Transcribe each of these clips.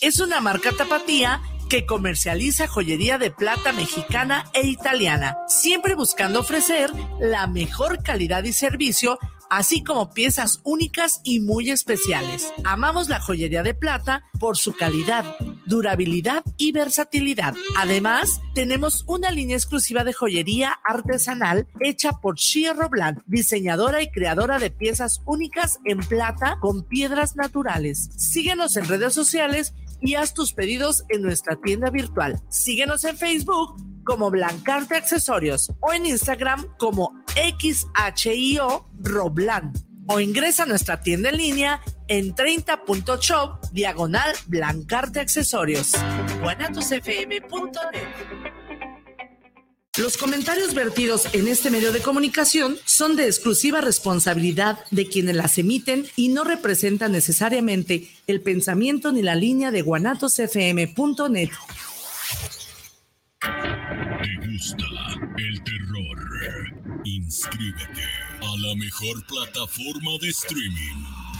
Es una marca tapatía que comercializa joyería de plata mexicana e italiana, siempre buscando ofrecer la mejor calidad y servicio así como piezas únicas y muy especiales. Amamos la joyería de plata por su calidad, durabilidad y versatilidad. Además, tenemos una línea exclusiva de joyería artesanal hecha por Shia Robland, diseñadora y creadora de piezas únicas en plata con piedras naturales. Síguenos en redes sociales y haz tus pedidos en nuestra tienda virtual. Síguenos en Facebook como Blancarte Accesorios o en Instagram como XHIO Roblan o ingresa a nuestra tienda en línea en 30.shop diagonal Blancarte Accesorios. guanatosfm.net Los comentarios vertidos en este medio de comunicación son de exclusiva responsabilidad de quienes las emiten y no representan necesariamente el pensamiento ni la línea de guanatosfm.net. ¿Te gusta el terror? Inscríbete a la mejor plataforma de streaming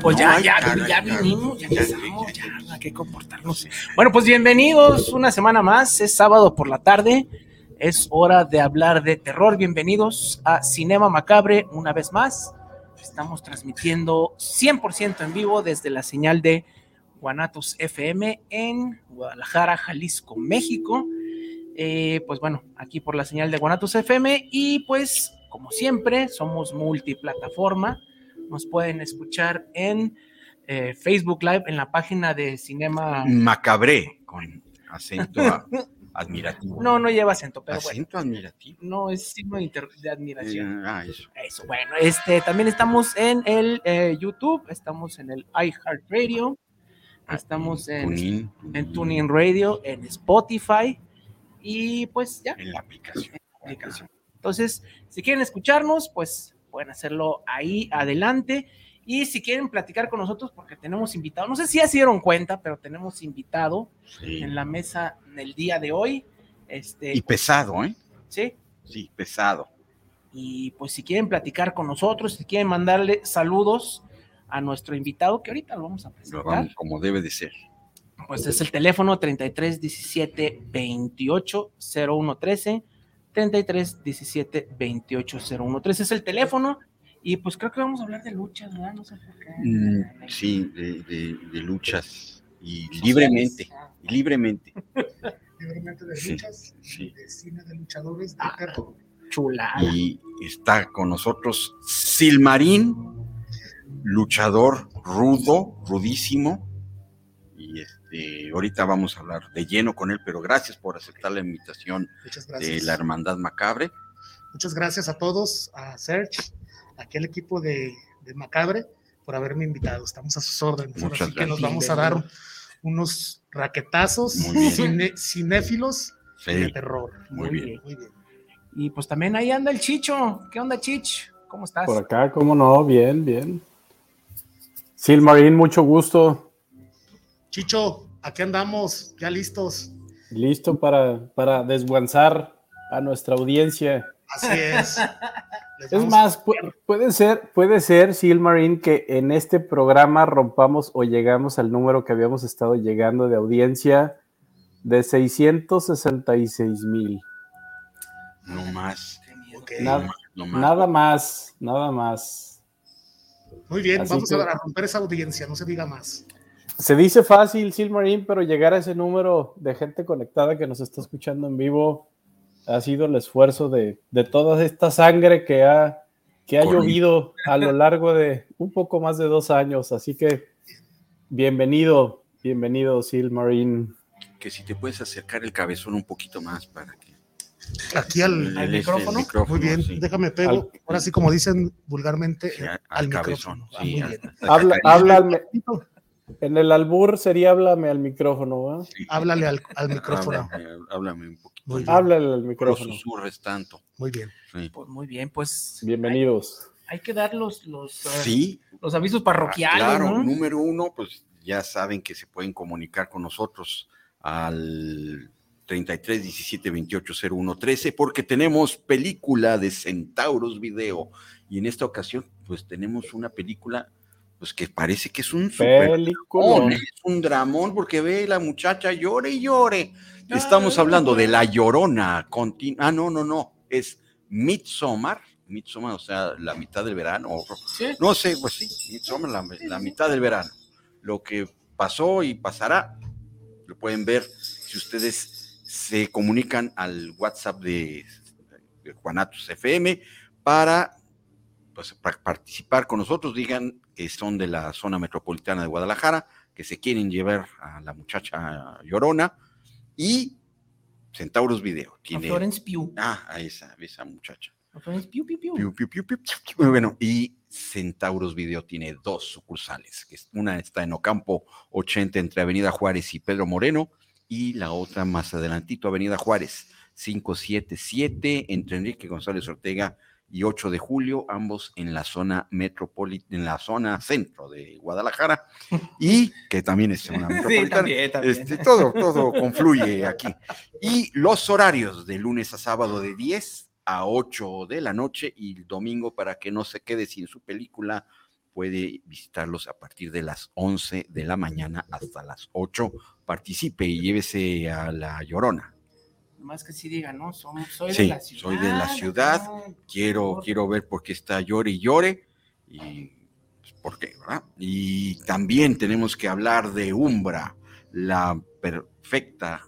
Pues ya, ya, ya vinimos, ya empezamos, ya hay que comportarnos. Bueno, pues bienvenidos una semana más, es sábado por la tarde, es hora de hablar de terror, bienvenidos a Cinema Macabre una vez más, estamos transmitiendo 100% en vivo desde la señal de Guanatos FM en Guadalajara, Jalisco, México. Eh, pues bueno, aquí por la señal de Guanatos FM y pues como siempre somos multiplataforma nos pueden escuchar en eh, Facebook Live, en la página de Cinema. Macabré, con acento admirativo. No, no lleva acento, pero acento admirativo. No, es signo de, admiración. Eh, ah, eso. Eso, bueno. Este, también estamos en el eh, YouTube, estamos en el iHeartRadio, Ah, estamos en Tunin, en Tuning Radio, en Spotify y pues ya. En la aplicación. aplicación. Entonces, si quieren escucharnos, pues pueden hacerlo ahí adelante. Y si quieren platicar con nosotros, porque tenemos invitado, no sé si ya se dieron cuenta, pero tenemos invitado Sí. en la mesa en el día de hoy. Este, Y pesado, ¿eh? sí. Sí, pesado. Y pues si quieren platicar con nosotros, si quieren mandarle saludos a nuestro invitado, que ahorita lo vamos a Lo presentar, vamos como debe de ser. pues es el teléfono 33 17 28 01 13. 33 17 28 01 13 es el teléfono. Y pues creo que vamos a hablar de luchas, ¿verdad? No sé por qué. Mm, sí, de, de- de luchas. Y libremente, libremente. libremente de Sí, luchas, sí. de cine de luchadores de Ah. terror. Chulada. Y está con nosotros Silmarín, luchador rudo, rudísimo. Ahorita vamos a hablar de lleno con él, pero gracias por aceptar la invitación Muchas de gracias. la Hermandad Macabre. Muchas gracias a todos, a Serge, a aquel equipo de, de Macabre, por haberme invitado. Estamos a sus órdenes. Ahora Muchas sí que nos vamos a dar unos raquetazos cine- cinéfilos Sí, de terror. muy bien. Muy bien. Y pues también ahí anda el Chicho. ¿Qué onda, Chich? ¿Cómo estás? Por acá, ¿cómo no? Bien, bien. Silmarín, mucho gusto. Chicho, aquí andamos, ya listos. Listo para, para desguanzar a nuestra audiencia. Así es. Es más, pu- puede ser, puede ser, Silmarín, que en este programa rompamos o llegamos al número que habíamos estado llegando de audiencia de 666 mil. No más. Ok. No Nada, más, no más. nada más, nada más. Muy bien, Así vamos que- a romper esa audiencia, no se diga más. Se dice fácil, Silmarín, pero llegar a ese número de gente conectada que nos está escuchando en vivo ha sido el esfuerzo de, de toda esta sangre que ha, que ha Correcto. llovido a lo largo de un poco más de dos años. Así que bienvenido, bienvenido, Silmarín. Que si te puedes acercar el cabezón un poquito más para que. Aquí al. ¿Al el- este, el micrófono? Muy bien, sí. déjame pego. Al- Ahora sí, como dicen vulgarmente, Sí, eh, al, al cabezón. micrófono. Ah, Sí, muy al- bien. al- Habla, al- habla al en el albur sería háblame al micrófono, ¿va? sí. Háblale al, al micrófono. Háblame, háblame un poquito. Háblale al No micrófono. susurres tanto. Muy bien. Sí. Pues muy bien, pues. Bienvenidos. Hay, hay que dar los, los, eh, Sí, los avisos Ah, parroquiales, Claro, ¿no? número uno, pues ya saben que se pueden comunicar con nosotros al 33 17 28 01 13 porque tenemos película de Centauros Video y en esta ocasión pues tenemos una película pues que parece que es un super es un dramón porque ve la muchacha llore y llore. Estamos hablando de La Llorona. continu- ah, no, no, no. Es Midsommar. Midsommar, o sea, la mitad del verano. Sí. no sé, pues sí, Midsommar, la, la mitad del verano. Lo que pasó y pasará, lo pueden ver si ustedes se comunican al WhatsApp de, de Juanatos FM para, pues, para participar con nosotros. Digan que son de la zona metropolitana de Guadalajara, que se quieren llevar a la muchacha llorona y Centauros Video. A Tiene, Florence Pugh. ah, a esa, a esa muchacha. A Florence Pugh, Pugh, Pugh. Piu, piu, piu, piu, piu, piu. Muy bueno, y Centauros Video tiene dos sucursales. que Una está en Ocampo 80 entre Avenida Juárez y Pedro Moreno, y la otra más adelantito, Avenida Juárez 577 entre Enrique González Ortega y 8 de julio, ambos en la zona metropolitana, en la zona centro de Guadalajara, y que también es una Sí, metropolitana. también, también. Este, todo, todo confluye aquí. Y los horarios de lunes a sábado de 10 a 8 de la noche y el domingo para que no se quede sin su película, puede visitarlos a partir de las 11 de la mañana hasta las 8. Participe y llévese a La Llorona. Más que sí digan, ¿no? Som- soy Sí, de la ciudad. soy de la ciudad, ¿no? Quiero, Por- quiero ver por qué está llore y llore y pues, por qué, ¿verdad? Y también tenemos que hablar de Umbra, la perfecta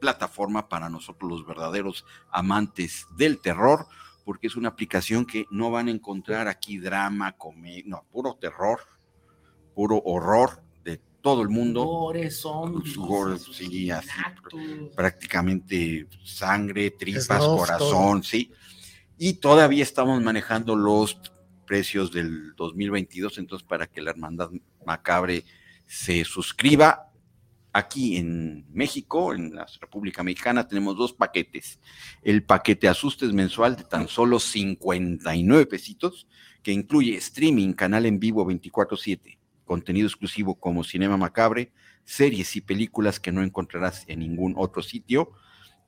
plataforma para nosotros los verdaderos amantes del terror, porque es una aplicación que no van a encontrar aquí drama, comedia, no, puro terror, puro horror todo el mundo, Gore, zombies, Gore, sí, así, prácticamente sangre, tripas, corazón, sí. Y todavía estamos manejando los precios del 2022, entonces para que la Hermandad Macabre se suscriba, aquí en México, en la República Mexicana, tenemos dos paquetes. El paquete asustes mensual de tan solo 59 pesitos, que incluye streaming, canal en vivo 24/7, contenido exclusivo como Cinema Macabre, series y películas que no encontrarás en ningún otro sitio,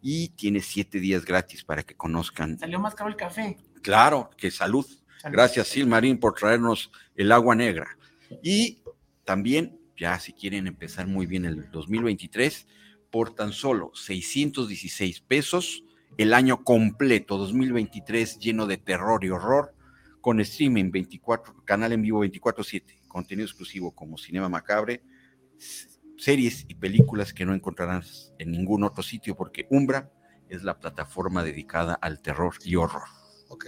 y tiene siete días gratis para que conozcan. Salió más caro el café. Claro, que salud. Salud. Gracias, Silmarín, por traernos el agua negra. Y también, ya si quieren empezar muy bien el 2023, por tan solo 616 pesos, el año completo 2023 lleno de terror y horror, con streaming 24, canal en vivo 24/7, contenido exclusivo como Cinema Macabre, series y películas que no encontrarás en ningún otro sitio, porque Umbra es la plataforma dedicada al terror y horror. Ok.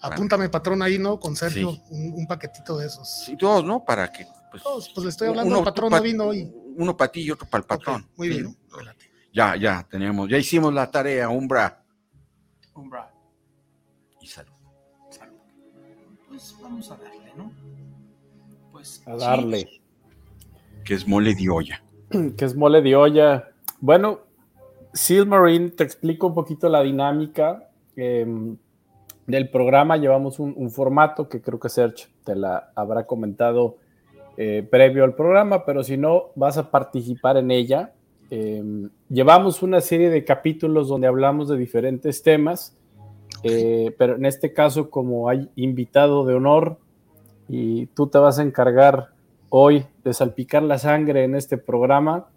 Apúntame, patrón, ahí, ¿no? Con Sergio, Sí. un, un paquetito de esos. Sí, todos, ¿no? Para que. Pues, Todos, pues le estoy hablando uno al patrón, pa- no vino hoy. Uno para ti y otro para el patrón. Muy Sí, bien. Ya, ya, tenemos, ya hicimos la tarea, Umbra. Umbra. Y salud. Salud. Pues vamos a darle. Pues. A darle. Que es mole de olla. que es mole de olla. Bueno, Silmarine, te explico un poquito la dinámica. em, del programa llevamos un, un, formato que creo que Serge te la habrá comentado eh, previo al programa, pero si no, vas a participar en ella. Eh, llevamos una serie de capítulos donde hablamos de diferentes temas, eh, pero en este caso, como hay invitado de honor y tú te vas a encargar hoy de salpicar la sangre en este programa,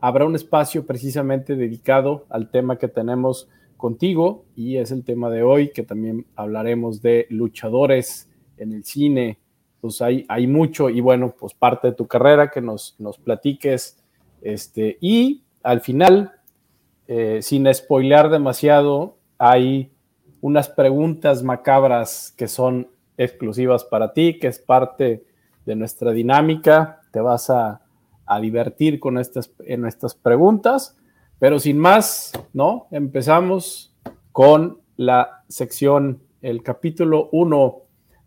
habrá un espacio precisamente dedicado al tema que tenemos contigo y es el tema de hoy que también hablaremos de luchadores en el cine. Pues hay, hay mucho y bueno, pues parte de tu carrera que nos, nos platiques. Este, y al final, eh, sin spoilear demasiado, hay unas preguntas macabras que son exclusivas para ti, que es parte de nuestra dinámica. Te vas a, a divertir con estas, en preguntas. Pero sin más, ¿no? Empezamos con la sección, el capítulo 1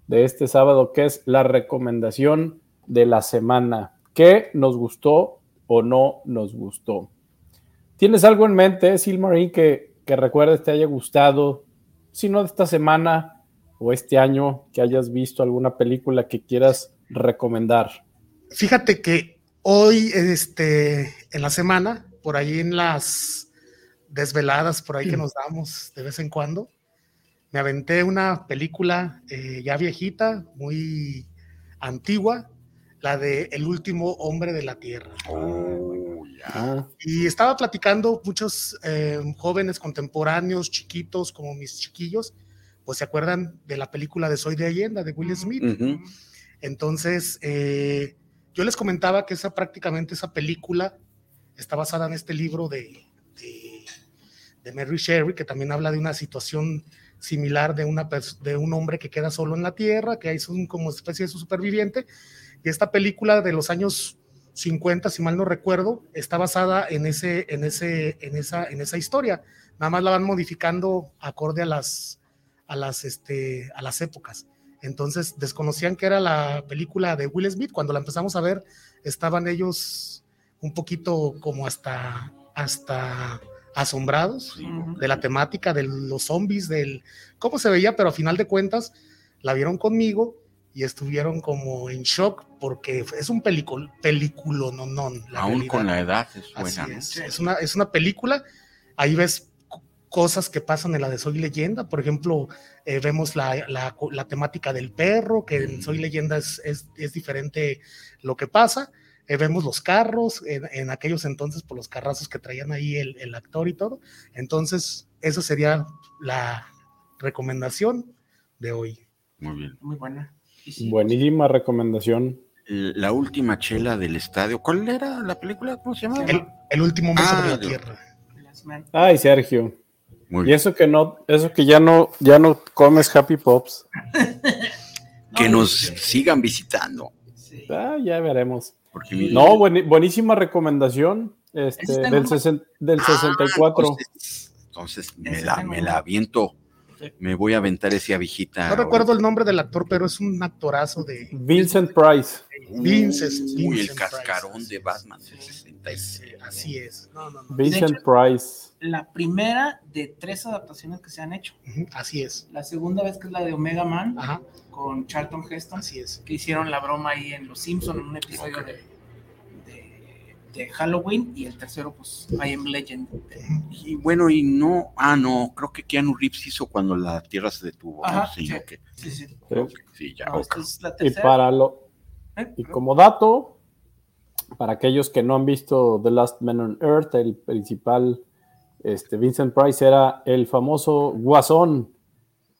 de este sábado, que es la recomendación de la semana. ¿Qué nos gustó o no nos gustó? ¿Tienes algo en mente, Silmarín, que, que recuerdes te haya gustado, si no de esta semana o este año, que hayas visto alguna película que quieras recomendar? Fíjate que hoy, este, en la semana, por ahí en las desveladas, por ahí que nos damos de vez en cuando, me aventé una película eh, ya viejita, muy antigua, la de El último hombre de la Tierra. Oh, ya. Y estaba platicando muchos eh, jóvenes contemporáneos, chiquitos, como mis chiquillos, pues se acuerdan de la película de Soy de Allenda, de Will Smith. Uh -huh. Entonces, eh, yo les comentaba que esa prácticamente esa película está basada en este libro de, de, de Mary Sherry, que también habla de una situación similar de, una de un hombre que queda solo en la Tierra, que es un, como especie de su superviviente. Y esta película de los años 50, si mal no recuerdo, está basada en, ese, en, ese, en, esa, en esa historia. Nada más la van modificando acorde a las, a las, este, a las épocas. Entonces desconocían que era la película de Will Smith. Cuando la empezamos a ver, estaban ellos un poquito como hasta, hasta asombrados sí. de la temática de los zombies, del cómo se veía, pero a final de cuentas la vieron conmigo y estuvieron como en shock porque es un película, película, no, no. La Aún realidad. con la edad es buena. Es. es, una, es una película, ahí ves cosas que pasan en la de Soy Leyenda, por ejemplo, eh, vemos la, la, la, temática del perro, que en Soy Leyenda es, es, es diferente lo que pasa, eh, vemos los carros, en, en, aquellos entonces por los carrazos que traían ahí el, el, actor y todo, entonces esa sería la recomendación de hoy. Muy bien. Muy buena. Sí, Buenísima recomendación. La última chela del estadio. ¿Cuál era la película? ¿Cómo se llama? El, el último mes ah, sobre la tierra. Ay, Sergio. Muy y eso que no, eso que ya no, ya no comes Happy Pops. que nos sigan visitando. Sí. Ah, ya veremos. Porque no, buen, buenísima recomendación. Este, del, sesen, del ah, 64. Entonces, entonces me, la, me la aviento. Me voy a aventar esa viejita. No recuerdo el nombre del actor, pero es un actorazo de. Vincent Price. Vincent, Uy, Vincent el cascarón Price. de Batman del 66. Así es. No, no, no. Vincent hecho, Price. La primera de tres adaptaciones que se han hecho. Uh -huh, así es. La segunda vez que es la de Omega Man Ajá. con Charlton Heston. Así es. Que hicieron la broma ahí en Los Simpsons en un episodio okay. de, de, Halloween. Y el tercero, pues, I Am Legend. Y bueno, y no. Ah, no. Creo que Keanu Reeves hizo cuando la Tierra se detuvo. Ajá, ¿no? sí, sí, okay. sí, sí. Okay. sí, ya. No, esta es la Y tercera. para lo. ¿Eh? Y como dato, para aquellos que no han visto The Last Man on Earth, el principal, este, Vincent Price era el famoso Guasón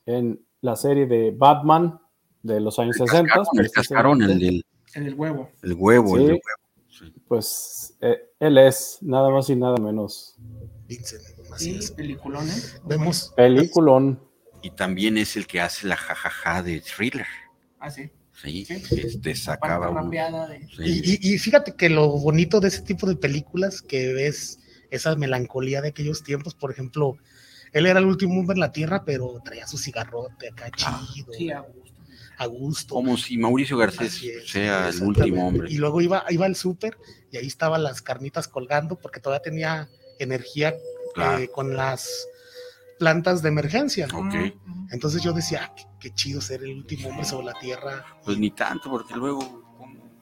en la serie de Batman de los años El 60. cascarón, el cascarón, el del En el huevo. el huevo, el del huevo. Sí. Pues eh, él es nada más y nada menos. Vincent. Así Sí, es. peliculones. Vemos. Peliculón. Y también es el que hace la jajaja de thriller. Ah, sí. Sí, Sí. este sacaba Parte un. rapeada de- sí. Y, y- y fíjate que lo bonito de ese tipo de películas que ves esa melancolía de aquellos tiempos, por ejemplo, él era el último hombre en la tierra, pero traía su cigarrote acá Ah, chido, Sí, a gusto. A gusto. Como si Mauricio Garcés es, sea el último hombre. Y luego iba, iba al súper y ahí estaban las carnitas colgando porque todavía tenía energía Claro. eh, con las plantas de emergencia. ¿no? Ok. Entonces yo decía, ah, qué, qué chido ser el último hombre sobre la tierra. Pues ni tanto, porque luego,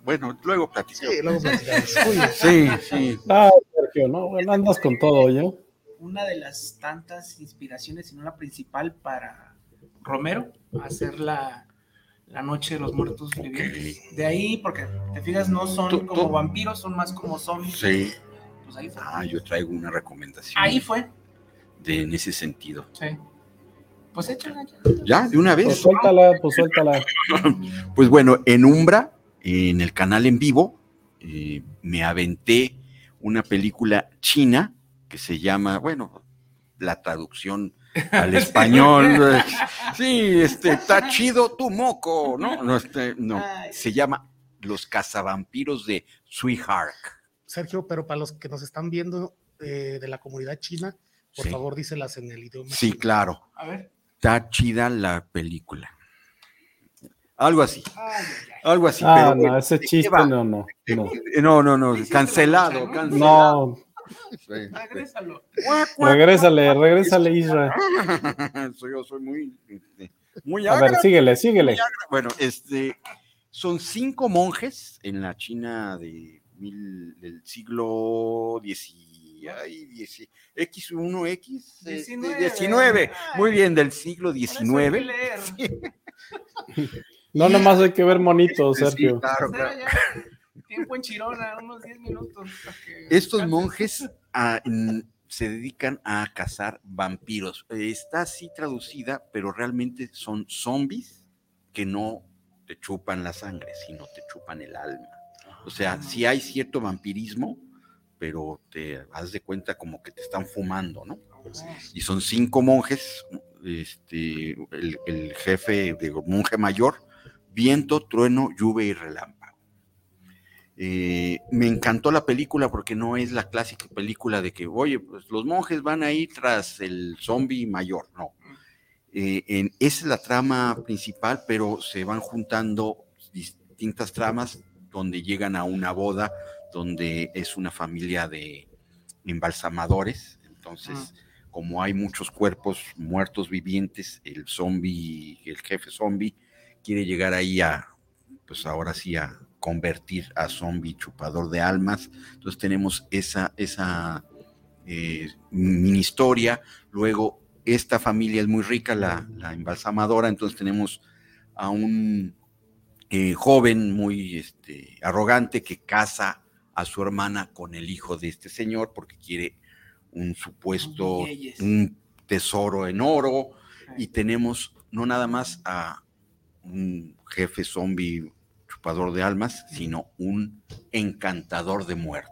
bueno, luego Sí, platicamos. luego platicamos. Sí, sí. Ah, Sergio, ¿no? Bueno, andas con todo, yo. Una de las tantas inspiraciones, si no la principal, para Romero, hacer la, la Noche de los Muertos Vivientes. De ahí, porque te fijas, no son Tú- como tú- vampiros, son más como zombies. Sí. Pues ahí fue. Ah, yo traigo una recomendación Ahí fue. de, en ese sentido. Sí. Pues échala ¿Ya? ¿De una Pues vez? suéltala, pues suéltala. Pues bueno, en Umbra, en el canal en vivo, eh, me aventé una película china que se llama, bueno, la traducción al español. sí, este, está chido tu moco, ¿no? No, este, no, se llama Los cazavampiros de Sweetheart. Sergio, pero para los que nos están viendo eh, de la comunidad china, por Sí. favor díselas en el idioma. Sí, chino. claro, A ver. está chida la película. Algo así, Ay, ay, ay. algo así. Ah, pero no, ese ¿de qué chiste no, no, no. No, no, no, cancelado, cancelado. No, Sí. Regrésalo. regrésale, regrésale, Isra. soy, yo soy muy, este, muy A ver, síguele, síguele. Bueno, este, son cinco monjes en la China de mil- del siglo X, ay, dieci- X1, X, eh, Diecinueve. 19. Muy bien, del siglo XIX. leer. No, nomás hay que ver monitos, Sí, Sergio. claro, claro. Tiempo en Chirona, unos 10 minutos. Estos monjes ah, se dedican a cazar vampiros. Está así traducida, pero realmente son zombies que no te chupan la sangre, sino te chupan el alma. O sea, sí hay cierto vampirismo, pero te das de cuenta como que te están fumando, ¿no? Y son cinco monjes, este, el, el jefe, digo, monje mayor, viento, trueno, lluvia y relámpago. Eh, me encantó la película porque no es la clásica película de que, oye, pues los monjes van a ir tras el zombie mayor, no. Eh, en- esa es la trama principal, pero se van juntando distintas tramas donde llegan a una boda, donde es una familia de embalsamadores. Entonces, como hay muchos cuerpos muertos vivientes, el zombie, el jefe zombie, quiere llegar ahí a, pues ahora sí, a convertir a zombie chupador de almas. Entonces tenemos esa, esa eh, mini historia. Luego, esta familia es muy rica, la, la embalsamadora, entonces tenemos a un eh, joven muy este, arrogante que casa a su hermana con el hijo de este señor porque quiere un supuesto, un tesoro en oro. Y tenemos no nada más a un jefe zombie chupador de almas, sino un encantador de muertos.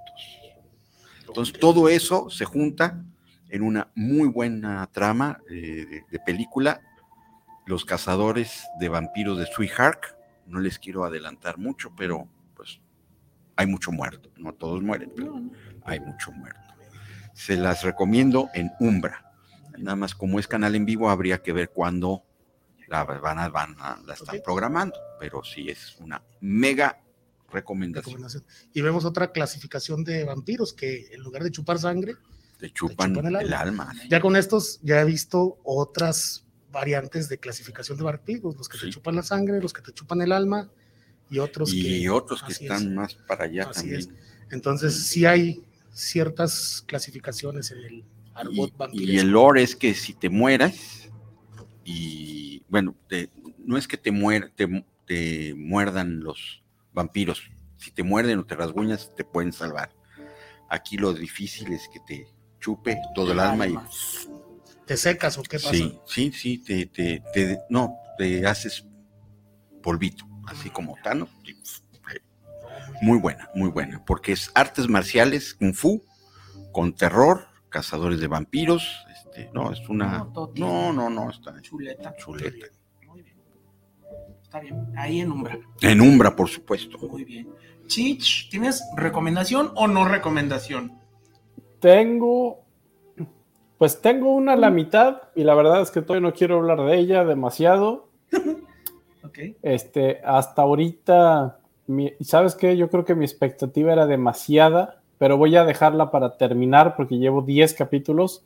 Entonces, todo eso se junta en una muy buena trama eh, de, de película. Los cazadores de vampiros de Sweetheart. No les quiero adelantar mucho, pero pues hay mucho muerto. No todos mueren, pero hay mucho muerto. Se las recomiendo en Umbra. Nada más como es canal en vivo, habría que ver cuándo la van a, van a- la están programando. Pero sí es una mega recomendación. recomendación. Y vemos otra clasificación de vampiros que en lugar de chupar sangre, Te chupan, chupan el el alma. alma. ya con estos ya he visto otras variantes de clasificación de vampiros, los que te chupan la sangre, los que te chupan el alma y otros y que... otros que están es. más para allá Así también. es. Entonces sí hay ciertas clasificaciones en el argot Y, y el lore es que si te mueras, y bueno, te- no es que te, muer, te, te muerdan los vampiros, si te muerden o te rasguñas, te pueden salvar. Aquí lo difícil es que te chupe todo el alma y ¿Te secas o qué pasa? sí, sí, sí, te, te, te- no, te haces polvito, así como Tano. y, eh, Muy buena, muy buena, porque es artes marciales, kung fu, con terror, cazadores de vampiros, este, no, es una, No, no, no, no, está Chuleta. chuleta. Muy bien. Está bien. Ahí en Umbra. En Umbra, por supuesto. Muy bien. Chich, ¿tienes recomendación o no recomendación? Tengo, pues tengo una a la mitad y la verdad es que todavía no quiero hablar de ella demasiado. Ok. Este, hasta ahorita, mi- ¿sabes qué? Yo creo que mi expectativa era demasiada, pero voy a dejarla para terminar porque llevo 10 capítulos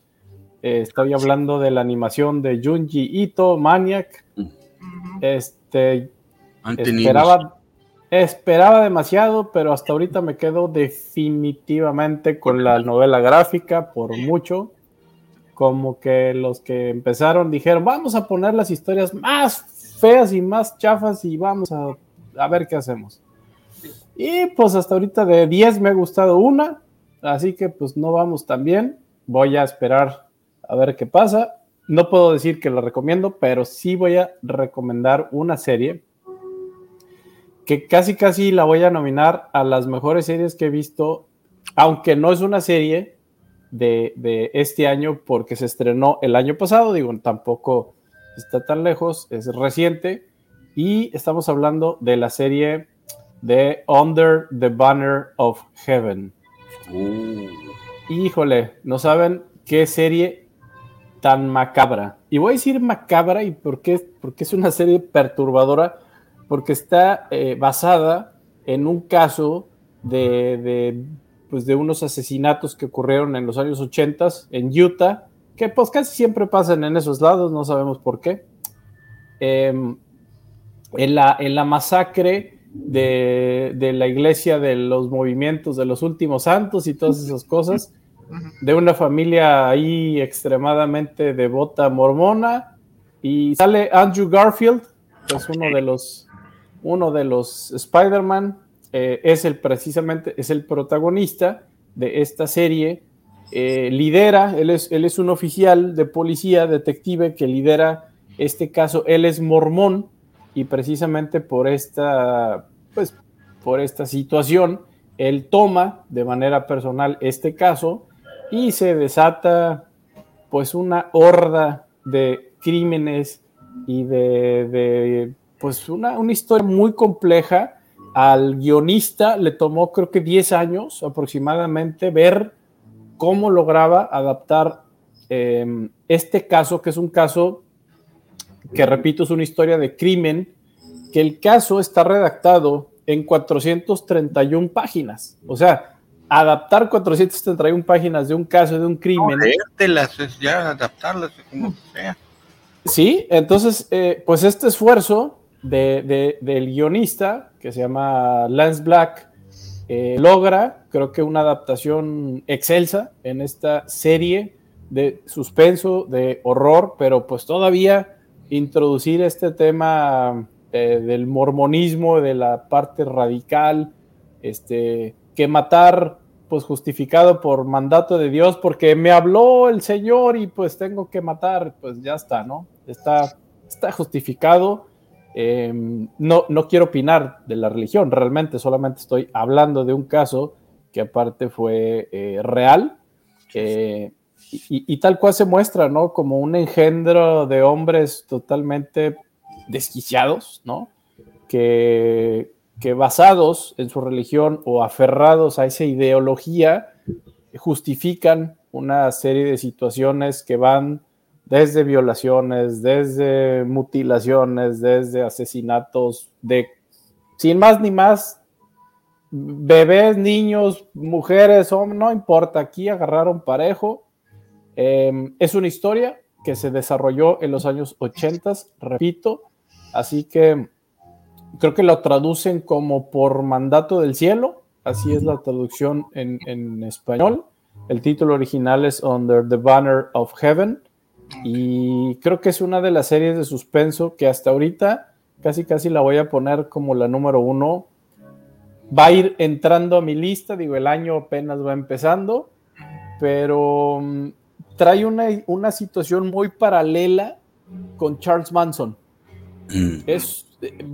Eh, estoy hablando de la animación de Junji Ito, Maniac. Este, esperaba, esperaba demasiado, pero hasta ahorita me quedo definitivamente con la novela gráfica por mucho. Como que los que empezaron dijeron, vamos a poner las historias más feas y más chafas y vamos a, a ver qué hacemos. Y pues hasta ahorita de 10 me ha gustado una, así que pues no vamos tan bien. Voy a esperar a ver qué pasa. No puedo decir que la recomiendo, pero sí voy a recomendar una serie que casi casi la voy a nominar a las mejores series que he visto, aunque no es una serie de, de este año porque se estrenó el año pasado, digo, tampoco está tan lejos, es reciente, y estamos hablando de la serie de Under the Banner of Heaven. Uh, Híjole, no saben qué serie tan macabra. Y voy a decir macabra y por qué, porque es una serie perturbadora, porque está eh, basada en un caso de, de, pues de unos asesinatos que ocurrieron en los años 80 en Utah, que pues casi siempre pasan en esos lados, no sabemos por qué. Em, en, la, en la masacre de, de, la iglesia de los movimientos de los últimos santos y todas esas cosas, de una familia ahí extremadamente devota mormona, y sale Andrew Garfield, es uno de los, uno de los Spider-Man, eh, es el precisamente, es el protagonista de esta serie, eh, lidera, él es, él es un oficial de policía, detective, que lidera este caso, él es mormón, y precisamente por esta, pues, por esta situación, él toma de manera personal este caso y se desata pues una horda de crímenes y de, de pues una, una, historia muy compleja. Al guionista le tomó creo que 10 años aproximadamente ver cómo lograba adaptar eh, este caso, que es un caso que repito, es una historia de crimen, que el caso está redactado en 431 páginas. O sea, adaptar 431 páginas de un caso de un crimen. No, ya adaptarlas como sea. Sí, entonces, eh, pues este esfuerzo de, de, del guionista, que se llama Lance Black, eh, logra, creo que una adaptación excelsa en esta serie de suspenso, de horror, pero pues todavía introducir este tema eh, del mormonismo, de la parte radical, este, que matar, pues justificado por mandato de Dios, porque me habló el Señor y pues tengo que matar, pues ya está, ¿no? Está, está justificado. Eh, no, no quiero opinar de la religión, realmente solamente estoy hablando de un caso que aparte fue eh, real. Eh, y, y, tal cual se muestra, ¿no? Como un engendro de hombres totalmente desquiciados, ¿no? Que, que basados en su religión o aferrados a esa ideología, justifican una serie de situaciones que van desde violaciones, desde mutilaciones, desde asesinatos, de sin más ni más, bebés, niños, mujeres, no importa, aquí agarraron parejo. Eh, es una historia que se desarrolló en los años 80, repito, así que creo que lo traducen como por mandato del cielo, así es la traducción en, en español. El título original es Under the Banner of Heaven y creo que es una de las series de suspenso que hasta ahorita casi casi la voy a poner como la número uno. Va a ir entrando a mi lista, digo, el año apenas va empezando, pero mm, trae una, una, situación muy paralela con Charles Manson. Es,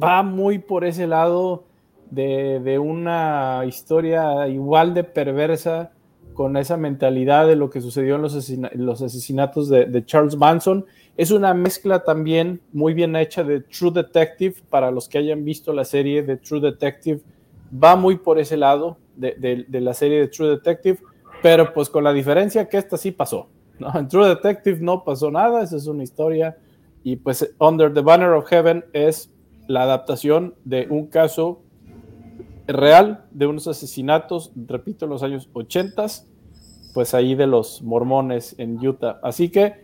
va muy por ese lado de, de, una historia igual de perversa con esa mentalidad de lo que sucedió en los, los asesinatos de, Charles Manson. Es una mezcla también muy bien hecha de True Detective, para los que hayan visto la serie de True Detective, va muy por ese lado de, de, de la serie de True Detective, pero pues con la diferencia que esta sí pasó. No, en True Detective no pasó nada, esa es una historia. Y pues Under the Banner of Heaven es la adaptación de un caso real de unos asesinatos, repito, en los años 80 pues ahí de los mormones en Utah. Así que,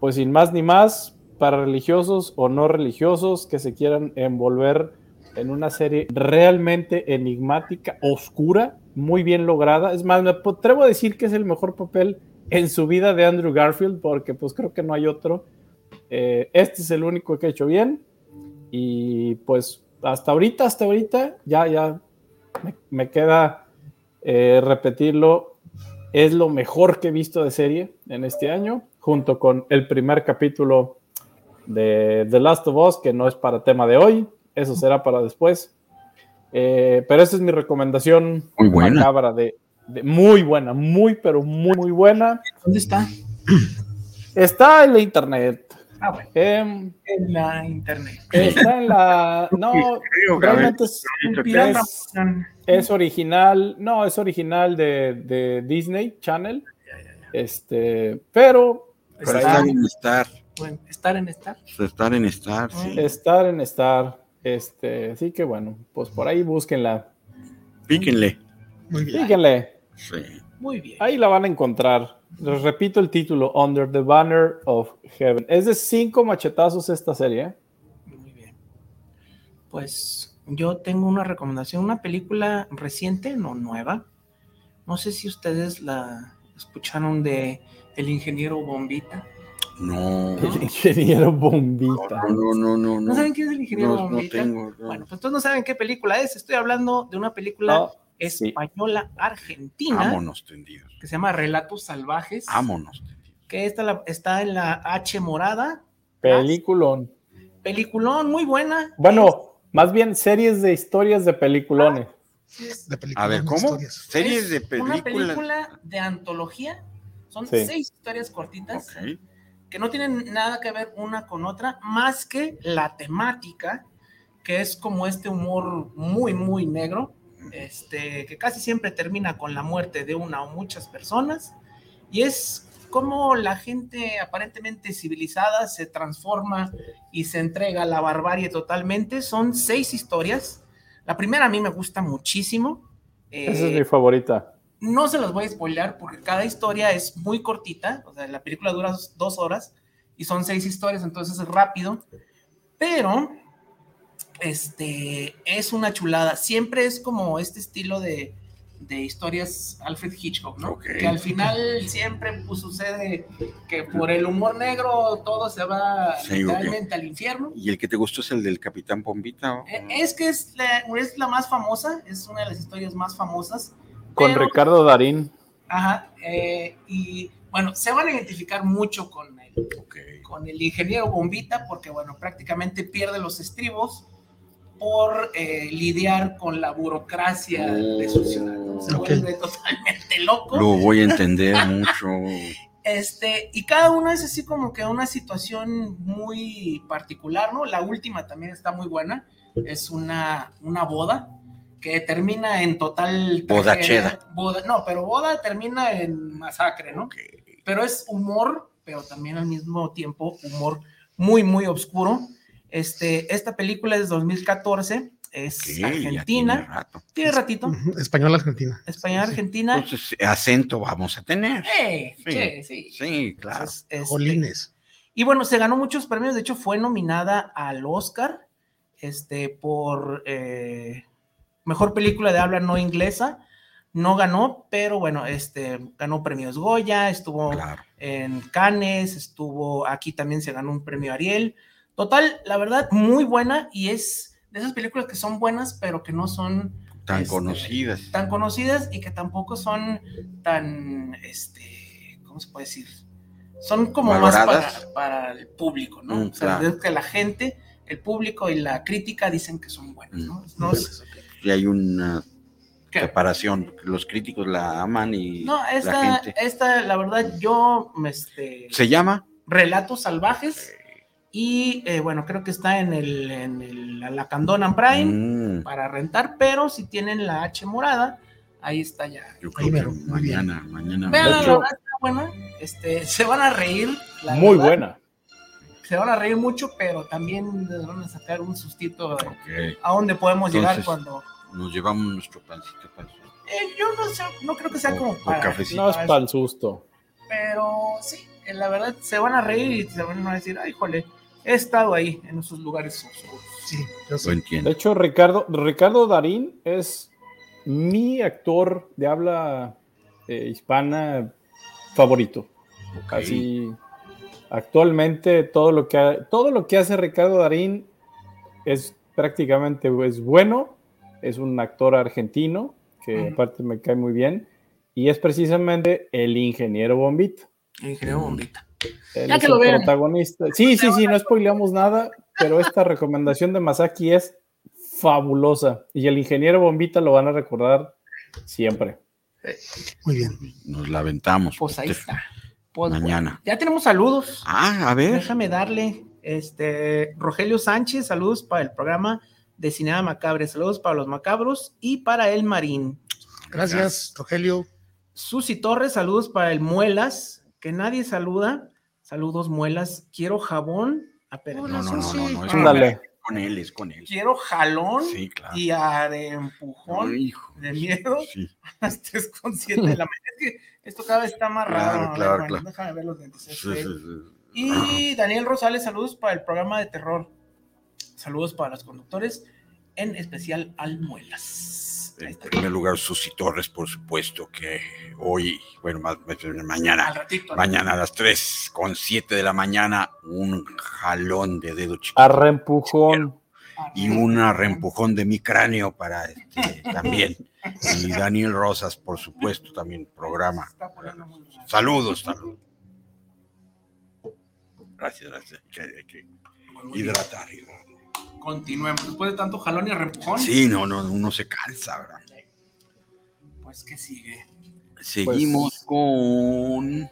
pues sin más ni más, para religiosos o no religiosos que se quieran envolver en una serie realmente enigmática, oscura, muy bien lograda. Es más, me atrevo a decir que es el mejor papel en su vida de Andrew Garfield, porque pues creo que no hay otro. Eh, este es el único que ha hecho bien. Y pues hasta ahorita, hasta ahorita, ya, ya me, me queda eh, repetirlo. Es lo mejor que he visto de serie en este año, junto con el primer capítulo de The Last of Us, que no es para tema de hoy, eso será para después. Eh, pero esa es mi recomendación Muy buena. macabra de, de- muy buena, muy, pero muy, muy buena. ¿Dónde está? Está en la internet. Ah, bueno, Em, en la internet. está en la. No, realmente es, original. No, es original de, de Disney Channel. Este, pero estar en Star, Bueno, estar en estar. estar en Star, sí. estar en Star. Este, así que bueno, pues por ahí búsquenla. Píquenle. Muy bien. Díganle. Sí. Muy bien. Ahí la van a encontrar. Les repito el título, Under the Banner of Heaven. Es de cinco machetazos esta serie. ¿eh? Muy bien. Pues yo tengo una recomendación, una película reciente, no nueva. No sé si ustedes la escucharon de El ingeniero Bombita. No. El ingeniero Bombita. No, no, no, no. ¿No saben quién es el ingeniero No, no Bombita? tengo. no. Bueno, pues entonces no saben qué película es. Estoy hablando de una película. Española argentina Vámonos tendidos. que se llama Relatos Salvajes. Vámonos tendidos. Que esta la- está en la H morada. Peliculón. Peliculón muy buena. Bueno, más bien series de historias de peliculones. Es- De películas, A ver, ¿cómo? historias. Series de es Una películas. película de antología. Son Sí. seis historias cortitas que no tienen nada que ver una con otra, más que la temática, que es como este humor muy, muy negro, este, que casi siempre termina con la muerte de una o muchas personas, y es como la gente aparentemente civilizada se transforma y se entrega a la barbarie totalmente. Son seis historias. La primera a mí me gusta muchísimo. Esa es Eh, mi favorita. no se los voy a spoilear porque cada historia es muy cortita, o sea, la película dura dos horas y son seis historias, entonces es rápido, pero este es una chulada. Siempre es como este estilo de, de historias Alfred Hitchcock, ¿no? Que al final siempre pues, sucede que por el humor negro todo se va Sí, literalmente al infierno. ¿Y el que te gustó es el del Capitán Bombita? o- Eh, Es que es la, es la más famosa, es una de las historias más famosas. Con pero- Ricardo Darín. Ajá, eh, y bueno, se van a identificar mucho con el, con el ingeniero Bombita porque, bueno, prácticamente pierde los estribos por eh, lidiar con la burocracia de su ciudad. ¿no? Se Ok. vuelve totalmente loco. Lo voy a entender mucho. Este, y cada uno es así como que una situación muy particular, ¿no? La última también está muy buena. Es una, una boda que termina en total. Boda tragedia. cheda. Boda, no, pero boda termina en masacre, ¿no? Ok. Pero es humor, pero también al mismo tiempo humor muy, muy oscuro. Este, esta película es 2014, es tiene argentina, rato. tiene ratito, Español Argentina. español argentina. Entonces, acento vamos a tener. Eh, Sí. che, sí. Sí, claro. Entonces, este, Jolines. y bueno, se ganó muchos premios. De hecho, fue nominada al Oscar este, por eh, mejor película de habla no inglesa. No ganó, pero bueno, este, ganó premios Goya, estuvo Claro. en Cannes, estuvo aquí también se ganó un premio Ariel. Total, la verdad, muy buena y es de esas películas que son buenas, pero que no son Tan Este, conocidas. tan conocidas y que tampoco son tan, este, ¿cómo se puede decir? Son como más para, para el público, ¿no? Mm, o sea, claro. es que la gente, el público y la crítica dicen que son buenas, ¿no? No, es- Y hay una ¿qué? separación. Los críticos la aman y No, la esta, gente. esta, la verdad, yo, este, ¿Se llama? Relatos Salvajes y, eh, bueno, creo que está en el, en el la Candona Prime Mm, para rentar, pero si tienen la H morada, ahí está ya. yo creo que bien. mañana, mañana. Vean, la verdad está buena. Este, se van a reír. la Muy verdad. buena. Se van a reír mucho, pero también les van a sacar un sustito a dónde podemos llegar cuando. Nos llevamos nuestro pancito para Eh, yo no sé, no creo que sea O- como para. cafecito. No es para el susto. Pero sí, la verdad se van a reír y se van a decir, ay, jole, he estado ahí en esos lugares oscuros. Sí, yo Lo sé. De hecho, Ricardo, Ricardo Darín es mi actor de habla eh, hispana favorito. Ok. Así, actualmente todo lo que ha- todo lo que hace Ricardo Darín es prácticamente es bueno. Es un actor argentino que Ujú. aparte me cae muy bien y es precisamente el ingeniero Bombita. El ingeniero bombita. Él Ya es que lo el vean. protagonista. Sí, sí, sí, no spoileamos nada, pero esta recomendación de Masaki es fabulosa y el ingeniero Bombita lo van a recordar siempre. Muy bien. Nos la aventamos. Pues ahí está. Pues, Mañana. ya tenemos saludos. Ah, a ver. Déjame darle, este, Rogelio Sánchez, saludos para el programa de Cinema Macabre, saludos para los macabros y para el Marín. Gracias, Rogelio. Susi Torres, saludos para el Muelas, que nadie saluda. Saludos, Muelas. Quiero jabón. Ah. No, no, no, no, no, es Ándale. con él, es con él. Quiero jalón Sí, claro. y a de empujón Ay, hijo. de miedo Sí. a las 3.7 de la mañana. Es que esto cada vez está más Claro, raro. A ver, claro, bueno, claro. Déjame ver los. Sí, sí, sí. Y Daniel Rosales, saludos para el programa de terror. Saludos para los conductores, en especial al Muelas. En primer lugar, Susi Torres, por supuesto, que hoy, bueno, más, más- Al mañana, ratito. mañana a las 3 con 7 de la mañana, un jalón de dedo chiquito Arrempujón. y un reempujón de mi cráneo para este, también. Y Daniel Rosas, por supuesto, también programa. Saludos, saludos. Gracias, gracias. Que- hidratar, hidratar. Continuemos. Después de tanto jalón y repujón, Sí, no, no, uno se cansa, ¿verdad? pues que sigue. Seguimos con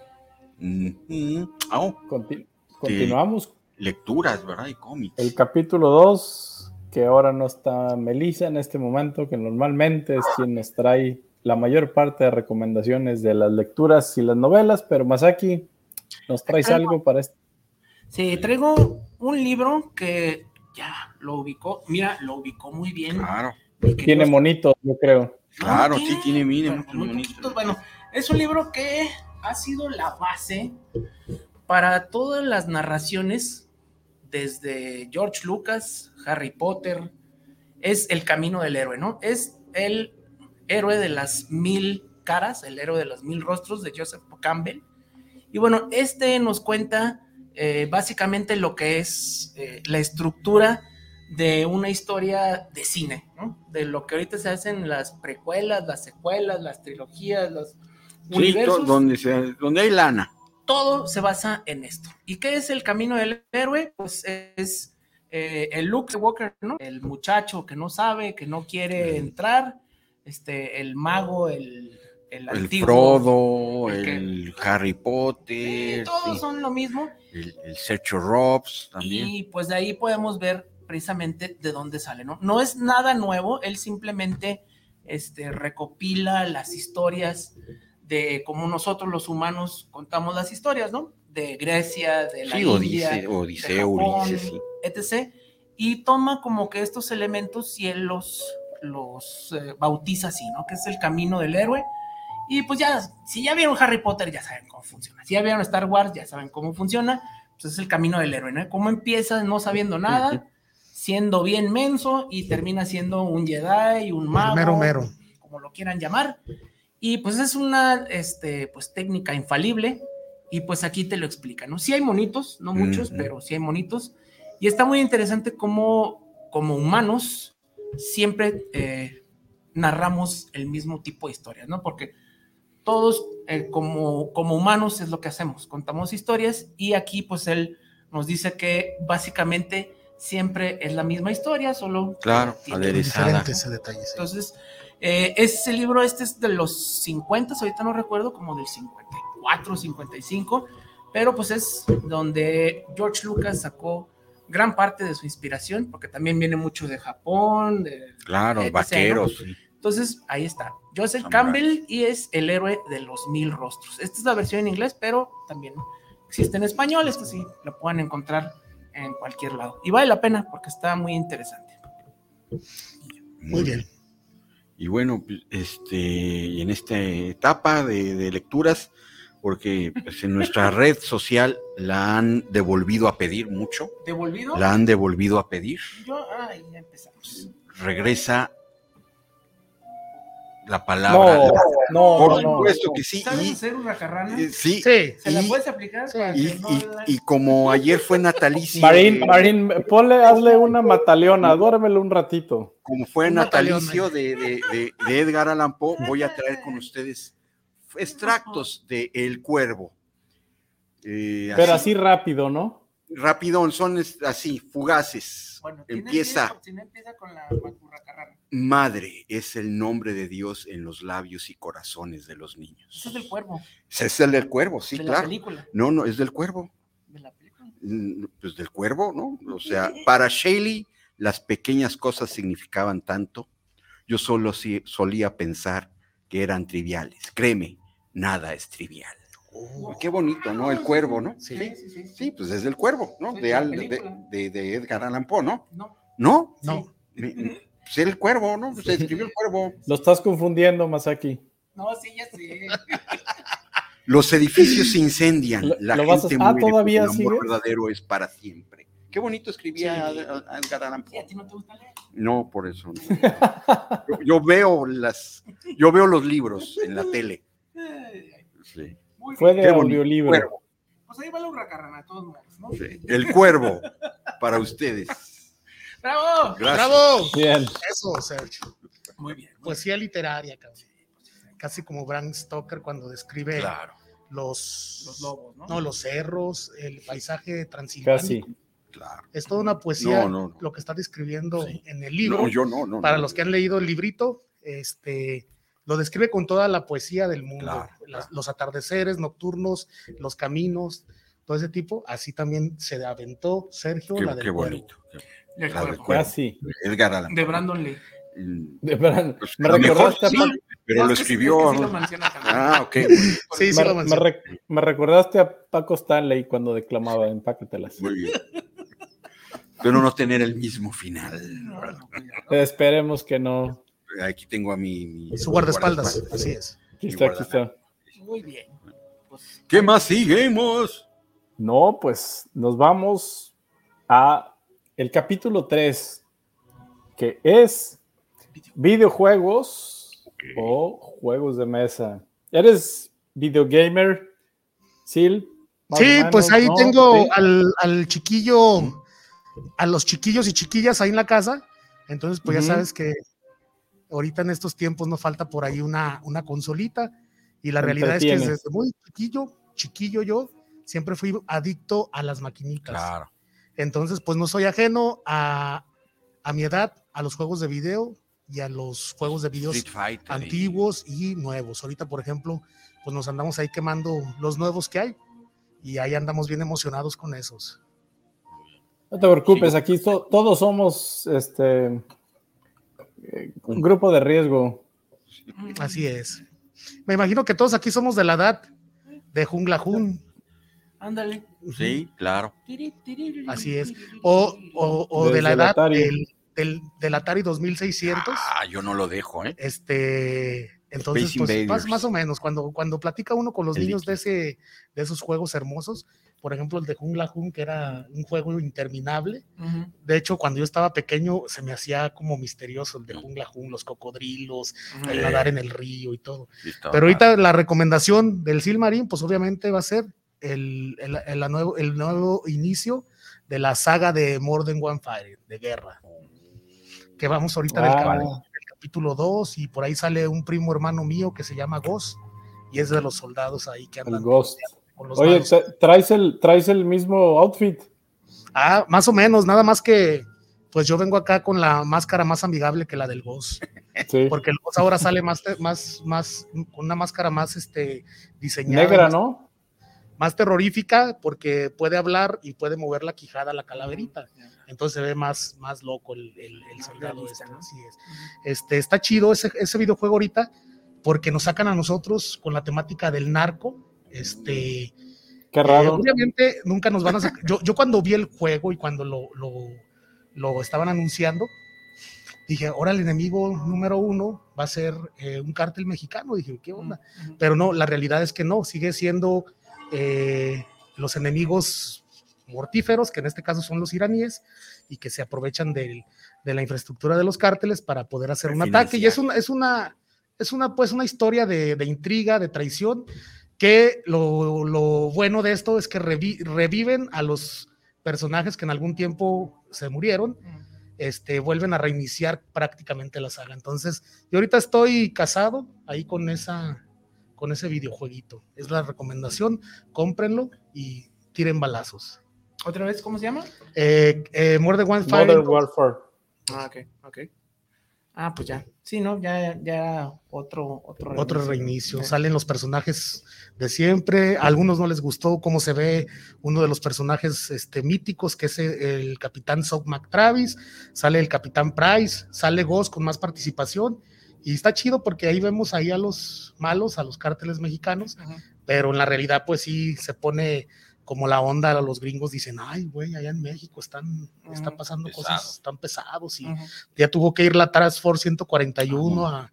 Ujú. Ah, oh, Conti- continuamos lecturas, ¿verdad? Y cómics. el capítulo 2, que ahora no está Melissa en este momento, que normalmente es quien nos trae la mayor parte de recomendaciones de las lecturas y las novelas, pero Masaki, ¿nos traes algo para este? Sí, traigo un libro que ya lo ubicó. Mira, lo ubicó muy bien. Claro, Tiene monitos, yo creo. claro, sí, tiene, mire, bueno. Bueno, es un libro que ha sido la base para todas las narraciones desde George Lucas, Harry Potter. Es el camino del héroe, ¿no? Es el héroe de las mil caras, el héroe de los mil rostros de Joseph Campbell. Y bueno, este nos cuenta eh, básicamente lo que es eh, la estructura de una historia de cine, ¿no? De lo que ahorita se hacen las precuelas, las secuelas, las trilogías, los Sí, universos. donde, se, donde hay lana. Todo se basa en esto. ¿Y qué es el camino del héroe? Pues es eh, el Luke Walker, ¿no? El muchacho que no sabe, que no quiere entrar, este, el mago, el, el, El antiguo. Frodo, el que- Harry Sí, Potter, todos sí, son lo mismo. el, el Sergio Robs también. Y pues de ahí podemos ver precisamente de dónde sale, ¿no? No es nada nuevo, él simplemente este, recopila las historias de cómo nosotros los humanos contamos las historias, ¿no? De Grecia, de la Sí, India, de Japón, Ulises, sí. etc. Y toma como que estos elementos y él los, los eh, bautiza así, ¿no? Que es el camino del héroe. Y pues ya, si ya vieron Harry Potter, ya saben cómo funciona. Si ya vieron Star Wars, ya saben cómo funciona. Pues es el camino del héroe, ¿no? Cómo empieza no sabiendo nada, siendo bien menso y termina siendo un Jedi, un mago, mero mero. como lo quieran llamar. Y pues es una este, pues, técnica infalible y pues aquí te lo explica, ¿no? Sí hay monitos, no muchos, Ujú. pero sí hay monitos. Y está muy interesante cómo como humanos siempre eh, narramos el mismo tipo de historias, ¿no? Porque todos eh, como, como humanos es lo que hacemos, contamos historias y aquí pues él nos dice que básicamente siempre es la misma historia, solo Claro. Diferentes detalles. sí. entonces, eh, ese libro, este es de los 50, ahorita no recuerdo, como del 54, 55, pero pues es donde George Lucas sacó gran parte de su inspiración, porque también viene mucho de Japón, de- Claro, etc., vaqueros. Entonces, ahí está. Joseph Samurai. Campbell y es el héroe de los mil rostros. Esta es la versión en inglés, pero también existe en español. Esta sí la pueden encontrar en cualquier lado. Y vale la pena porque está muy interesante. Muy bien. Y bueno, pues, este, en esta etapa de, de lecturas, porque pues, en nuestra red social la han devolvido a pedir mucho, ¿Devolvido? la han devolvido a pedir. Yo, ay, ya empezamos. Regresa la palabra. No, no, Por no, no. supuesto que sí. ¿Sabes Y, hacer una carrana? eh, sí, Sí, ¿Se la puedes aplicar? Sí. y, que no y- la- y como ayer fue natalicio, Marín, de- Marín, ponle, hazle una mataleona, duérmelo un ratito. como fue Un natalicio de, de- de- de Edgar Allan Poe, voy a traer con ustedes extractos de El Cuervo. Eh, Pero así rápido, ¿no? rapidón, son así, fugaces. Bueno, Empieza. si no empieza con la macurracarrana. Madre es el nombre de Dios en los labios y corazones de los niños. Eso es del cuervo. Ese es el del cuervo, sí, de la claro. película. No, no, es del cuervo. De la película. Mm, Pues del cuervo, ¿no? O sea, para Shelley las pequeñas cosas significaban tanto. Yo solo sí- solía pensar que eran triviales. Créeme, nada es trivial. Oh, Qué bonito, ¿no? El cuervo, ¿no? sí. Sí, sí, sí. Sí, pues es del cuervo, ¿no? De, la Al- de, película. de- de Edgar Allan Poe, ¿no? No. ¿No? No, me- Pues era el cuervo, ¿no? Se escribió el cuervo. Lo estás confundiendo, Masaki. No, sí, ya sé. Los edificios se incendian, Lo- la lo vas gente a- ah, muere, ¿todavía el amor sigue? verdadero es para siempre. Qué bonito escribía Sí. Edgar Allan a ti no te gusta leer. No, por eso. no. Yo, yo veo las, yo veo los libros en la tele. Sí, Muy Fue bien. de audiolibro. Pues ahí va la hurracarrana, todos modos, ¿no? sí. El cuervo para ustedes. ¡Bravo! Gracias. ¡Bravo! Bien. Eso, Sergio. Muy bien. muy Poesía literaria, cabrón. Casi como Bram Stoker cuando describe Claro, los, Los lobos, ¿no? no, los cerros, el paisaje transilváneo. Casi. claro. Es toda una poesía No, no, no. lo que está describiendo Sí. en el libro. No, yo no, no. Para no. los que han leído el librito, este lo describe con toda la poesía del mundo, Claro, Las- claro. los atardeceres nocturnos, los caminos, todo ese tipo. Así también se aventó Sergio Qué, la del qué Cuervo. bonito. La cuervo. Casi. Edgar Allan De. Brandon Lee. De verdad, pues, me mejor recordaste a sí, Paco- pero No, lo escribió. sí lo. Ah, ok. Sí, sí me, lo me rec- me recordaste a Paco Stanley cuando declamaba en Páquetelas. Muy bien. Pero no tener el mismo final. Esperemos que no. Aquí tengo a mi. mi- Su guardaespaldas, así es. Aquí está, aquí está. Muy bien. Pues, ¿Qué más seguimos? No, pues nos vamos a el capítulo 3, que es videojuegos o juegos de mesa. ¿Eres videogamer, Sil? Sí, menos, pues ahí ¿no? tengo Sí. al, al chiquillo, a los chiquillos y chiquillas ahí en la casa. Entonces, pues ya sabes que ahorita en estos tiempos no falta por ahí una, una consolita. Y la realidad es que desde muy chiquillo, chiquillo yo, siempre fui adicto a las maquinitas. Entonces, pues no soy ajeno a, a mi edad, a los juegos de video y a los juegos de videos y- antiguos y nuevos. Ahorita, por ejemplo, pues nos andamos ahí quemando los nuevos que hay y ahí andamos bien emocionados con esos. No te preocupes, aquí to- todos somos este eh, un grupo de riesgo. Así es. Me imagino que todos aquí somos de la edad de Jungla Jun. Ándale. Sí, claro. Así es. O, o- o de la edad Atari. del, del, del Atari 2600. Ah, yo no lo dejo, ¿eh? Este, entonces, pues, más, más o menos, cuando, cuando platica uno con los El niños de, ese, de esos juegos hermosos, por ejemplo, el de Jungla Jun, que era un juego interminable. De hecho, cuando yo estaba pequeño, se me hacía como misterioso el de Jungla Jun, los cocodrilos, el nadar en el río y todo. Pero ahorita la recomendación del Silmarín, pues obviamente va a ser el, el- el- nuevo, el nuevo inicio de la saga de More Than One Fire, de guerra. Que vamos ahorita del, Ah. cap- del capítulo 2 y por ahí sale un primo hermano mío que se llama Ghost y es de los soldados ahí que El andan Ghost. con los Oye, traes el, traes el mismo outfit. Ah, más o menos, nada más que pues yo vengo acá con la máscara más amigable que la del Ghost. Sí. Porque el Ghost ahora sale más, más, más, con una máscara más este, diseñada. Negra, ¿no? Más terrorífica porque puede hablar y puede mover la quijada, la calaverita. Entonces se ve más, más loco el, el- el Más soldado realista, este, ¿no? así es. Este, está chido ese, ese videojuego ahorita porque nos sacan a nosotros con la temática del narco. Este, Qué eh, raro. obviamente nunca nos van a sacar. Yo, yo cuando vi el juego y cuando lo, lo, lo estaban anunciando, dije, ahora el enemigo número uno va a ser eh, un cártel mexicano. Dije, ¿qué onda? Pero no, la realidad es que no, sigue siendo eh, los enemigos mortíferos, que en este caso son los iraníes, y que se aprovechan del- de la infraestructura de los cárteles para poder hacer un ataque. Y es una, es una, es una, pues, una historia de, de intriga, de traición, que lo, lo bueno de esto es que revi- reviven a los personajes que en algún tiempo se murieron, este, vuelven a reiniciar prácticamente la saga. Entonces, yo ahorita estoy casado ahí con esa, con ese videojueguito. Es la recomendación, cómprenlo y tiren balazos. ¿Otra vez cómo se llama? Eh, eh, Modern Warfare. Modern Warfare. Ah, ok, ok. Ah, pues ya. Sí, ¿no? Ya, ya otro, otro Otro reinicio. Sí. Salen los personajes de siempre. A algunos no les gustó cómo se ve uno de los personajes este, míticos, que es el, el capitán Sock McTravis. Sale el capitán Price. Sale Ghost con más participación. Y está chido porque ahí vemos ahí a los malos, a los cárteles mexicanos. Ajá. Pero en la realidad, pues sí se pone como la onda. Los gringos dicen, ay, güey, allá en México están, están pasando Pesado. cosas tan pesados. Y, ya tuvo que ir la Task Force 141 a,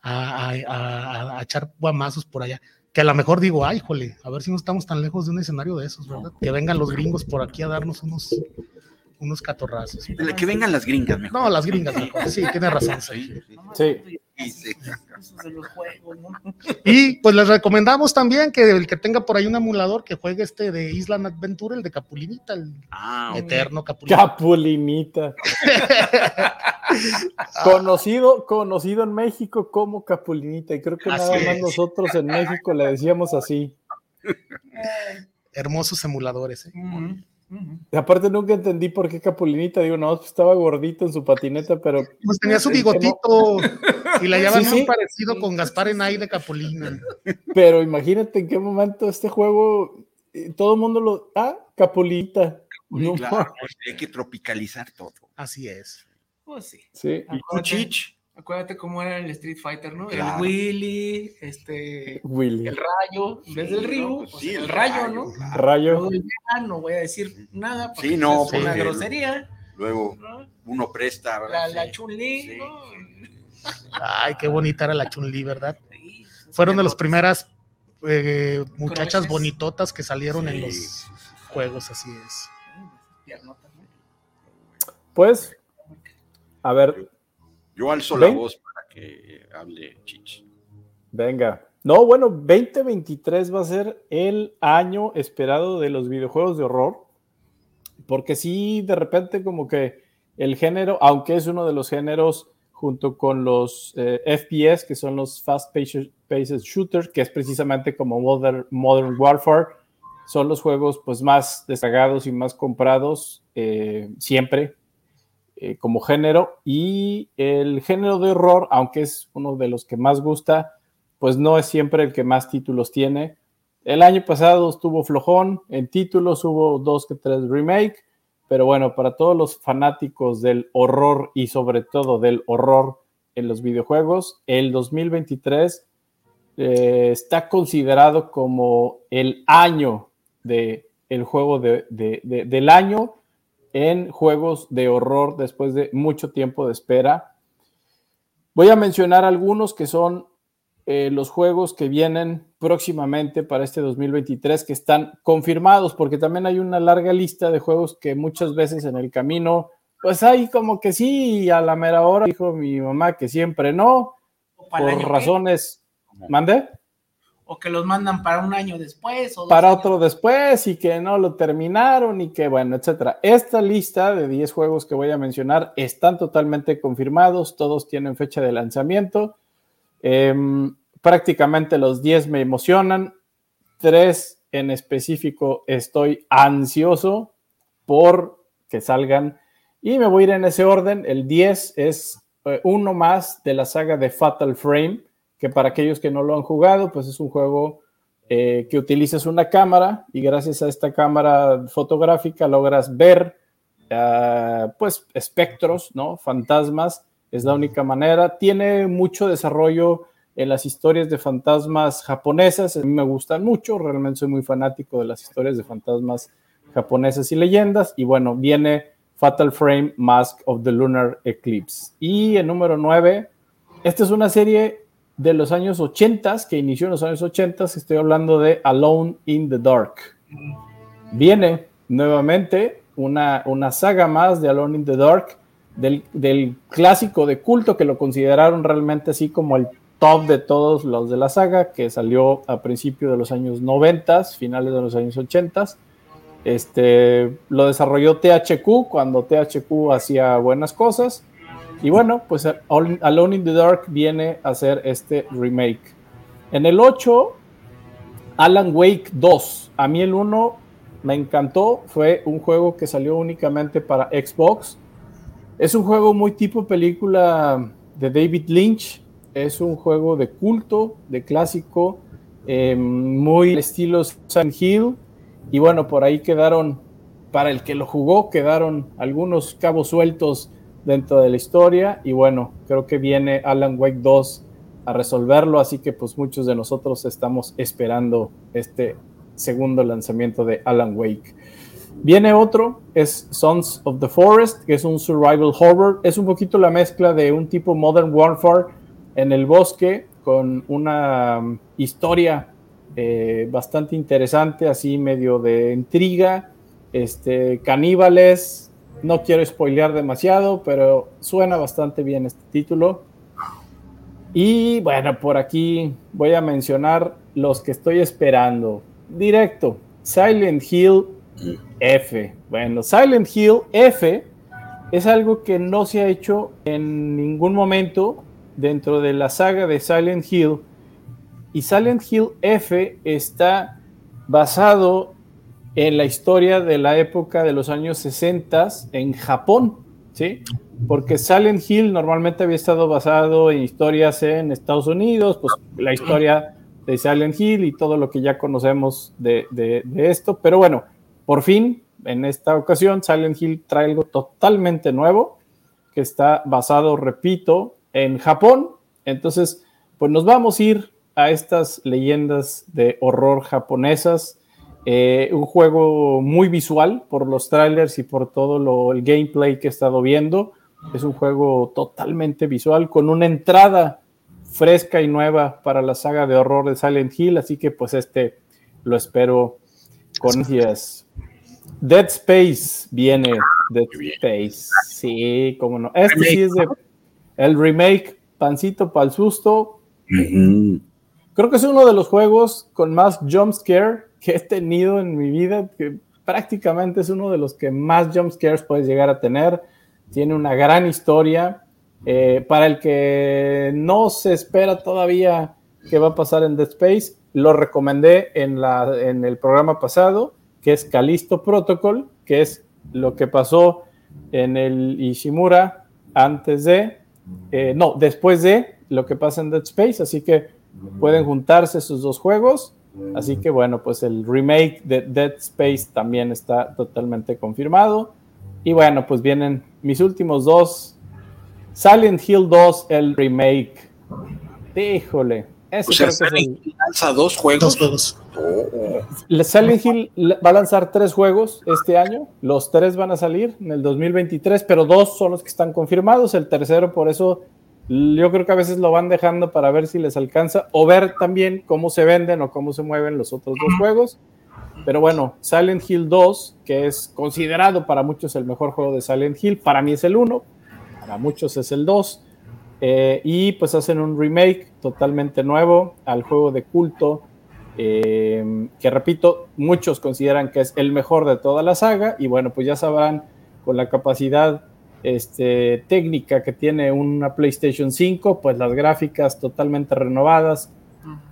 a, a- a- a echar guamazos por allá. Que a lo mejor digo, ay, jole, a ver si no estamos tan lejos de un escenario de esos, ¿verdad? Que vengan los gringos por aquí a darnos unos, unos catorrazos. Que vengan las gringas mejor. No, las gringas mejor. Sí, tiene razón. Sí, Sergio. sí. Y pues les recomendamos también que el que tenga por ahí un emulador que juegue este de Island Adventure, el de Capulinita, el Ah, eterno Capulinita. Capulinita. conocido, conocido en México como Capulinita. Y creo que Así nada más es. nosotros en México le decíamos así. Hermosos emuladores. ¿eh? Y aparte nunca entendí por qué Capulinita. Digo, no, pues estaba gordito en su patineta, pero Pues tenía su bigotito y la llevan Sí, muy sí. parecido con Gaspar en de Capulina. Pero imagínate en qué momento este juego, eh, todo el mundo lo. Ah, Capulita. No, Claro, pues, hay que tropicalizar todo. Así es. Pues sí. Sí. ¿Y tú, Acuérdate, cómo era el Street Fighter, ¿no? Claro. El Willy, este, Willy. el rayo, en vez del Ryu, no, pues pues sí, el rayo, ¿no? claro. Rayo. Ya no voy a decir nada porque Sí, no, es una grosería, Luego ¿no? uno presta. La, ¿verdad? la Sí. Chun-Li, Sí. ¿no? Ay, qué bonita era la Chun-Li, ¿verdad? Sí, Fueron de las primeras eh, muchachas bonitotas que salieron en los juegos, así es. Pues, a ver, Yo alzo la voz para que hable Chich. venga. No, bueno, 2023 va a ser el año esperado de los videojuegos de horror. Porque sí, de repente como que el género, aunque es uno de los géneros junto con los eh, FPS, que son los Fast Paced, Paced Shooter, que es precisamente como Modern, Modern Warfare, son los juegos pues más descargados y más comprados eh, siempre eh, como género. Y el género de horror, aunque es uno de los que más gusta, pues no es siempre el que más títulos tiene. El año pasado estuvo flojón, en títulos hubo dos que tres remake, pero bueno, para todos los fanáticos del horror y sobre todo del horror en los videojuegos, el 2023 eh, está considerado como el año de el juego de- de- de- del año en juegos de horror después de mucho tiempo de espera. Voy a mencionar algunos que son eh, los juegos que vienen próximamente para este 2023 que están confirmados, porque también hay una larga lista de juegos que muchas veces en el camino, pues hay como que sí, y a la mera hora dijo mi mamá que siempre no, por año que- razones, ¿mandé? O que los mandan para un año después. O para años otro después y que no lo terminaron y que bueno, etcétera. Esta lista de 10 juegos que voy a mencionar están totalmente confirmados, todos tienen fecha de lanzamiento. Em, prácticamente los 10 me emocionan, tres en específico estoy ansioso por que salgan y me voy a ir en ese orden. El 10 es eh, uno más de la saga de Fatal Frame, que para aquellos que no lo han jugado, pues es un juego eh, que utilizas una cámara y gracias a esta cámara fotográfica logras ver ah, pues espectros, ¿no? Fantasmas, es la única manera. Tiene mucho desarrollo en las historias de fantasmas japonesas, a mí me gustan mucho, realmente soy muy fanático de las historias de fantasmas japonesas y leyendas y bueno, viene Fatal Frame Mask of the Lunar Eclipse. Y el número 9, esta es una serie de los años 80, que inició en los años 80, estoy hablando de Alone in the Dark. Viene nuevamente una, una saga más de Alone in the Dark, del, del, clásico de culto que lo consideraron realmente así como el top de todos los de la saga, que salió a principios de los años 90, finales de los años 80. Este, lo desarrolló THQ cuando THQ hacía buenas cosas. Y bueno, pues Alone in the Dark viene a hacer este remake. En el 8, Alan Wake 2. A mí el 1 me encantó. Fue un juego que salió únicamente para Xbox. Es un juego muy tipo película de David Lynch. Es un juego de culto, de clásico, eh, muy estilo Silent Hill. Y bueno, por ahí quedaron, para el que lo jugó, quedaron algunos cabos sueltos dentro de la historia. Y bueno, creo que viene Alan Wake 2 a resolverlo. Así que pues muchos de nosotros estamos esperando este segundo lanzamiento de Alan Wake. Viene otro, es Sons of the Forest, que es un survival horror. Es un poquito la mezcla de un tipo Modern Warfare en el bosque con una um, historia eh, bastante interesante, así medio de intriga, este, caníbales. No quiero spoilear demasiado, pero suena bastante bien este título. Y bueno, por aquí voy a mencionar los que estoy esperando. Directo, Silent Hill F. Bueno, Silent Hill F es algo que no se ha hecho en ningún momento dentro de la saga de Silent Hill. Y Silent Hill F está basado en la historia de la época de los años 60 en Japón, ¿sí? Porque Silent Hill normalmente había estado basado en historias en Estados Unidos, pues la historia de Silent Hill y todo lo que ya conocemos de, de, de esto, pero bueno, por fin, en esta ocasión, Silent Hill trae algo totalmente nuevo, que está basado, repito, en Japón. Entonces, pues nos vamos a ir a estas leyendas de horror japonesas. Eh, un juego muy visual por los trailers y por todo lo, el gameplay que he estado viendo. Es un juego totalmente visual con una entrada fresca y nueva para la saga de horror de Silent Hill. Así que pues este lo espero con ansias. Dead Space viene. Dead Space. Sí, cómo no. Este sí es de, el remake, pancito para el susto. Creo que es uno de los juegos con más jump scare que he tenido en mi vida, que prácticamente es uno de los que más jump scares puedes llegar a tener. Tiene una gran historia. Eh, para el que no se espera todavía qué va a pasar en Dead Space, lo recomendé en, la, en el programa pasado, que es Calisto Protocol, que es lo que pasó en el Ishimura antes de, eh, no, después de lo que pasa en Dead Space, así que pueden juntarse esos dos juegos. Así que bueno, pues el remake de Dead Space también está totalmente confirmado. Y bueno, pues vienen mis últimos dos. Silent Hill 2, el remake. Híjole. Ese O sea, Silent Hill lanza dos juegos. Dos juegos. Oh, Le- Silent Hill va a lanzar tres juegos este año. Los tres van a salir en el 2023, pero dos son los que están confirmados. El tercero, por eso yo creo que a veces lo van dejando para ver si les alcanza o ver también cómo se venden o cómo se mueven los otros dos juegos. Pero bueno, Silent Hill 2, que es considerado para muchos el mejor juego de Silent Hill, para mí es el 1, para muchos es el 2. Eh, y pues hacen un remake totalmente nuevo al juego de culto eh, que repito, muchos consideran que es el mejor de toda la saga y bueno, pues ya sabrán con la capacidad este, técnica que tiene una PlayStation 5, pues las gráficas totalmente renovadas,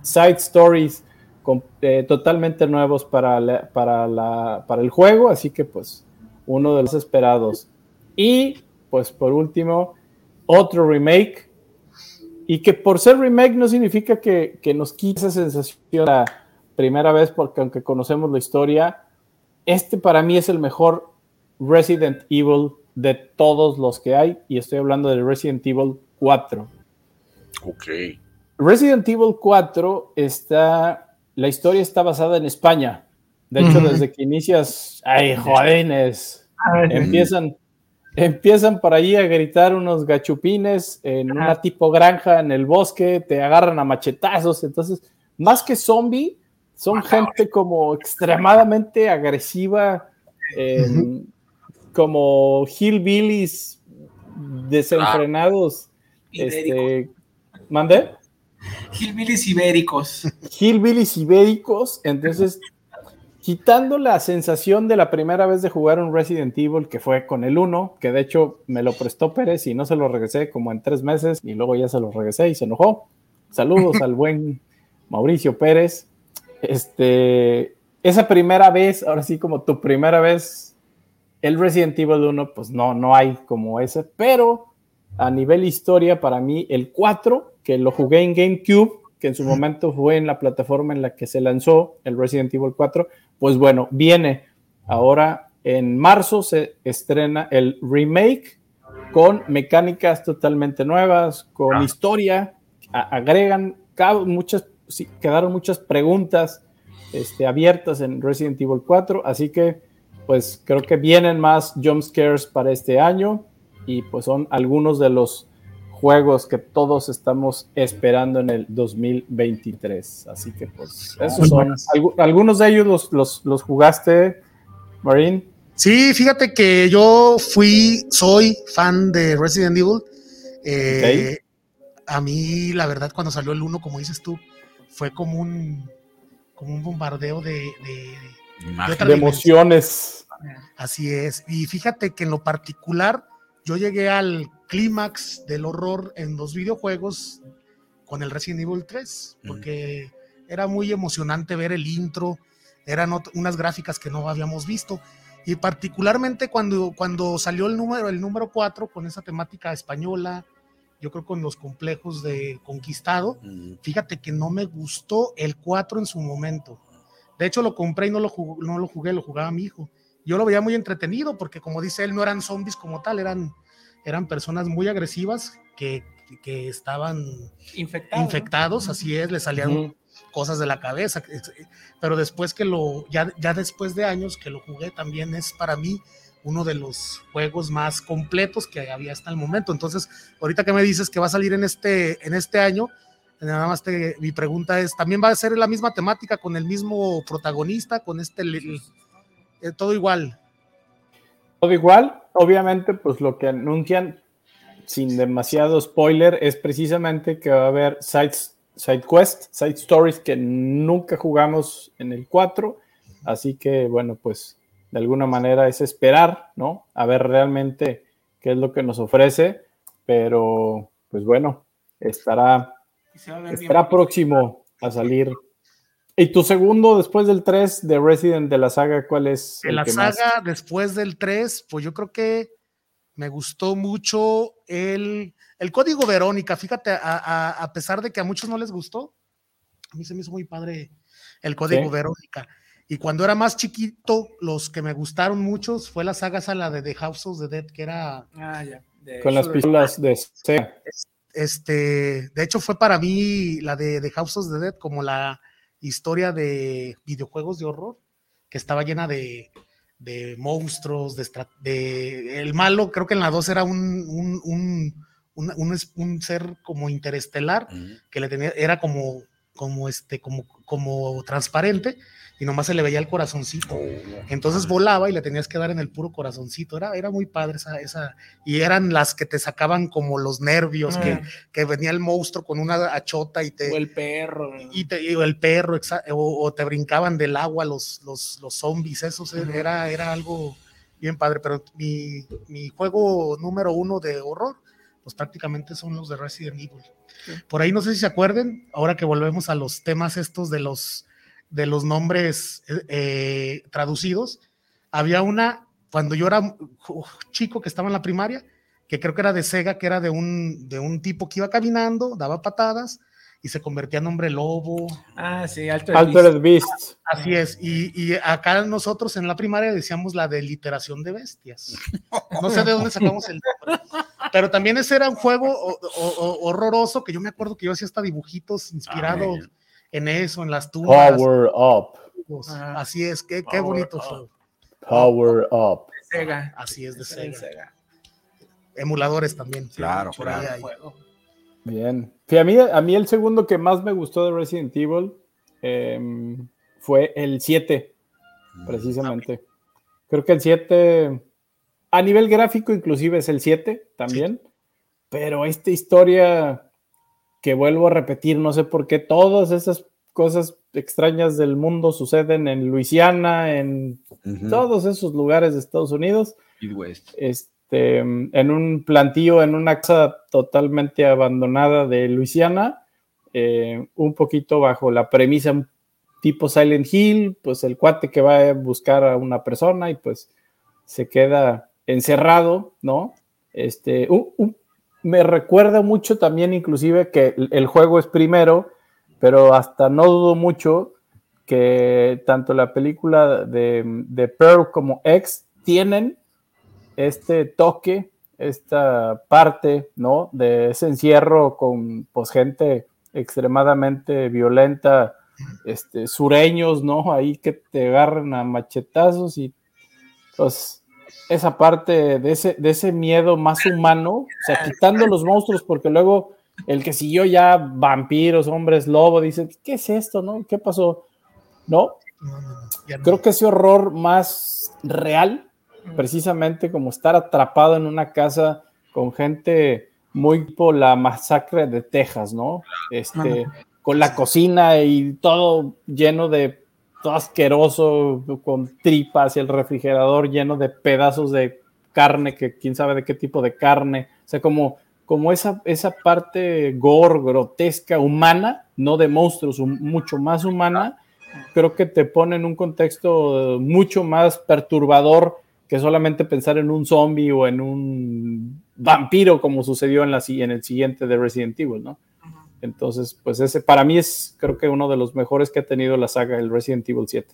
side stories con- eh, totalmente nuevos para, la- para, la- para el juego, así que pues uno de los esperados. Y pues por último, otro remake y que por ser remake no significa que, que nos quite esa sensación la primera vez, porque aunque conocemos la historia, este para mí es el mejor Resident Evil de todos los que hay, y estoy hablando de Resident Evil 4. ok. Resident Evil 4 está, la historia está basada en España. De hecho, desde que inicias, ay, jóvenes, empiezan, empiezan por allí a gritar unos gachupines en una tipo granja en el bosque, te agarran a machetazos, entonces, más que zombie, son gente como extremadamente agresiva, como hillbillies desenfrenados. este, ¿Mande? Hillbillies ibéricos. Hillbillies ibéricos, entonces quitando la sensación de la primera vez de jugar un Resident Evil que fue con el 1, que de hecho me lo prestó Pérez y no se lo regresé como en tres meses y luego ya se lo regresé y se enojó. Saludos al buen Mauricio Pérez. Este, esa primera vez, ahora sí como tu primera vez, el Resident Evil 1, pues no, no hay como ese, pero a nivel historia, para mí el 4, que lo jugué en GameCube, que en su momento fue en la plataforma en la que se lanzó el Resident Evil 4, pues bueno, viene ahora en marzo se estrena el remake con mecánicas totalmente nuevas, con ah. historia, agregan muchas, quedaron muchas preguntas este, abiertas en Resident Evil 4, así que pues creo que vienen más jump scares para este año y pues son algunos de los juegos que todos estamos esperando en el 2023. Así que pues esos son algunos de ellos los, los, jugaste, Marín. Sí, fíjate que yo fui, soy fan de Resident Evil. Eh, a mí, la verdad, cuando salió el 1, como dices tú, fue como un, como un bombardeo de, de emociones. Así es. Y fíjate que en lo particular, yo llegué al clímax del horror en los videojuegos con el Resident Evil 3, porque era muy emocionante ver el intro, eran unas gráficas que no habíamos visto. Y particularmente cuando, cuando salió el número, el número 4 con esa temática española, yo creo con los complejos de Conquistado, fíjate que no me gustó el 4 en su momento. De hecho, lo compré y no lo, no lo jugué, lo jugaba mi hijo. Yo lo veía muy entretenido porque, como dice él, no eran zombies como tal, eran eran personas muy agresivas que, que estaban infectados, así es, le salían cosas de la cabeza. Pero después que lo, ya, ya después de años que lo jugué, también es para mí uno de los juegos más completos que había hasta el momento. Entonces, ahorita que me dices que va a salir en este, en este año, nada más te, mi pregunta es, ¿también va a ser la misma temática con el mismo protagonista, con este, eh, todo igual? Todo igual, obviamente, pues lo que anuncian sin demasiado spoiler es precisamente que va a haber side, side quest, side stories que nunca jugamos en el 4. Así que, bueno, pues de alguna manera es esperar, ¿no? A ver realmente qué es lo que nos ofrece. Pero, pues bueno, estará, estará próximo a salir ¿Y tu segundo después del 3 de Resident de la saga, cuál es? De la saga después del 3, pues yo creo que me gustó mucho el, el código Verónica. Fíjate, a, a, pesar de que a muchos no les gustó, a mí se me hizo muy padre el código Verónica. Y cuando era más chiquito, los que me gustaron muchos fue la saga esa, la de The House of the Dead, que era. Ah, ya. Con las pistolas de Este, de hecho, fue para mí la de House of the Dead como la historia de videojuegos de horror que estaba llena de, de monstruos, de, de, El malo, creo que en la 2 era un, un, un, un, ser como interestelar, que le tenía, era como, como, este, como, como transparente y nomás se le veía el corazoncito. Oh, Entonces volaba y le tenías que dar en el puro corazoncito. Era, era muy padre esa, esa. Y eran las que te sacaban como los nervios, que, ah. que, venía el monstruo con una achota y te. O el perro. Y, te, el perro, o, te brincaban del agua los, los, los zombies. Eso era, era algo bien padre. Pero mi, mi juego número uno de horror, pues prácticamente son los de Resident Evil. Por ahí no sé si se acuerden, ahora que volvemos a los temas estos de los de los nombres eh, traducidos. Había una, cuando yo era chico que estaba en la primaria, que creo que era de Sega, que era de un, de un tipo que iba caminando, daba patadas y se convertía en hombre lobo. Ah, sí, Altered, Beast. Así es, y, y, acá nosotros en la primaria decíamos la de literación de bestias. No sé de dónde sacamos el nombre. Pero también ese era un juego horroroso que yo me acuerdo que yo hacía hasta dibujitos inspirados. Ah, en eso, en las tumbas. Power Up. Así es, qué, qué bonito show. Power Up. Sega. Así es, de Sega. emuladores también. Claro, claro. Bien. Sí, a, mí, a mí el segundo que más me gustó de Resident Evil em, fue el 7, precisamente. Creo que el 7, a nivel gráfico inclusive es el 7 también, pero esta historia que vuelvo a repetir, no sé por qué todas esas cosas extrañas del mundo suceden en Luisiana, en todos esos lugares de Estados Unidos Midwest. este, en un plantío, en una casa totalmente abandonada de Luisiana, eh, un poquito bajo la premisa tipo Silent Hill, pues el cuate que va a buscar a una persona y pues se queda encerrado, ¿no? Este, un- un- me recuerda mucho también inclusive que el, juego es primero, pero hasta no dudo mucho que tanto la película de, de Pearl como X tienen este toque, esta parte, ¿no? De ese encierro con pues, gente extremadamente violenta, este, sureños, ¿no? Ahí que te agarran a machetazos y pues esa parte de ese, de ese miedo más humano, o sea, quitando los monstruos, porque luego el que siguió ya vampiros, hombres lobo, dice, ¿qué es esto, no? ¿Qué pasó? ¿No? No, no, no, ya no. Creo que ese horror más real, precisamente como estar atrapado en una casa con gente muy por la masacre de Texas, ¿no? Este, con la cocina y todo lleno de todo asqueroso, con tripas y el refrigerador lleno de pedazos de carne, que quién sabe de qué tipo de carne, o sea, como, como esa, esa parte gore, grotesca, humana, no de monstruos, mucho más humana, creo que te pone en un contexto mucho más perturbador que solamente pensar en un zombie o en un vampiro como sucedió en, la, en el siguiente de Resident Evil, ¿no? Entonces, pues ese para mí es creo que uno de los mejores que ha tenido la saga, el Resident Evil 7.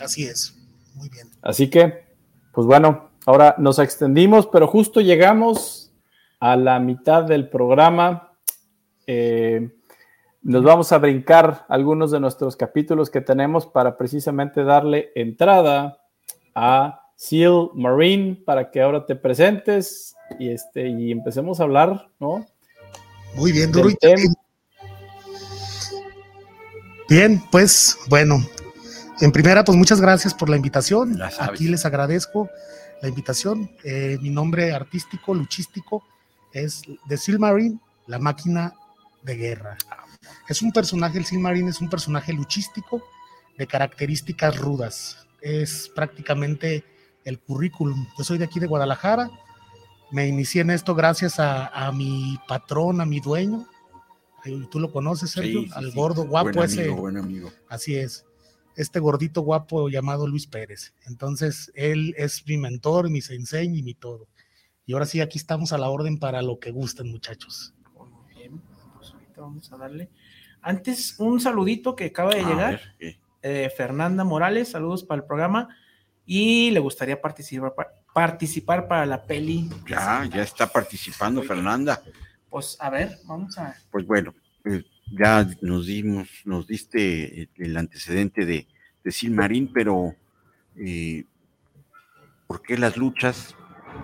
Así es. Muy bien. Así que, pues bueno, ahora nos extendimos, pero justo llegamos a la mitad del programa. Eh, nos vamos a brincar algunos de nuestros capítulos que tenemos para precisamente darle entrada a Seal Marine para que ahora te presentes y, este, y empecemos a hablar, ¿no? Muy bien, duro y. Bien, pues bueno, en primera, pues muchas gracias por la invitación. Aquí les agradezco la invitación. Eh, mi nombre artístico, luchístico, es de Silmarine, la máquina de guerra. Es un personaje, el Silmarine es un personaje luchístico de características rudas. Es prácticamente el currículum. Yo soy de aquí de Guadalajara. Me inicié en esto gracias a, a mi patrón, a mi dueño. Tú lo conoces, Sergio, Sí, sí, al sí. gordo guapo buen ese. buen amigo. Así es. Este gordito guapo llamado Luis Pérez. Entonces, él es mi mentor, mi sensei y mi todo. Y ahora sí, aquí estamos a la orden para lo que gusten, muchachos. Muy bien, pues ahorita vamos a darle. Antes, un saludito que acaba de A llegar. ver, eh, Fernanda Morales, saludos para el programa. Y le gustaría participar, pa- participar para la peli. Ya, ya está participando Fernanda. Pues a ver, vamos a. Pues bueno, eh, ya nos dimos, nos diste el- el antecedente de, de Silmarín, pero eh, ¿por qué las luchas?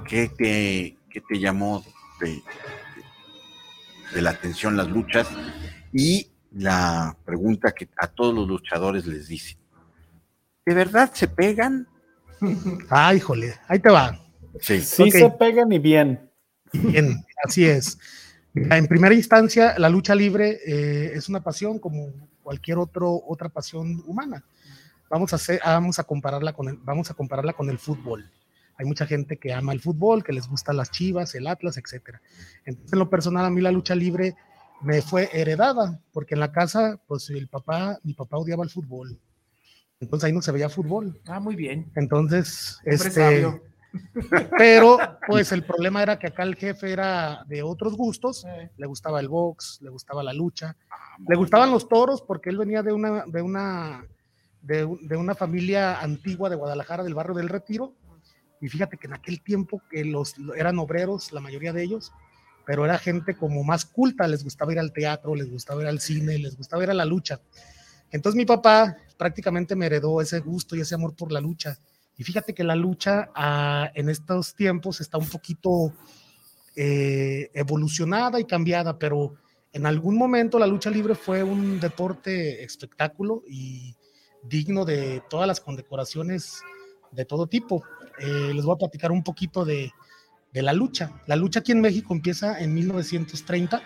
¿Qué te, qué te llamó de, de- de la atención las luchas? Y la pregunta que a todos los luchadores les dicen, ¿de verdad se pegan? Ay, híjole, ahí te va. Sí, Sí Ok. se pegan y bien. Bien, así es. En primera instancia, la lucha libre eh, es una pasión como cualquier otro, otra pasión humana. Vamos a, hacer, vamos, a compararla con el, vamos a compararla con el fútbol. Hay mucha gente que ama el fútbol, que les gustan las chivas, el Atlas, etcétera. Entonces, en lo personal, a mí la lucha libre me fue heredada, porque en la casa, pues el papá, mi papá odiaba el fútbol. Entonces ahí no se veía fútbol. Ah, muy bien. Entonces, Hombre este, sabio. pero pues el problema era que acá el jefe era de otros gustos, Eh, le gustaba el box, le gustaba la lucha, le gustaban los toros porque él venía de una, de una, de, un- de una familia antigua de Guadalajara, del barrio del Retiro, y fíjate que en aquel tiempo que los eran obreros, la mayoría de ellos, pero era gente como más culta, les gustaba ir al teatro, les gustaba ir al cine, les gustaba ir a la lucha. Entonces mi papá prácticamente me heredó ese gusto y ese amor por la lucha. Y fíjate que la lucha ah, en estos tiempos está un poquito eh, evolucionada y cambiada, pero en algún momento la lucha libre fue un deporte espectáculo y digno de todas las condecoraciones de todo tipo. Eh, les voy a platicar un poquito de, de la lucha. La lucha aquí en México empieza en 1930,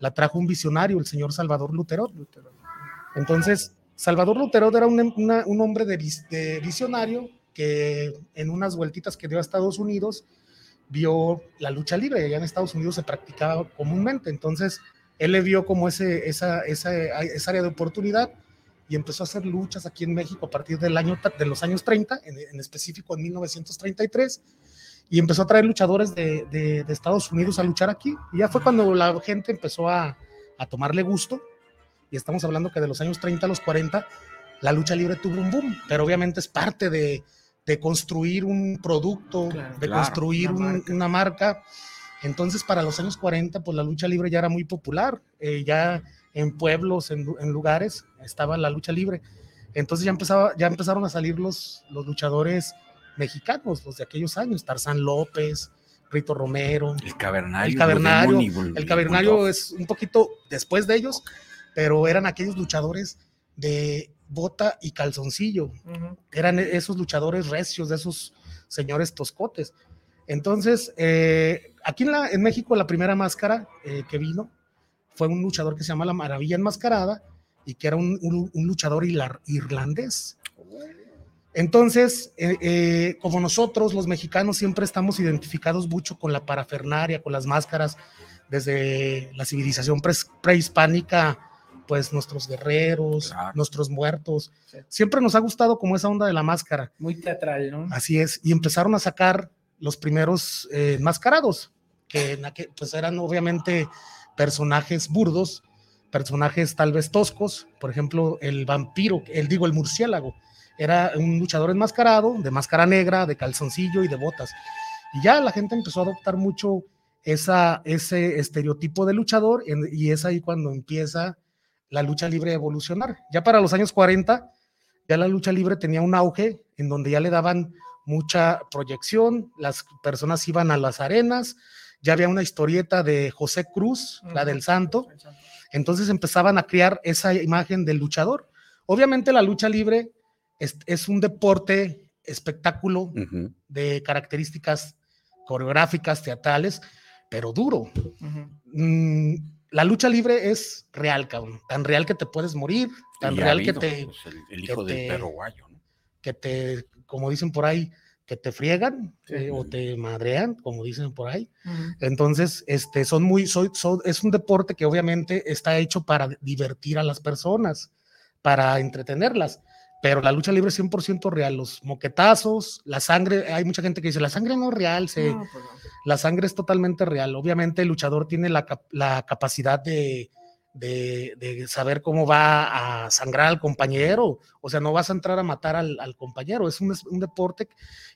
la trajo un visionario, el señor Salvador Lutero. Entonces, Salvador Lutero era un, un hombre de, vis- de visionario que en unas vueltitas que dio a Estados Unidos vio la lucha libre. Allá en Estados Unidos se practicaba comúnmente. Entonces, él le vio como ese, esa, esa, esa área de oportunidad y empezó a hacer luchas aquí en México a partir del año, de los años 30, en, en específico en 1933 y empezó a traer luchadores de, de- de Estados Unidos a luchar aquí. Y ya fue cuando la gente empezó a, a tomarle gusto. Y estamos hablando que de los años 30 a los 40, la lucha libre tuvo un boom, pero obviamente es parte de, de construir un producto, Claro, de claro, construir una un- marca. una marca. Entonces, para los años 40, pues la lucha libre ya era muy popular. eh, ya en pueblos, en, en lugares, estaba la lucha libre. Entonces ya, empezaba, ya empezaron a salir los, los luchadores mexicanos, los de aquellos años, Tarzán López, Rito Romero, El cavernario. El cavernario, el cavernario es un poquito después de ellos, pero eran aquellos luchadores de bota y calzoncillo, eran esos luchadores recios, de esos señores toscotes. Entonces, eh, aquí en, la- en México la primera máscara eh, que vino fue un luchador que se llama La Maravilla Enmascarada y que era un, un- un luchador irlandés. Entonces, eh, como nosotros los mexicanos siempre estamos identificados mucho con la parafernaria, con las máscaras, desde la civilización prehispánica, pues nuestros guerreros, Claro. nuestros muertos, Sí. siempre nos ha gustado como esa onda de la máscara. Muy teatral, ¿no? Así es, y empezaron a sacar los primeros eh, enmascarados, que en aquel- pues eran obviamente personajes burdos, personajes tal vez toscos, por ejemplo, el vampiro, el digo, el murciélago, era un luchador enmascarado, de máscara negra, de calzoncillo y de botas. Y ya la gente empezó a adoptar mucho esa, ese estereotipo de luchador en- y es ahí cuando empieza la lucha libre a evolucionar. Ya para los años 40, ya la lucha libre tenía un auge en donde ya le daban mucha proyección, las personas iban a las arenas, ya había una historieta de José Cruz, la del santo, entonces empezaban a crear esa imagen del luchador. Obviamente la lucha libre es, es un deporte, espectáculo de características coreográficas, teatrales, pero duro. Mm, la lucha libre es real, cabrón, tan real que te puedes morir, tan real que te, pues, el, el hijo que del te- perro guayo, ¿no? que te, como dicen por ahí, que te friegan Sí. eh, o te madrean, como dicen por ahí. Entonces, este, son muy, soy, son- es un deporte que obviamente está hecho para divertir a las personas, para entretenerlas, pero la lucha libre es 100% real, los moquetazos, la sangre, hay mucha gente que dice, la sangre no es real, se, No, pues no. la sangre es totalmente real. Obviamente el luchador tiene la, la capacidad de, de- de saber cómo va a sangrar al compañero. O sea, no vas a entrar a matar al, al compañero. Es un, un deporte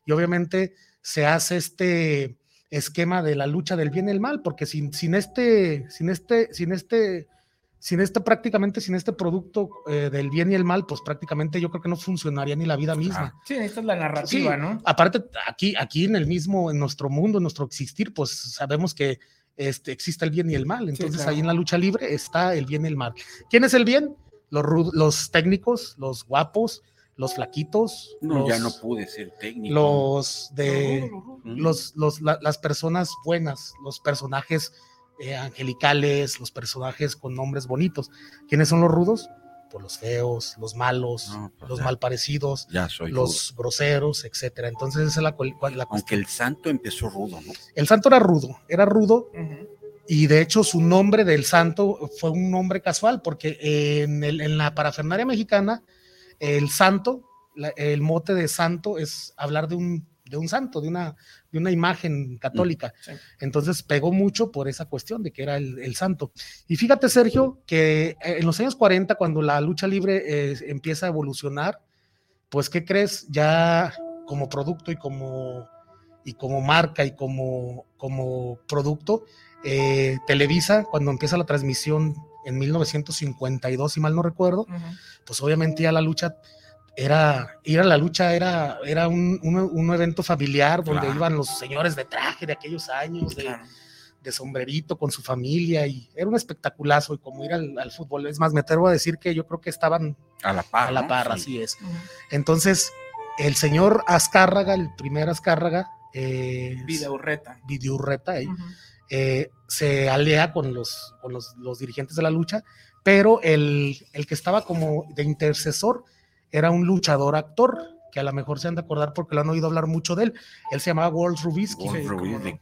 y obviamente se hace este esquema de la lucha del bien y el mal, porque sin, sin este, sin este, sin este, sin este prácticamente, sin este producto eh, del bien y el mal, pues prácticamente yo creo que no funcionaría ni la vida misma. Sí, esta es la narrativa, Sí, ¿no? Aparte, aquí, aquí en el mismo, en nuestro mundo, en nuestro existir, pues sabemos que este, existe el bien y el mal. Entonces claro. ahí en la lucha libre está el bien y el mal. ¿Quién es el bien? Los, los técnicos, los guapos, los flaquitos, No, los, ya no pude ser técnico. los de los, los, la- las personas buenas, los personajes eh, angelicales, los personajes con nombres bonitos. ¿Quiénes son los rudos? Pues los feos, los malos, No, pues los ya. malparecidos, Ya soy los groseros, etcétera. Entonces esa es la, la. Aunque el santo empezó rudo, ¿no? El santo era rudo, era rudo y de hecho su nombre del santo fue un nombre casual porque en, el- en la parafernaria mexicana el santo, la- el mote de santo es hablar de un, de un santo, de una, de una imagen católica. Sí. Entonces pegó mucho por esa cuestión de que era el, el santo. Y fíjate, Sergio, que eh, en los años 40, cuando la lucha libre eh, empieza a evolucionar, pues, ¿qué crees? Ya como producto y como, y como marca y como, como producto, eh, Televisa, cuando empieza la transmisión en 1952, si mal no recuerdo, pues obviamente ya la lucha era, ir a la lucha era, era un, un- un evento familiar donde Claro. iban los señores de traje de aquellos años, de, Claro. de sombrerito con su familia y era un espectaculazo y como ir al, al fútbol. Es más, me atrevo a decir que yo creo que estaban A la par. a la ¿no? par, Sí. así es. Entonces, el señor Azcárraga, el primer Azcárraga, eh, Videurreta. Vidiurreta, eh, eh, se alea con, los, con los, los dirigentes de la lucha, pero el, el que estaba como de intercesor era un luchador actor, que a lo mejor se han de acordar porque lo han oído hablar mucho de él. Él se llamaba Walt Rubisky. De- de-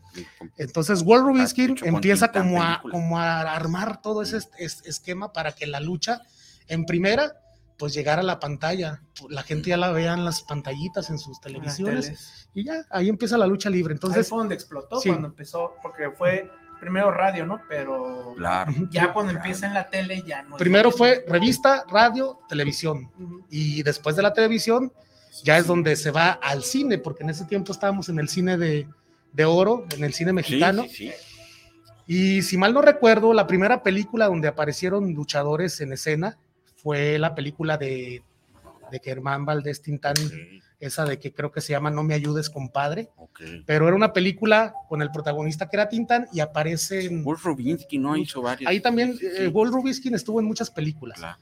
Entonces, Walt Ah, Rubisky empieza como a, película. como a armar todo ese es- es- esquema para que la lucha, en primera, pues llegara a la pantalla. La gente ya la vea en las pantallitas, en sus televisiones, y ya, ahí empieza la lucha libre. Ahí Entonces, fue donde explotó sí. cuando empezó, porque fue primero radio, ¿no? Pero Claro. Ya cuando empieza en la tele ya no. primero fue revista, radio, televisión. Y después de la televisión, ya es donde se va al cine, porque en ese tiempo estábamos en el cine de, de oro, en el cine Sí, mexicano. sí, sí. Y si mal no recuerdo, la primera película donde aparecieron luchadores en escena fue la película de, de Germán Valdés Tintán, Sí, esa de que creo que se llama No me ayudes, compadre. Pero era una película con el protagonista que era Tintán y aparecen. Wolf Rubinsky no hizo varios. Ahí también, Sí, eh, Walt Rubiskin estuvo en muchas películas. claro.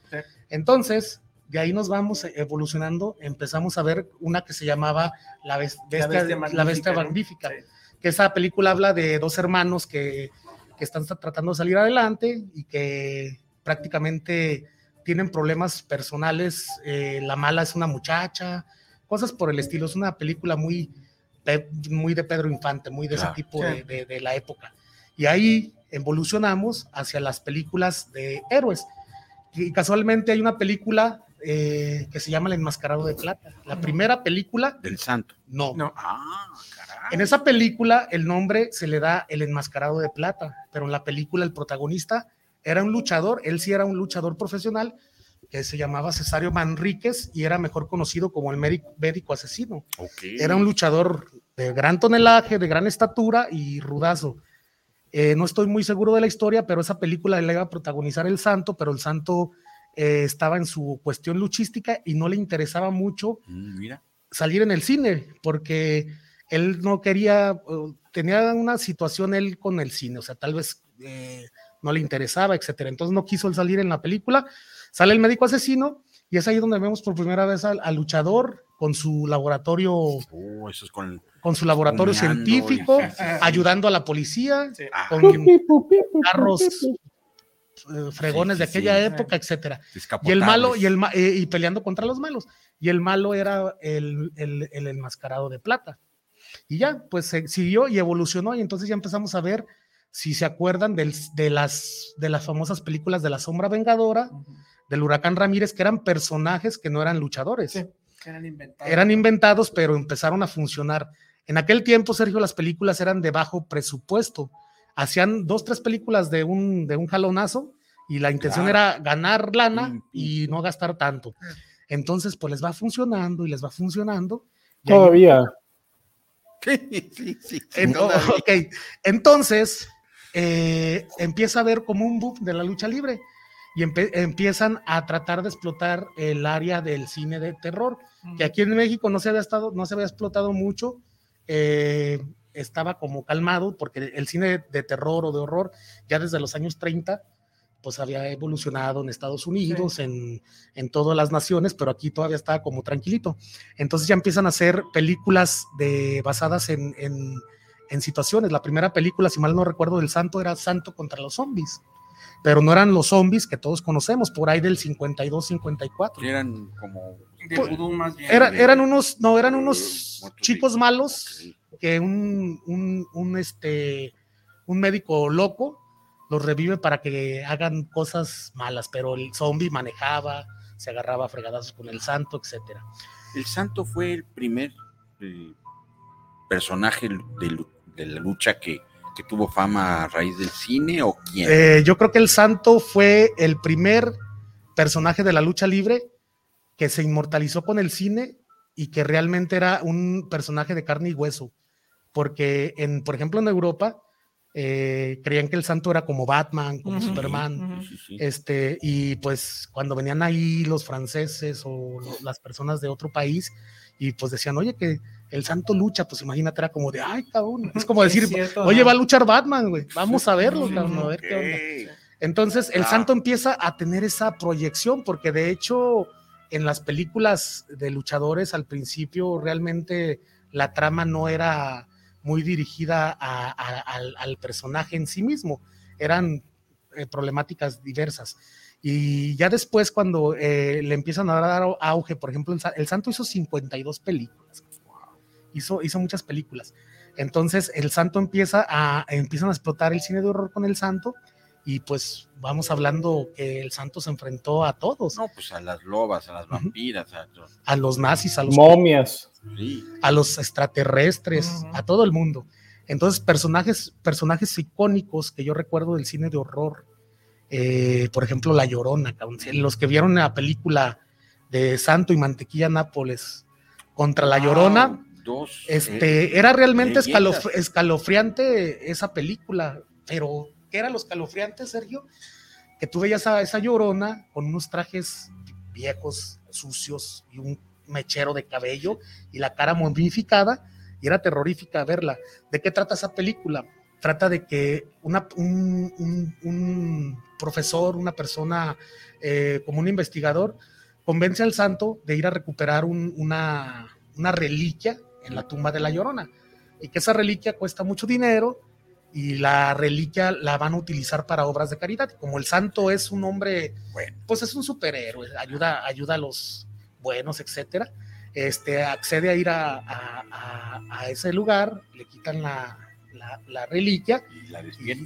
Entonces, de ahí nos vamos evolucionando. Empezamos a ver una que se llamaba La, Bes- La Bestia, La Bestia Magnífica, que esa película habla de dos hermanos que, que están tratando de salir adelante y que prácticamente tienen problemas personales. eh, la mala es una muchacha, cosas por el estilo. Es una película muy, muy de Pedro Infante, muy de Claro. ese tipo Sí. de, de- de la época. Y ahí evolucionamos hacia las películas de héroes. Y casualmente hay una película eh, que se llama El Enmascarado de Plata. La primera película, Del Santo. no. No. Ah, caray. En esa película el nombre se le da El Enmascarado de Plata, pero en la película el protagonista era un luchador, él sí era un luchador profesional que se llamaba Cesario Manríquez y era mejor conocido como el médico, médico asesino. Ok. Era un luchador de gran tonelaje, de gran estatura y rudazo. Eh, no estoy muy seguro de la historia, pero esa película la iba a protagonizar el Santo, pero el Santo eh, estaba en su cuestión luchística y no le interesaba mucho Mm, Mira. salir en el cine, porque él no quería, tenía una situación él con el cine, o sea, tal vez eh, no le interesaba, etcétera. Entonces no quiso salir en la película. Sale el médico asesino y es ahí donde vemos por primera vez al, al luchador con su laboratorio, Oh, eso es con. con su laboratorio científico, sí, sí, sí. ayudando a la policía, Sí. Ah, con carros eh, fregones de aquella época, etcétera. Y el malo, y, el, eh, y peleando contra los malos. Y el malo era el, el, el enmascarado de plata. Y ya, pues se siguió y evolucionó. Y entonces ya empezamos a ver, si se acuerdan, del- de, las, de las famosas películas de la Sombra Vengadora, Ujú. Del Huracán Ramírez, que eran personajes que no eran luchadores. Sí, que eran inventados. Eran inventados, pero empezaron a funcionar. En aquel tiempo, Sergio, las películas eran de bajo presupuesto. Hacían dos, tres películas de un, de un jalonazo y la intención Claro. era ganar lana y no gastar tanto. Entonces, pues les va funcionando y les va funcionando. Todavía. Sí, sí, sí. Entonces eh, empieza a ver como un boom de la lucha libre y empiezan a tratar de explotar el área del cine de terror, que aquí en México no se había estado, no se había explotado mucho, eh, estaba como calmado porque el cine de terror o de horror ya desde los años 30 pues había evolucionado en Estados Unidos, en, en todas las naciones, pero aquí todavía estaba como tranquilito. Entonces ya empiezan a hacer películas de, basadas en, en, en situaciones. La primera película, si mal no recuerdo, del Santo era Santo contra los zombies, pero no eran los zombies que todos conocemos, por ahí del 52-54. Sí, Eran como. De pues, vudú más bien. Era- de- eran unos, no, eran unos chicos malos que un, un, un, este, un médico loco los revive para que hagan cosas malas, pero el zombie manejaba, se agarraba a fregadazos con el santo, etcétera. El Santo fue el primer eh, personaje de la lucha que, que tuvo fama a raíz del cine o quién. Eh, yo creo que el santo fue el primer personaje de la lucha libre que se inmortalizó con el cine y que realmente era un personaje de carne y hueso, porque en, por ejemplo, en Europa eh, creían que el santo era como Batman, como Superman. Este, y pues cuando venían ahí los franceses o lo- las personas de otro país y pues decían, oye, que el santo lucha, pues imagínate, era como de, ay, cabrón, es como Es decir, cierto, oye, ¿no? va a luchar Batman, güey, vamos a verlo, cabrón, a ver qué onda. Entonces, el Ah. santo empieza a tener esa proyección, porque de hecho, en las películas de luchadores al principio, realmente la trama no era muy dirigida a- a- al, al personaje en sí mismo, eran eh, problemáticas diversas. Y ya después, cuando eh, le empiezan a dar au- auge, por ejemplo, el Santo hizo 52 películas, hizo, hizo muchas películas. Entonces, el Santo empieza a, empiezan a explotar el cine de horror con el Santo, y pues vamos hablando que el Santo se enfrentó a todos, No, pues a las lobas, a las vampiras, a los- a los nazis, a los Momias. sí. a los extraterrestres, a todo el mundo. Entonces, personajes, personajes icónicos que yo recuerdo del cine de horror, eh, por ejemplo, La Llorona, los que vieron la película de Santo y Mantequilla Nápoles contra La Llorona, Dos, eh, este, era realmente escalof- escalofriante esa película, pero ¿qué era lo escalofriante, Sergio? Que tú veías a esa llorona con unos trajes viejos, sucios y un mechero de cabello y la cara momificada y era terrorífica verla. ¿De qué trata esa película? Trata de que una- un, un- un profesor, una persona eh, como un investigador, convence al santo de ir a recuperar un- una, una reliquia en la tumba de la Llorona y que esa reliquia cuesta mucho dinero y la reliquia la van a utilizar para obras de caridad. Como el santo es un hombre, Bueno. pues es un superhéroe, ayuda, ayuda a los buenos, etcétera. Este, accede a ir a, a- a- a ese lugar, le quitan la, la- la reliquia y la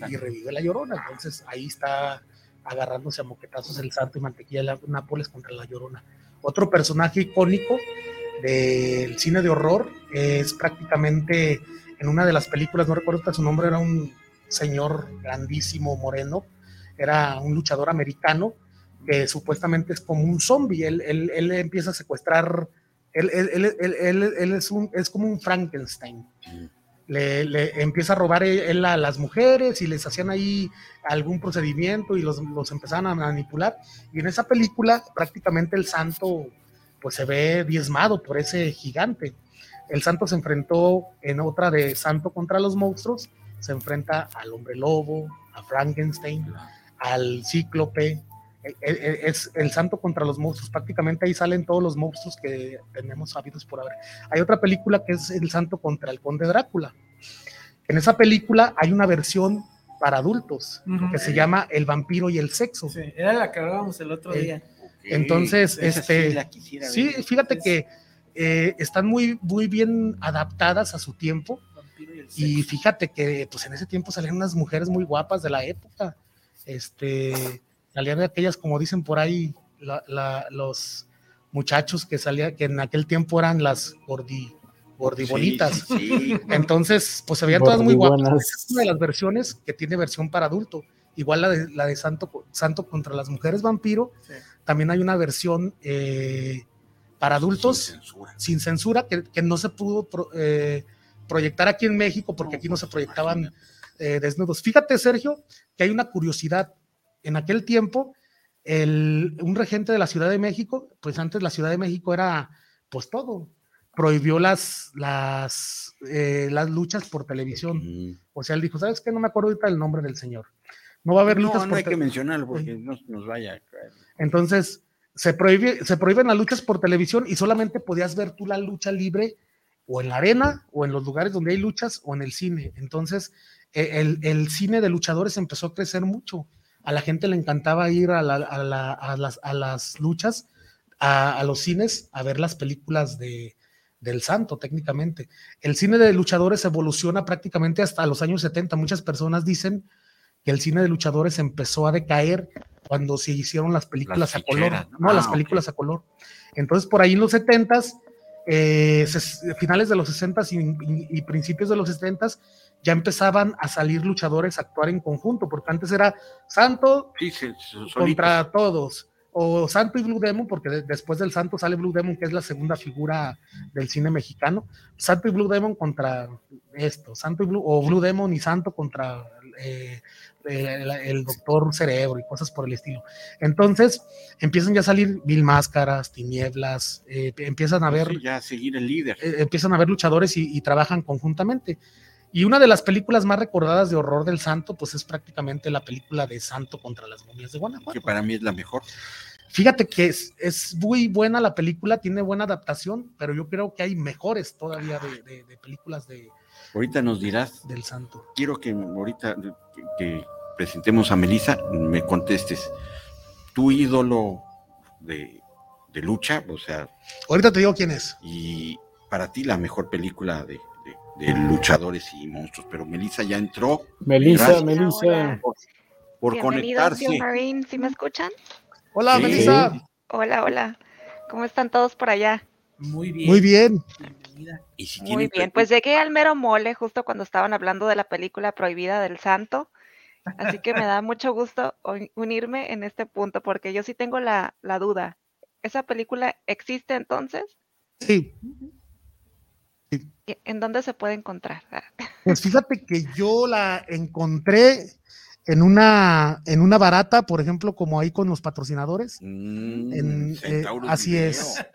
y, revive la llorona. Entonces ahí está agarrándose a moquetazos el santo y mantequilla de Nápoles contra la llorona. Otro personaje icónico del cine de horror es prácticamente en una de las películas, no recuerdo su nombre, era un señor grandísimo, moreno, era un luchador americano que supuestamente es como un zombie, él, él- él empieza a secuestrar, él, él- es, un, es como un Frankenstein le, le empieza a robar e- él a las mujeres y les hacían ahí algún procedimiento y los, los empezaban a manipular. Y en esa película prácticamente el santo pues se ve diezmado por ese gigante. El santo se enfrentó en otra de Santo contra los monstruos, se enfrenta al hombre lobo, a Frankenstein, al cíclope. E- e- Es el santo contra los monstruos. Prácticamente ahí salen todos los monstruos que tenemos sabidos por haber. Hay otra película que es El Santo contra el Conde Drácula. En esa película hay una versión para adultos que se llama El vampiro y el sexo. Sí, era la que hablábamos el otro Eh, día. Entonces, esa este, sí la quisiera Sí, ver. fíjate Es- que eh, están muy, muy bien adaptadas a su tiempo. Y fíjate que pues en ese tiempo salían unas mujeres muy guapas de la época. Este, salían de aquellas, como dicen por ahí, la- la- los muchachos que salían, que en aquel tiempo eran las gordi, gordibonitas. Sí, sí, sí. Entonces, pues se veían todas muy guapas. Es una de las versiones que tiene versión para adulto. Igual la de, la de Santo, Santo contra las mujeres vampiro. Sí. También hay una versión eh, para adultos Sin censura. sin censura que, que no se pudo pro- eh, proyectar aquí en México porque No, aquí no se pues, proyectaban eh, desnudos. Fíjate, Sergio, que hay una curiosidad. En aquel tiempo, el- un regente de la Ciudad de México, pues antes la Ciudad de México era pues todo, prohibió las, las, eh, las luchas por televisión. O sea, él dijo, ¿sabes qué? No me acuerdo ahorita el nombre del señor. No va a haber luchas No, no hay que mencionarlo porque no nos vaya a caer. Entonces, se, prohíbe, se prohíben las luchas por televisión y solamente podías ver tú la lucha libre o en la arena o en los lugares donde hay luchas o en el cine. Entonces, eh, el, el cine de luchadores empezó a crecer mucho. A la gente le encantaba ir a, la- a la- a las, a las luchas, a, a los cines, a ver las películas de, del santo técnicamente. El cine de luchadores evoluciona prácticamente hasta los años 70. Muchas personas dicen que el cine de luchadores empezó a decaer cuando se hicieron las películas Las a color. ficheras, No, ¿no? Ah, las ok. películas a color. Entonces, por ahí en los 70s, eh, finales de los 60s y, y- y principios de los 70s, ya empezaban a salir luchadores a actuar en conjunto, porque antes era Santo Sí, contra todos, o Santo y Blue Demon, porque de- después del Santo sale Blue Demon, que es la segunda figura del cine mexicano. Santo y Blue Demon contra esto, Santo y Blue, o Blue Demon y Santo contra eh, el, el Doctor Cerebro y cosas por el estilo. Entonces empiezan ya a salir mil máscaras, tinieblas, eh, empiezan a ver ya seguir el líder. eh, empiezan a ver luchadores y, y trabajan conjuntamente. Y una de las películas más recordadas de horror del santo, pues es prácticamente la película de Santo contra las momias de Guanajuato. que para mí es la mejor. Fíjate que es, es muy buena la película, tiene buena adaptación, pero yo creo que hay mejores todavía de, de- de películas de, Ahorita nos dirás, del santo. quiero que ahorita que, que presentemos a Melissa, me contestes, tu ídolo de, de lucha, o sea, Ahorita te digo quién es. y para ti la mejor película de, de- de luchadores y monstruos, pero Melissa ya entró Melissa, Gracias. Melissa. Hola. por, por Bienvenidos, conectarse. ¿Sí me escuchan? Hola, Sí. Melissa. Hola, hola. ¿Cómo están todos por allá? Muy bien. Muy bien. Bienvenida. Y si Muy bien. Pues llegué al mero mole justo cuando estaban hablando de la película prohibida del santo. Así que me da mucho gusto uni- unirme en este punto porque yo sí tengo la, la duda. ¿Esa película existe entonces? Sí, ¿Y ¿En dónde se puede encontrar? Pues fíjate que yo la encontré en una, en una barata, por ejemplo, como ahí con los patrocinadores. Mm, En, eh, así Video. es.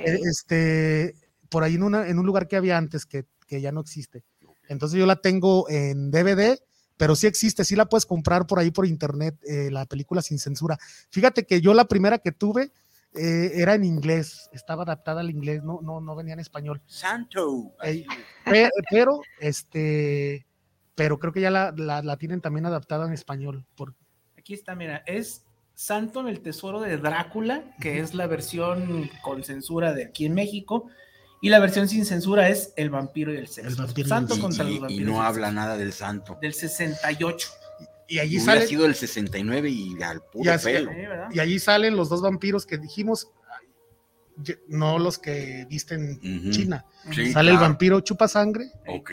Eh, este, por ahí en, una, en un lugar que había antes que, que ya no existe. Entonces yo la tengo en DVD, pero sí existe, sí la puedes comprar por ahí por internet, eh, la película sin censura. Fíjate que yo la primera que tuve eh, era en inglés, estaba adaptada al inglés, no, no, no venía en español. Santo. Pero, este, pero creo que ya la, la- la tienen también adaptada en español. Por, Aquí está, mira, es Santo en el Tesoro de Drácula, que es la versión con censura de aquí en México, y la versión sin censura es El vampiro y el sexo. El vampiro y Santo sexo. contra los Y, y vampiros. no y el habla sexo. nada del santo. Del 68. y allí Hubiera sale, sido el 69 y al puro sé. pelo. ¿Eh, y allí salen los dos vampiros que dijimos, no los que visten Ujú. China. Sí, Sale el vampiro chupa sangre Ok.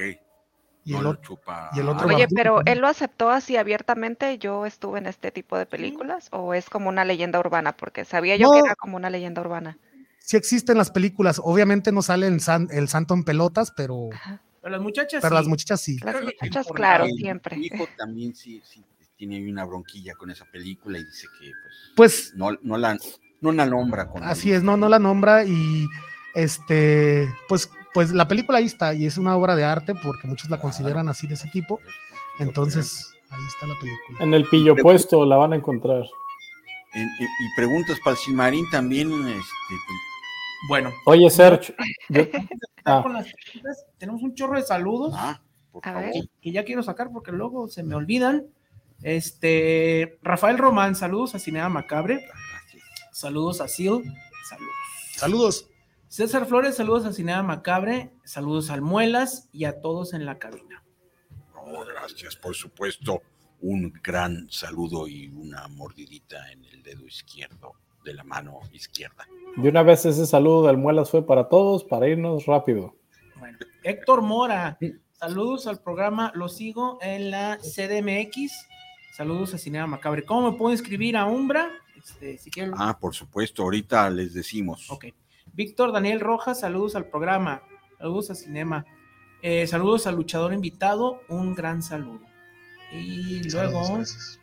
y no el otro. chupa. y el otro Oye, vampiro pero él lo aceptó así abiertamente. ¿Yo estuve en este tipo de películas o es como una leyenda urbana? Porque sabía yo que No. era como una leyenda urbana. Sí existen las películas, obviamente no sale el, san- el santo en pelotas, pero, Pero las muchachas. pero sí. las muchachas sí. Las muchachas, claro, ahí. Mi siempre. hijo también sí, sí tiene una bronquilla con esa película y dice que pues, Pues no, no la no la nombra con así es, no, no la nombra y este, pues, pues la película ahí está y es una obra de arte porque muchos la consideran así de ese tipo. Entonces, ahí está la película. En el pillo puesto la van a encontrar. Y preguntas para el Silmarín también, este, Bueno, Oye, Serge, yo- está Ah. tenemos un chorro de saludos. ah, por A favor. ver. que ya quiero sacar porque luego se me olvidan. Este, Rafael Román, saludos a Cinea Macabre, saludos a Sil, saludos. Saludos. César Flores, saludos a Cinea Macabre, saludos al Muelas y a todos en la cabina. Oh, gracias, por supuesto. Un gran saludo y una mordidita en el dedo izquierdo de la mano izquierda. de una vez ese saludo del Muelas fue para todos, para irnos rápido. Bueno, Héctor Mora, saludos al programa, lo sigo en la CDMX, saludos a Cinea Macabre. ¿Cómo me puedo inscribir a Umbra? Este, si quieren, Ah, por supuesto, ahorita les decimos. Ok. Víctor Daniel Rojas, saludos al programa. Saludos a Cinema. Eh, saludos al luchador invitado. Un gran saludo. Y luego, Saludos, gracias.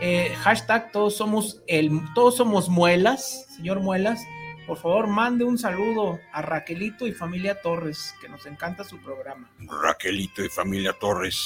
Eh, hashtag todos somos el, todos somos muelas, señor Muelas. Por favor, mande un saludo a Raquelito y familia Torres, que nos encanta su programa. Raquelito y familia Torres,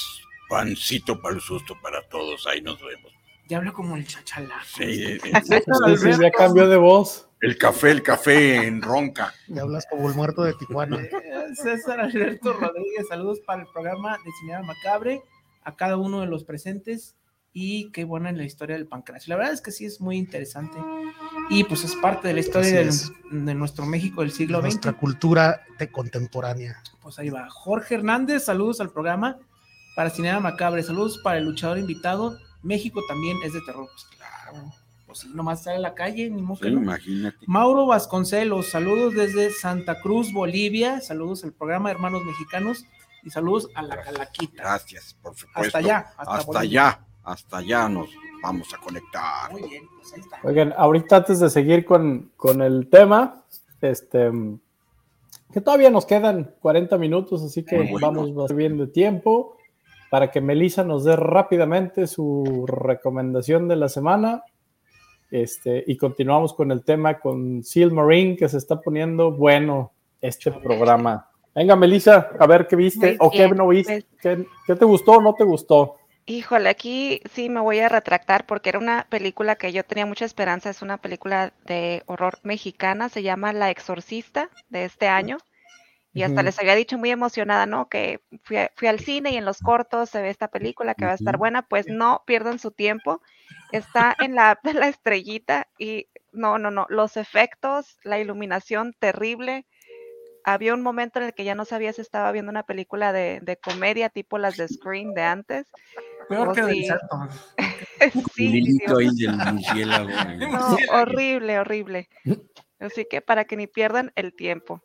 pancito para el susto para todos, ahí nos vemos. Ya hablo como el chachalá. Sí, Sí, sí, ya cambió de voz. el café, el café en ronca. Ya hablas como el muerto de Tijuana. César Alberto Rodríguez, saludos para el programa de Cinema Macabre, a cada uno de los presentes y qué buena en la historia del pancracio. La verdad es que sí es muy interesante y pues es parte de la historia del- es. de nuestro México del siglo Nuestra XX. cultura de contemporánea. Pues ahí va. Jorge Hernández, saludos al programa para Cinema Macabre, saludos para el luchador invitado. México también es de terror. Pues claro, pues sí, nomás sale a la calle, ni modo Sí, no. imagínate. Mauro Vasconcelos, saludos desde Santa Cruz, Bolivia, saludos al programa Hermanos Mexicanos y saludos a la Calaquita. Gracias, por supuesto. Hasta allá, hasta allá, hasta allá nos, Vamos a conectar. Muy bien, pues ahí está. Oigan, ahorita antes de seguir con, con el tema, este, que todavía nos quedan 40 minutos, así que bueno. vamos bien de tiempo para que Melissa nos dé rápidamente su recomendación de la semana. Este, y continuamos con el tema con Seal Marine, que se está poniendo bueno este programa. Venga, Melissa, a ver qué viste Muy o qué no viste. pues. ¿Qué, qué te gustó o no te gustó? Híjole, aquí sí me voy a retractar porque era una película que yo tenía mucha esperanza. Es una película de horror mexicana, se llama La Exorcista de este año. Y hasta les había dicho muy emocionada, ¿no? Que fui, a- fui al cine y en los cortos se ve esta película que va a estar buena. Pues no pierdan su tiempo. Está en la app de la estrellita y no, no, no. Los efectos, la iluminación terrible. Había un momento en el que ya no sabía si estaba viendo una película de, de comedia tipo las de Scream de antes. Peor Oh, que del sí. salto. Sí, sí, del no, horrible, horrible. Así que para que ni pierdan el tiempo.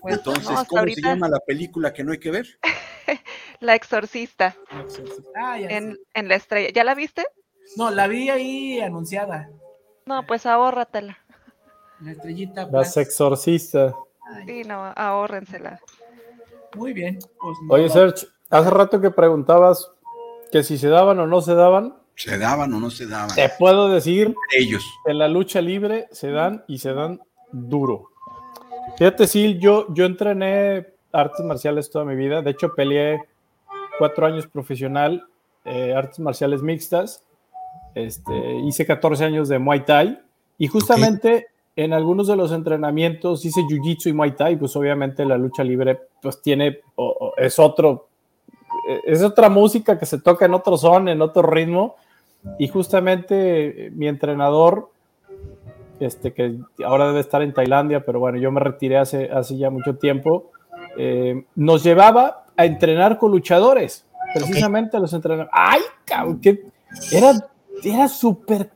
Pues, Entonces, no, ¿cómo se llama la película que no hay que ver? La Exorcista Ah, ya en, sé. en la estrella. ¿Ya la viste? No, la vi ahí anunciada. No, pues ahórratela. La estrellita. Las Plus. exorcistas. Sí, no, ahórrensela. Muy bien. Pues, no, Oye. Serge, hace rato que preguntabas que si se daban o no se daban, ¿Se daban o no se daban? te puedo decir Ellos. en la lucha libre se dan y se dan duro. Fíjate, sí, yo, yo entrené artes marciales toda mi vida. De hecho, peleé cuatro años profesional, eh, artes marciales mixtas. Este, hice 14 años de Muay Thai. Y justamente en algunos de los entrenamientos hice Jiu-Jitsu y Muay Thai. Pues obviamente la lucha libre pues tiene, o- o es otro, es otra música que se toca en otro son, en otro ritmo. Y justamente eh, mi entrenador, este, que ahora debe estar en Tailandia, pero bueno, yo me retiré hace, hace ya mucho tiempo, eh, nos llevaba a entrenar con luchadores, precisamente los entrenadores. ¡Ay, cabrón! Que eran, era súper,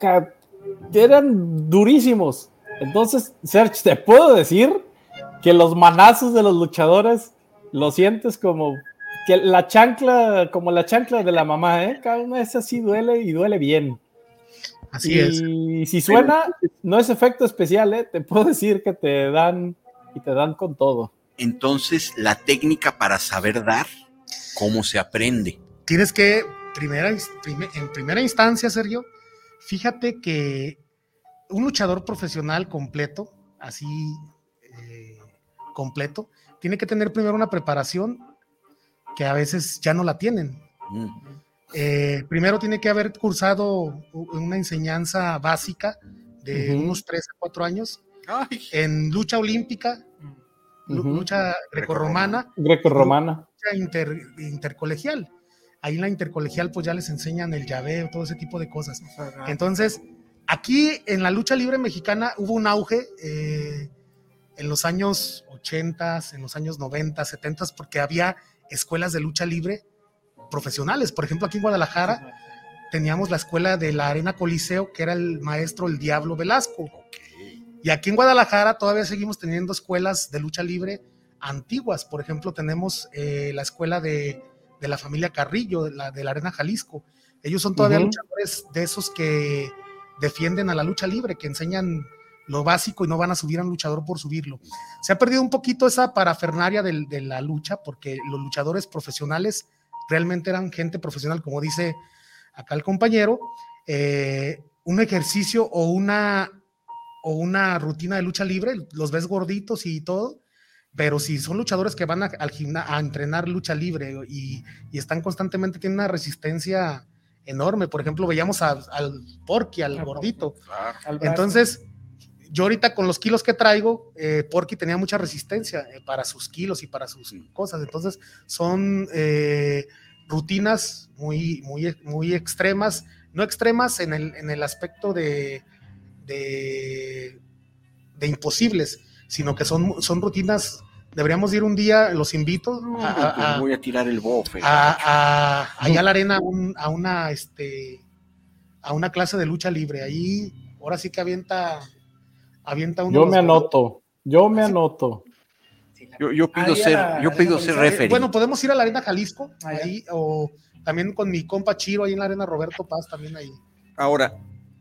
eran durísimos. Entonces, Serge, te puedo decir que los manazos de los luchadores lo sientes como que la chancla, como la chancla de la mamá, ¿eh? Cada una vez así duele y duele bien. Así y es. si suena, no es efecto especial, ¿eh? Te puedo decir que te dan y te dan con todo. Entonces, la técnica para saber dar, ¿cómo se aprende? Tienes que, primera, en primera instancia, Sergio, fíjate que un luchador profesional completo, así eh, completo, tiene que tener primero una preparación que a veces ya no la tienen. Mm. Eh, primero tiene que haber cursado una enseñanza básica de unos 3 a 4 años Ay, en lucha olímpica, lu- Ujú. lucha grecorromana, Greco-romana. lucha inter- intercolegial. Ahí en la intercolegial pues ya les enseñan el llaveo, todo ese tipo de cosas. Entonces, aquí en la lucha libre mexicana hubo un auge eh, en los años 80, en los años 90, 70, porque había escuelas de lucha libre profesionales. Por ejemplo, aquí en Guadalajara teníamos la escuela de la Arena Coliseo, que era el maestro el Diablo Velasco. Y aquí en Guadalajara todavía seguimos teniendo escuelas de lucha libre antiguas. Por ejemplo, tenemos eh, la escuela de, de la familia Carrillo, de la, de la Arena Jalisco. Ellos son todavía luchadores de esos que defienden a la lucha libre, que enseñan lo básico y no van a subir a un luchador por subirlo. Se ha perdido un poquito esa parafernaria de la lucha, porque los luchadores profesionales realmente eran gente profesional, como dice acá el compañero, eh, un ejercicio o una, o una rutina de lucha libre, los ves gorditos y todo, pero si son luchadores que van a, al gimna- a entrenar lucha libre y, y están constantemente, tienen una resistencia enorme. Por ejemplo, veíamos a- al Porky, al Al gordito. claro. Al brazo. Entonces, yo ahorita con los kilos que traigo, eh, Porky tenía mucha resistencia eh, para sus kilos y para sus cosas. Entonces, son eh, rutinas muy, muy, muy extremas, no extremas en el, en el aspecto de, de, de imposibles, sino que son, son rutinas, deberíamos ir un día, los invito No, a, pues, a- a- voy a tirar el bofe. a- a- allá a la arena un- a una este a una clase de lucha libre ahí ahora sí que avienta avienta uno Yo me anoto, yo me anoto. Yo, yo pido Ahí ser, la- yo pido ser referee. bueno podemos ir a la arena Jalisco ahí o también con mi compa Chiro ahí en la arena Roberto Paz también ahí Ahora,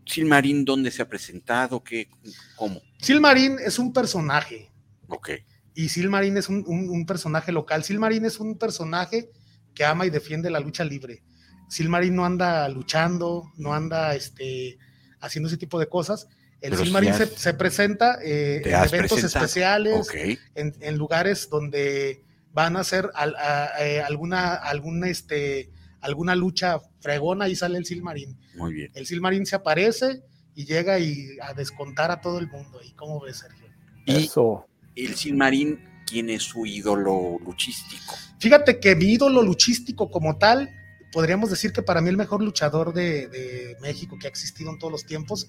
Silmarín, ¿dónde se ha presentado? ¿Qué, ¿Cómo? Silmarín es un personaje. Ok. Y Silmarín es un, un- un personaje local. Silmarín es un personaje que ama y defiende la lucha libre. Silmarín no anda luchando, no anda este, haciendo ese tipo de cosas. El Pero Silmarín has- se, se presenta eh, ¿Te en eventos presentado? especiales, en, en lugares donde van a hacer al- a- eh, alguna, alguna, este, alguna lucha fregona y sale el Silmarín. Muy bien. El Silmarín se aparece y llega y a descontar a todo el mundo. ¿Y cómo ves, Sergio? Y Eso. el Silmarín, ¿quién es su ídolo luchístico? Fíjate que mi ídolo luchístico como tal, podríamos decir que para mí el mejor luchador de, de México que ha existido en todos los tiempos,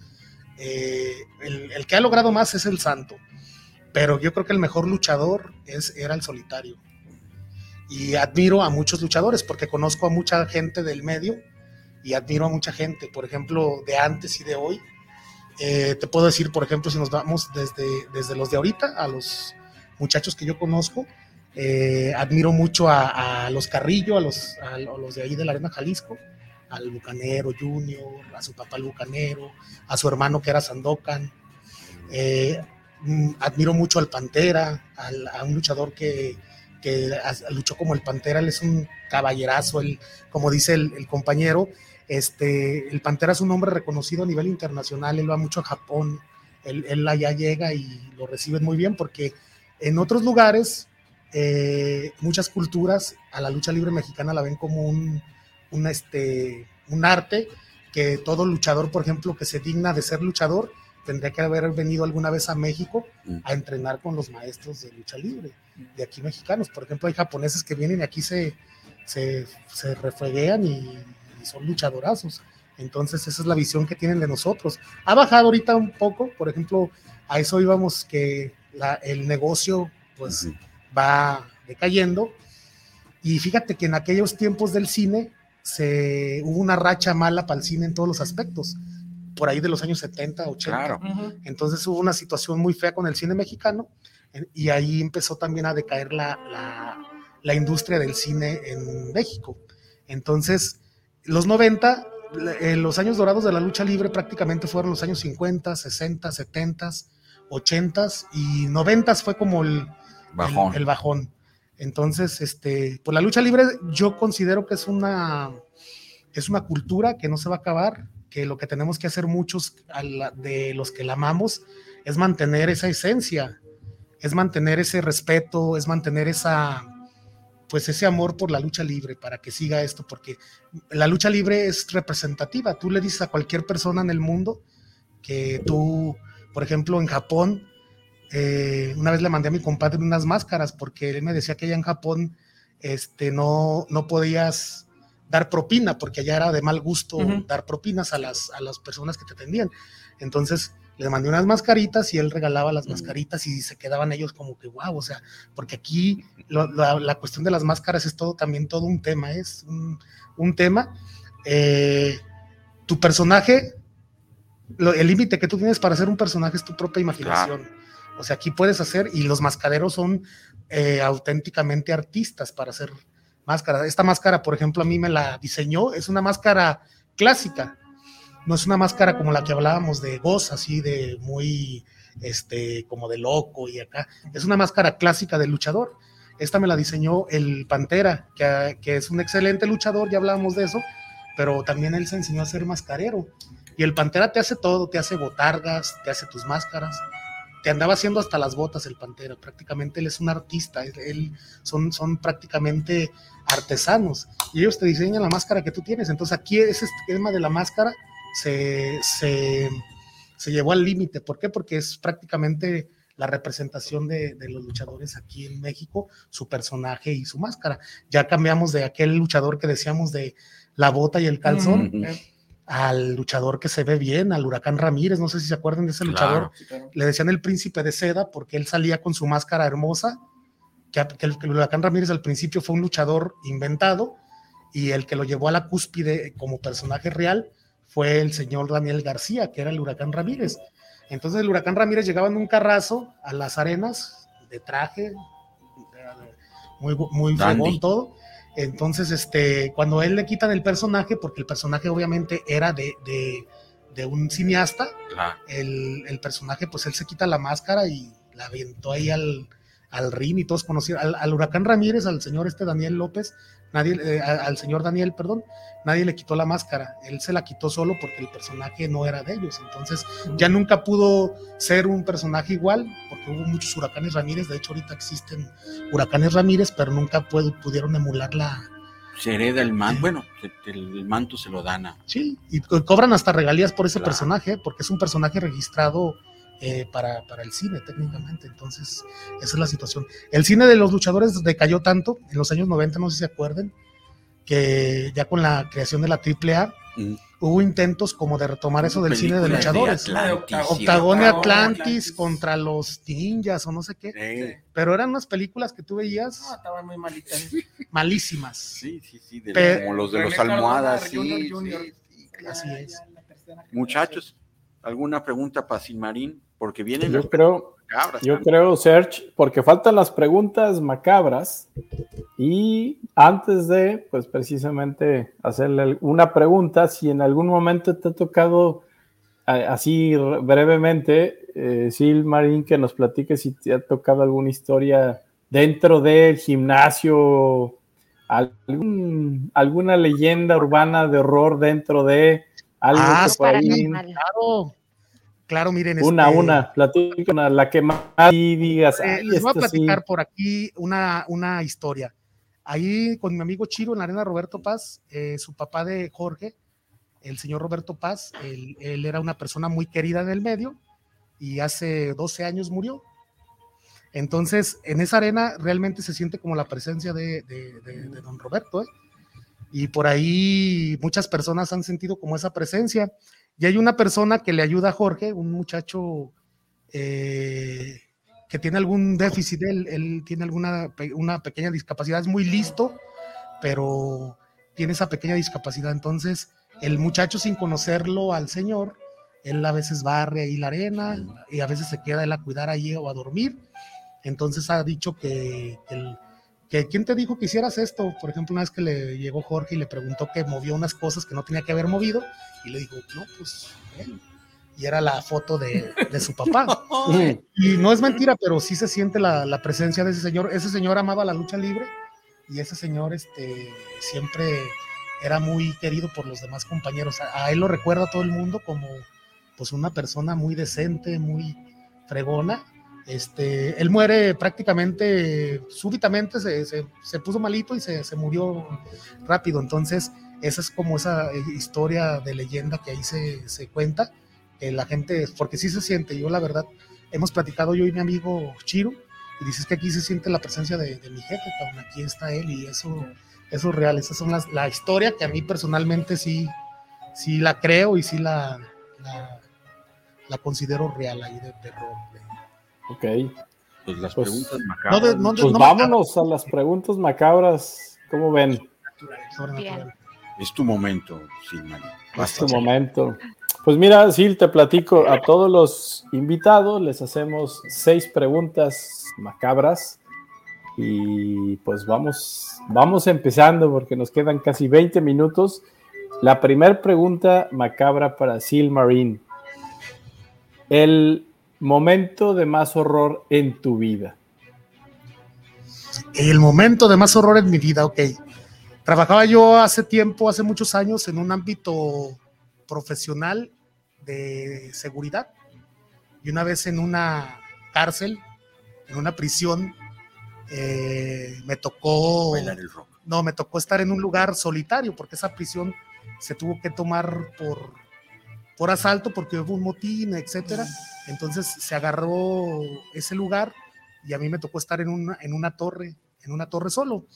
eh, el, que ha logrado más es el Santo, pero yo creo que el mejor luchador es, era el solitario. Y admiro a muchos luchadores porque conozco a mucha gente del medio y admiro a mucha gente, por ejemplo, de antes y de hoy. Eh, te puedo decir, por ejemplo, si nos vamos desde, desde los de ahorita a los muchachos que yo conozco, eh, admiro mucho a, a los Carrillo, a los, a los de ahí de la Arena Jalisco, al Bucanero Junior, a su papá el Bucanero, a su hermano que era Sandokan. Eh, mm, admiro mucho al Pantera, a un luchador que, que luchó como el Pantera, él es un caballerazo, él, como dice el, el compañero, este, el Pantera es un hombre reconocido a nivel internacional, él va mucho a Japón, él, él allá llega y lo reciben muy bien porque en otros lugares, eh, muchas culturas a la lucha libre mexicana la ven como un, un, este, un arte que todo luchador, por ejemplo, que se digna de ser luchador, tendría que haber venido alguna vez a México Mm. a entrenar con los maestros de lucha libre, de aquí mexicanos. Por ejemplo, hay japoneses que vienen y aquí se, se, se refreguean y, y son luchadorazos. Entonces, esa es la visión que tienen de nosotros. Ha bajado ahorita un poco, por ejemplo, a eso íbamos que la- el negocio pues va decayendo. Y fíjate que en aquellos tiempos del cine se hubo una racha mala para el cine en todos los aspectos, por ahí de los años 70, 80. Claro. Entonces hubo una situación muy fea con el cine mexicano y ahí empezó también a decaer la, la- la industria del cine en México. Entonces, los 90, eh, los años dorados de la lucha libre prácticamente fueron los años 50, 60, 70, 80 y 90 fue como el, Bajón. el, el bajón. Entonces, este, pues la lucha libre yo considero que es una, es una cultura que no se va a acabar, que lo que tenemos que hacer muchos de los que la amamos es mantener esa esencia, es mantener ese respeto, es mantener esa, pues ese amor por la lucha libre para que siga esto, porque la lucha libre es representativa. Tú le dices a cualquier persona en el mundo que tú, por ejemplo, en Japón, eh, una vez le mandé a mi compadre unas máscaras porque él me decía que allá en Japón este, no, no podías dar propina porque allá era de mal gusto dar propinas a las, a las personas que te atendían. Entonces le mandé unas mascaritas y él regalaba las Mm. mascaritas y se quedaban ellos como que wow, o sea, porque aquí lo- la, la cuestión de las máscaras es todo también todo un tema, es un, un tema. Eh, tu personaje, lo- el límite que tú tienes para hacer un personaje es tu propia imaginación. O sea, aquí puedes hacer, y los mascareros son eh, auténticamente artistas para hacer máscaras. Esta máscara, por ejemplo, a mí me la diseñó, es una máscara clásica, no es una máscara como la que hablábamos de Goz, así de muy, este, como de loco y acá. Es una máscara clásica del luchador. Esta me la diseñó el Pantera, que, que es un excelente luchador, ya hablábamos de eso, pero también él se enseñó a ser mascarero. Y el Pantera te hace todo, te hace botargas, te hace tus máscaras, te andaba haciendo hasta las botas el Pantera, prácticamente él es un artista, él, son, son prácticamente artesanos y ellos te diseñan la máscara que tú tienes. Entonces aquí ese tema de la máscara se, se, se llevó al límite. ¿Por qué? Porque es prácticamente la representación de, los luchadores aquí en México, su personaje y su máscara. Ya cambiamos de aquel luchador que decíamos de la bota y el calzón. Al luchador que se ve bien, al huracán Ramírez, no sé si se acuerdan de ese luchador, Claro. le decían el príncipe de seda porque él salía con su máscara hermosa, que, que el, que el huracán Ramírez al principio fue un luchador inventado y el que lo llevó a la cúspide como personaje real fue el señor Daniel García, que era el huracán Ramírez. Entonces el huracán Ramírez llegaba en un carrazo a las arenas de traje, muy, muy fregón todo. Entonces, este, cuando él le quitan el personaje, porque el personaje obviamente era de, de, de un cineasta, Claro. el, el personaje, pues él se quita la máscara y la aventó ahí al, al ring y todos conocieron, al, al huracán Ramírez, al señor este Daniel López, nadie, eh, al señor Daniel, perdón, nadie le quitó la máscara, él se la quitó solo porque el personaje no era de ellos, entonces ya nunca pudo ser un personaje igual, porque hubo muchos huracanes Ramírez, de hecho ahorita existen huracanes Ramírez, pero nunca puedo- pudieron emular la... Se hereda el manto. Bueno, se- el manto se lo dan a. Sí, y co- cobran hasta regalías por ese Claro. personaje, porque es un personaje registrado eh, para, para el cine técnicamente, entonces esa es la situación. El cine de los luchadores decayó tanto en los años 90, no sé si se acuerden, que ya con la creación de la AAA Mm. hubo intentos como de retomar eso del cine de luchadores. Atlantis, Octagón y Atlantis Atlantis. contra los ninjas o no sé qué, Sí, pero eran unas películas que tú veías No, estaban muy malitas. malísimas. sí, sí, sí, de- Pe- como los de los almohadas. sí, Junior, sí, Junior. sí. Así es. Muchachos, ¿alguna pregunta para Silmarín? Porque vienen las Yo creo, cabras. yo creo, Serge, porque faltan las preguntas macabras. Y antes de, pues precisamente hacerle una pregunta, si en algún momento te ha tocado, así brevemente, eh, Sil Marín, que nos platique si te ha tocado alguna historia dentro del gimnasio, algún- alguna leyenda urbana de horror dentro de algo Ah, que por ahí-. Claro, claro, miren. una, este, una, la que más y digas, Eh, "Ay, les voy a esta sí". platicar por aquí una, una historia. Ahí con mi amigo Chiro en la arena Roberto Paz, eh, su papá de Jorge, el señor Roberto Paz, él, él era una persona muy querida en el medio y hace 12 años murió. Entonces, en esa arena realmente se siente como la presencia de, de- de- de don Roberto. ¿eh? Y por ahí muchas personas han sentido como esa presencia. Y hay una persona que le ayuda a Jorge, un muchacho eh, que tiene algún déficit, él, él tiene alguna una pequeña discapacidad, es muy listo, pero tiene esa pequeña discapacidad. Entonces, el muchacho sin conocerlo al señor, él a veces barre ahí la arena y a veces se queda él a cuidar allí o a dormir. Entonces ha dicho que, que el- que quién te dijo que hicieras esto. Por ejemplo, una vez que le llegó Jorge y le preguntó que movió unas cosas que no tenía que haber movido y le dijo, no, pues él. Y era la foto de, de su papá. Y no es mentira, pero sí se siente la, la presencia de ese señor. Ese señor amaba la lucha libre y ese señor este, siempre era muy querido por los demás compañeros. A, a él lo recuerda todo el mundo como pues una persona muy decente, muy fregona. Este, él muere prácticamente súbitamente, se, se- se puso malito y se, se murió rápido. Entonces, esa es como esa eh, historia de leyenda que ahí se, cuenta. Que la gente, porque sí se siente, yo la verdad, hemos platicado yo y mi amigo Chiro, y dices que aquí se siente la presencia de, de mi jefe, cabrón, aquí está él, y eso, eso es real, son las, la historia que a mí personalmente sí, sí la creo y sí la, la, la considero real ahí de terror. Ok, Pues las Pues- preguntas No, macabras. de- no de- pues no vámonos a las preguntas macabras. ¿Cómo ven? sobrenatural. Es tu momento, Silmarín. Es tu momento. Pues mira, Sil, te platico. A todos los invitados les hacemos seis preguntas macabras. Y pues vamos, vamos empezando porque nos quedan casi 20 minutos. La primera pregunta macabra para Sil Marine. El momento de más horror en tu vida. El momento de más horror en mi vida, ok. Trabajaba yo hace tiempo, hace muchos años, en un ámbito profesional de seguridad. Y una vez en una cárcel, en una prisión, eh, me tocó... Bailar el rock. No, me tocó estar en un lugar solitario, porque esa prisión se tuvo que tomar por, por asalto, porque hubo un motín, etcétera. Entonces se agarró ese lugar y a mí me tocó estar en una, en una torre, en una torre solo.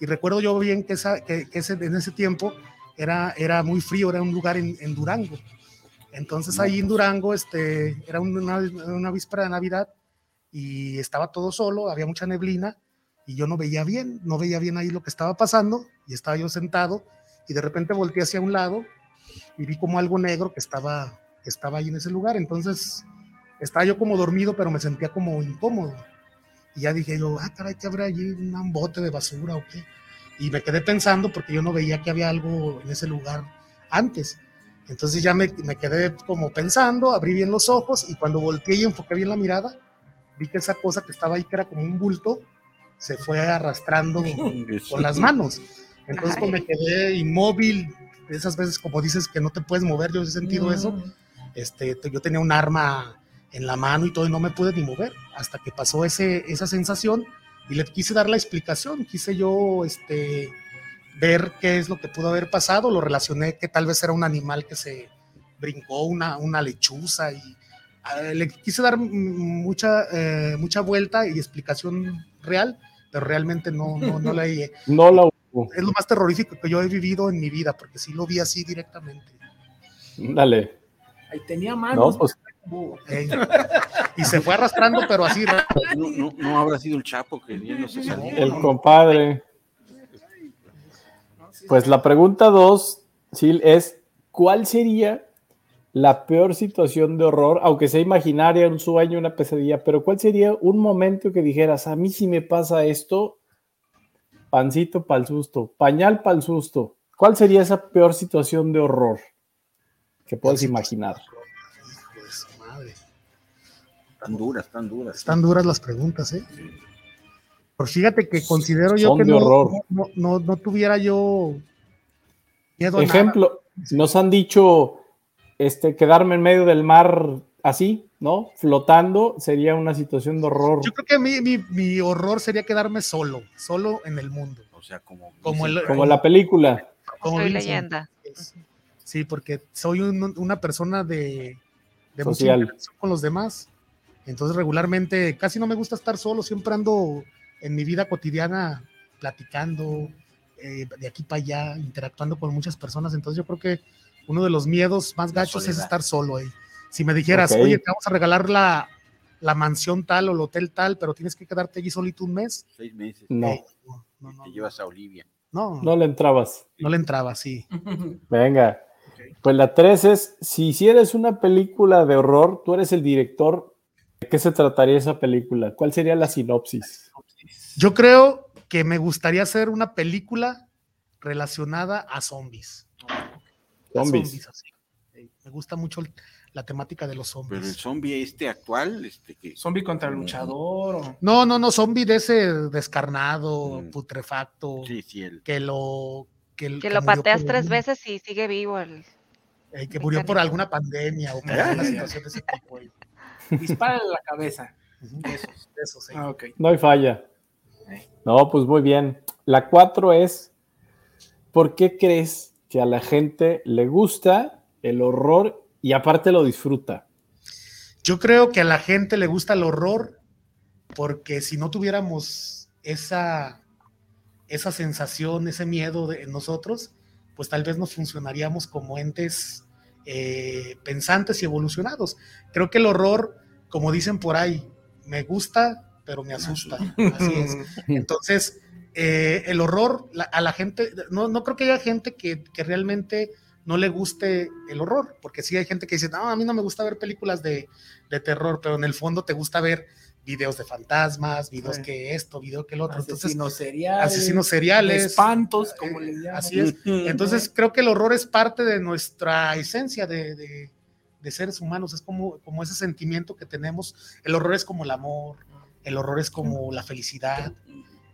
Y recuerdo yo bien que, esa, que, que ese, en ese tiempo era, era muy frío, era un lugar en, en Durango. Entonces ahí en Durango este, era una, una víspera de Navidad y estaba todo solo, había mucha neblina y yo no veía bien, no veía bien ahí lo que estaba pasando y estaba yo sentado y de repente volteé hacia un lado y vi como algo negro que estaba, que estaba ahí en ese lugar. Entonces estaba yo como dormido, pero me sentía como incómodo. Y ya dije yo, ah, caray, ¿qué habrá allí? ¿Un bote de basura o qué? Y me quedé pensando porque yo no veía que había algo en ese lugar antes. Entonces ya me, me quedé como pensando, abrí bien los ojos y cuando volteé y enfoqué bien la mirada, vi que esa cosa que estaba ahí, que era como un bulto, se fue arrastrando con las manos. Entonces pues, me quedé inmóvil, esas veces como dices que no te puedes mover, yo he sentido eso. Este, yo tenía un arma en la mano y todo y no me pude ni mover hasta que pasó ese, esa sensación y le quise dar la explicación, quise yo este, ver qué es lo que pudo haber pasado, lo relacioné que tal vez era un animal que se brincó una, una lechuza y eh, le quise dar mucha, eh, mucha vuelta y explicación real, pero realmente no, no, no la No la Es lo más terrorífico que yo he vivido en mi vida, porque sí lo vi así directamente. Dale. Ahí tenía manos. pues, y se fue arrastrando, pero así. No, no, no habrá sido el Chapo que no se salió. El compadre. Pues la pregunta dos, Sil, es: ¿cuál sería la peor situación de horror, aunque sea imaginaria, un sueño, una pesadilla, pero cuál sería un momento que dijeras, a mí si me pasa esto, pancito para el susto, pañal para el susto? ¿Cuál sería esa peor situación de horror que puedes imaginar? Están duras, están duras. Están duras las preguntas, ¿eh? Pero fíjate que considero yo que no, no, no, tuviera yo miedo Ejemplo, nos han dicho este, quedarme en medio del mar así, ¿no? Flotando sería una situación de horror. Yo creo que mi, mi, mi horror sería quedarme solo, solo en el mundo. O sea, como, como, como la película. Como soy leyenda. Sí, porque soy una persona de, de Social. con los demás. Entonces regularmente casi no me gusta estar solo, siempre ando en mi vida cotidiana platicando eh, de aquí para allá, interactuando con muchas personas. Entonces yo creo que uno de los miedos más gachos es estar solo ahí. Si me dijeras, oye, te vamos a regalar la, la, mansión tal o el hotel tal, pero tienes que quedarte allí solito un mes. Seis meses. No. no, no te llevas a Olivia. No. No le entrabas. No le entraba, sí. Venga. Pues la tres es, si hicieras una película de horror, tú eres el director, ¿De qué se trataría esa película? ¿Cuál sería la sinopsis? Yo creo que me gustaría hacer una película relacionada a zombies. Zombies. Me gusta mucho la temática de los zombies. Pero el zombie este actual, este que... Zombie contra el luchador. No, no, no, zombie de ese descarnado, mm. putrefacto. Sí, sí, el... Que lo... Que, lo pateas tres veces y sigue vivo el... que murió por alguna pandemia o por alguna situación de ese tipo. Dispara en la cabeza. Eso, sí. Ah, no hay falla. No, pues muy bien. La cuatro es, ¿por qué crees que a la gente le gusta el horror y aparte lo disfruta? Yo creo que a la gente le gusta el horror porque si no tuviéramos esa, esa sensación, ese miedo de nosotros, pues tal vez no funcionaríamos como entes eh, pensantes y evolucionados. Creo que el horror, como dicen por ahí, me gusta, pero me asusta. Así es. Entonces, eh, el horror a la gente, no, no creo que haya gente que, que, realmente no le guste el horror, porque sí hay gente que dice, no, a mí no me gusta ver películas de, de terror, pero en el fondo te gusta ver videos de fantasmas, videos que esto, video que el otro. Asesinos seriales. Asesinos seriales. Espantos, como le llaman. Así es. Entonces creo que el horror es parte de nuestra esencia de, de, de, seres humanos, es como, como ese sentimiento que tenemos. El horror es como el amor, el horror es como la felicidad.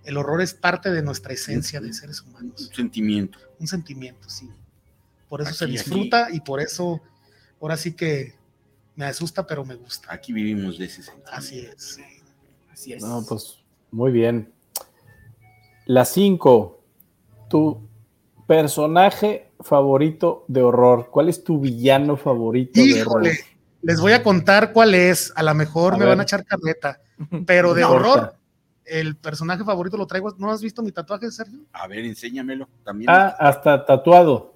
El horror es parte de nuestra esencia de seres humanos. Un sentimiento. Un sentimiento, sí. Por eso se disfruta y por eso, ahora sí que me asusta, pero me gusta. Aquí vivimos de ese sentido. Así es. Así es. No, pues muy bien. La 5. Tu personaje favorito de horror. ¿Cuál es tu villano favorito de horror? Les voy a contar cuál es. A lo mejor me van a echar carreta. Pero de horror, el personaje favorito lo traigo. ¿No has visto mi tatuaje, Sergio? A ver, enséñamelo. También. Ah, hasta tatuado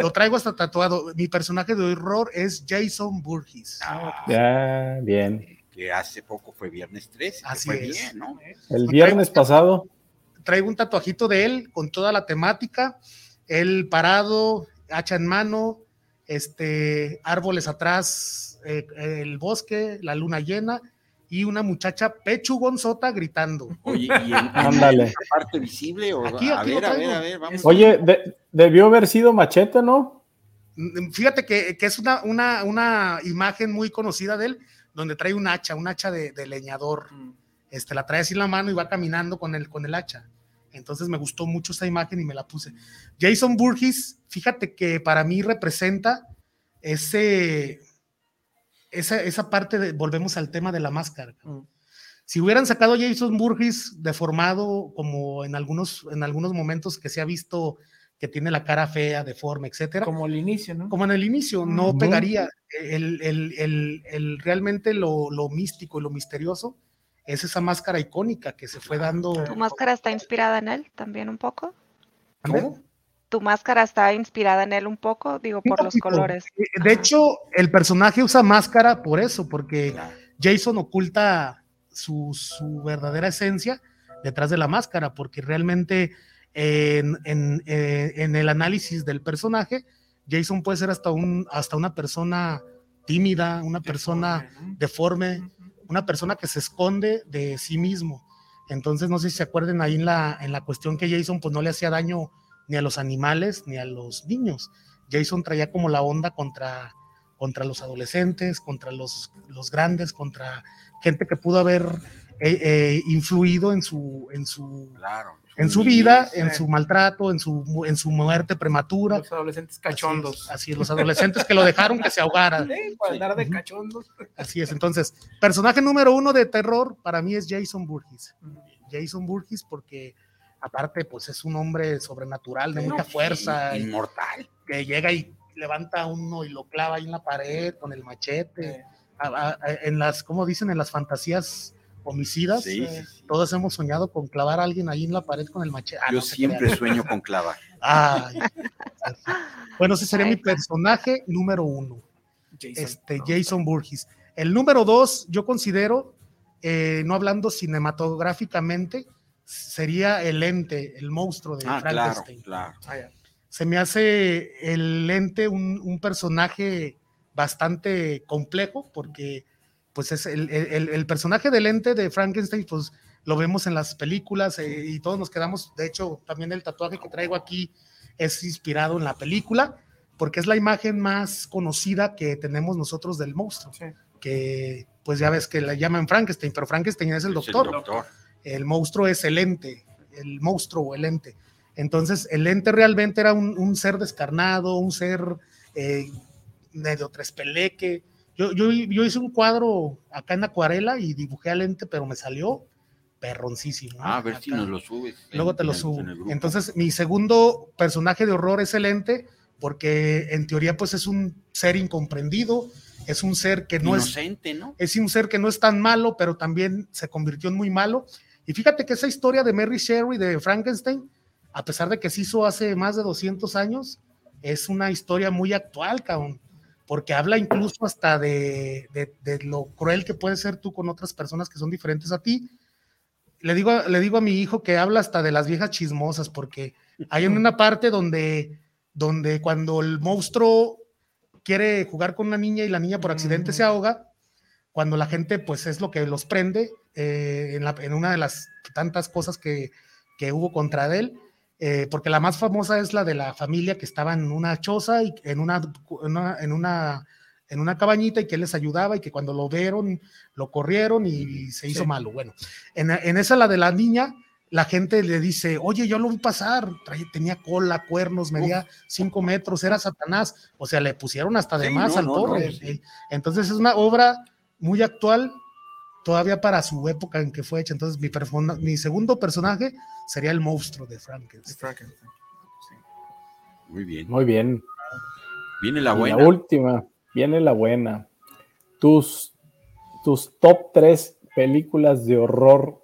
lo traigo hasta tatuado. Mi personaje de horror es Jason Burgess. Ah, ya, bien. Que hace poco fue viernes 13. Así fue es. Bien, ¿no? El viernes pasado. Traigo un tatuajito de él con toda la temática. Él parado, hacha en mano, este, árboles atrás, eh, el bosque, la luna llena y una muchacha pechugonzota gritando. Oye, ¿y Ándale. parte visible? O, Aquí, a aquí ver, lo a ver, a ver, vamos. Oye, de- debió haber sido machete, ¿no? Mm, Fíjate que, que es una, una, una imagen muy conocida de él, donde trae un hacha, un hacha de, de leñador. Este, la trae así en la mano y va caminando con el, con el hacha. Entonces me gustó mucho esa imagen y me la puse. Jason Burgess, fíjate que para mí representa ese, esa, esa parte de, volvemos al tema de la máscara. Si hubieran sacado a Jason Burgess deformado, como en algunos, en algunos momentos que se ha visto que tiene la cara fea, deforme, etcétera, Como el inicio, ¿no? como en el inicio, no Ujú. pegaría. El, el- el- el- realmente lo, lo místico y lo misterioso es esa máscara icónica que se fue dando. ¿Tu máscara está inspirada en él también un poco? ¿Cómo? ¿Tu máscara está inspirada en él un poco? Digo, por los colores. Eh, De hecho, el personaje usa máscara por eso, porque Jason oculta su, su verdadera esencia detrás de la máscara, porque realmente en, en- eh, en el análisis del personaje, Jason puede ser hasta, un, hasta una persona tímida, una persona deforme, una persona que se esconde de sí mismo. Entonces, no sé si se acuerden ahí en la, en la cuestión que Jason pues no le hacía daño ni a los animales ni a los niños. Jason traía como la onda contra, contra los adolescentes, contra los, los grandes, contra gente que pudo haber eh, eh, influido en su, en su, Claro. en su vida, Sí. en su maltrato, en su, en su muerte prematura. Los adolescentes Así es, cachondos. Así es, los adolescentes que lo dejaron que se ahogara. Sí, para andar de cachondos. Así es. Entonces, personaje número uno de terror para mí es Jason Burgess. Jason Burgess porque aparte pues es un hombre sobrenatural, de mucha fuerza, Inmortal. que llega y levanta a uno y lo clava ahí en la pared con el machete. A- a- a- en las, como dicen, en las fantasías homicidas, Sí, eh, sí, sí. todos hemos soñado con clavar a alguien ahí en la pared con el machete. Ah, Yo no se siempre crean. sueño con clavar. Ay. bueno, ese sería Ay, mi personaje número uno Jason. este, Jason Burgess. El número dos, yo considero, eh, no hablando cinematográficamente, sería el ente, el monstruo de Ah, claro, Frankenstein. claro. Ah, ya. Se me hace el ente un, un personaje bastante complejo porque pues es el, el- el personaje del ente de Frankenstein, pues lo vemos en las películas eh, y todos nos quedamos, de hecho, también el tatuaje que traigo aquí es inspirado en la película, porque es la imagen más conocida que tenemos nosotros del monstruo, Sí. que pues ya ves que la llaman Frankenstein, pero Frankenstein es el Es el doctor doctor. El monstruo es el ente, el monstruo o el ente. Entonces, el ente realmente era un, un ser descarnado, un ser eh, medio trespeleque. Yo, yo, yo hice un cuadro acá en acuarela y dibujé al ente, pero me salió perroncísimo. Ah, a ver si nos lo subes. Luego te lo subo. en. Entonces, mi segundo personaje de horror es el ente, porque en teoría, pues es un ser incomprendido, es un ser que no es ¿no? es un ser que no es tan malo, pero también se convirtió en muy malo. Y fíjate que esa historia de Mary Shelley de Frankenstein, a pesar de que se hizo hace más de 200 años, es una historia muy actual, cabrón, porque habla incluso hasta de, de- de lo cruel que puedes ser tú con otras personas que son diferentes a ti. Le digo, a- le digo a mi hijo que habla hasta de las viejas chismosas, porque hay una parte donde, donde cuando el monstruo quiere jugar con una niña y la niña por accidente se ahoga, cuando la gente pues es lo que los prende eh, en, la- en una de las tantas cosas que, que hubo contra él, eh, porque la más famosa es la de la familia que estaba en una choza y en una, en una, en una, en una cabañita y que él les ayudaba y que cuando lo vieron lo corrieron y, se hizo Sí. malo. Bueno, en, en esa la de la niña, la gente le dice, oye, yo lo vi pasar, traía- tenía cola, cuernos, medía cinco metros, era Satanás, o sea, le pusieron hasta de Sí, más no, al no, pobre. no, sí. eh, Entonces es una obra muy actual, todavía para su época en que fue hecha. Entonces mi, persona- mi segundo personaje sería el monstruo de Frankenstein. Frankenstein. Muy bien. Muy bien. Viene la Y buena. La última, viene la buena. Tus, tus top tres películas de horror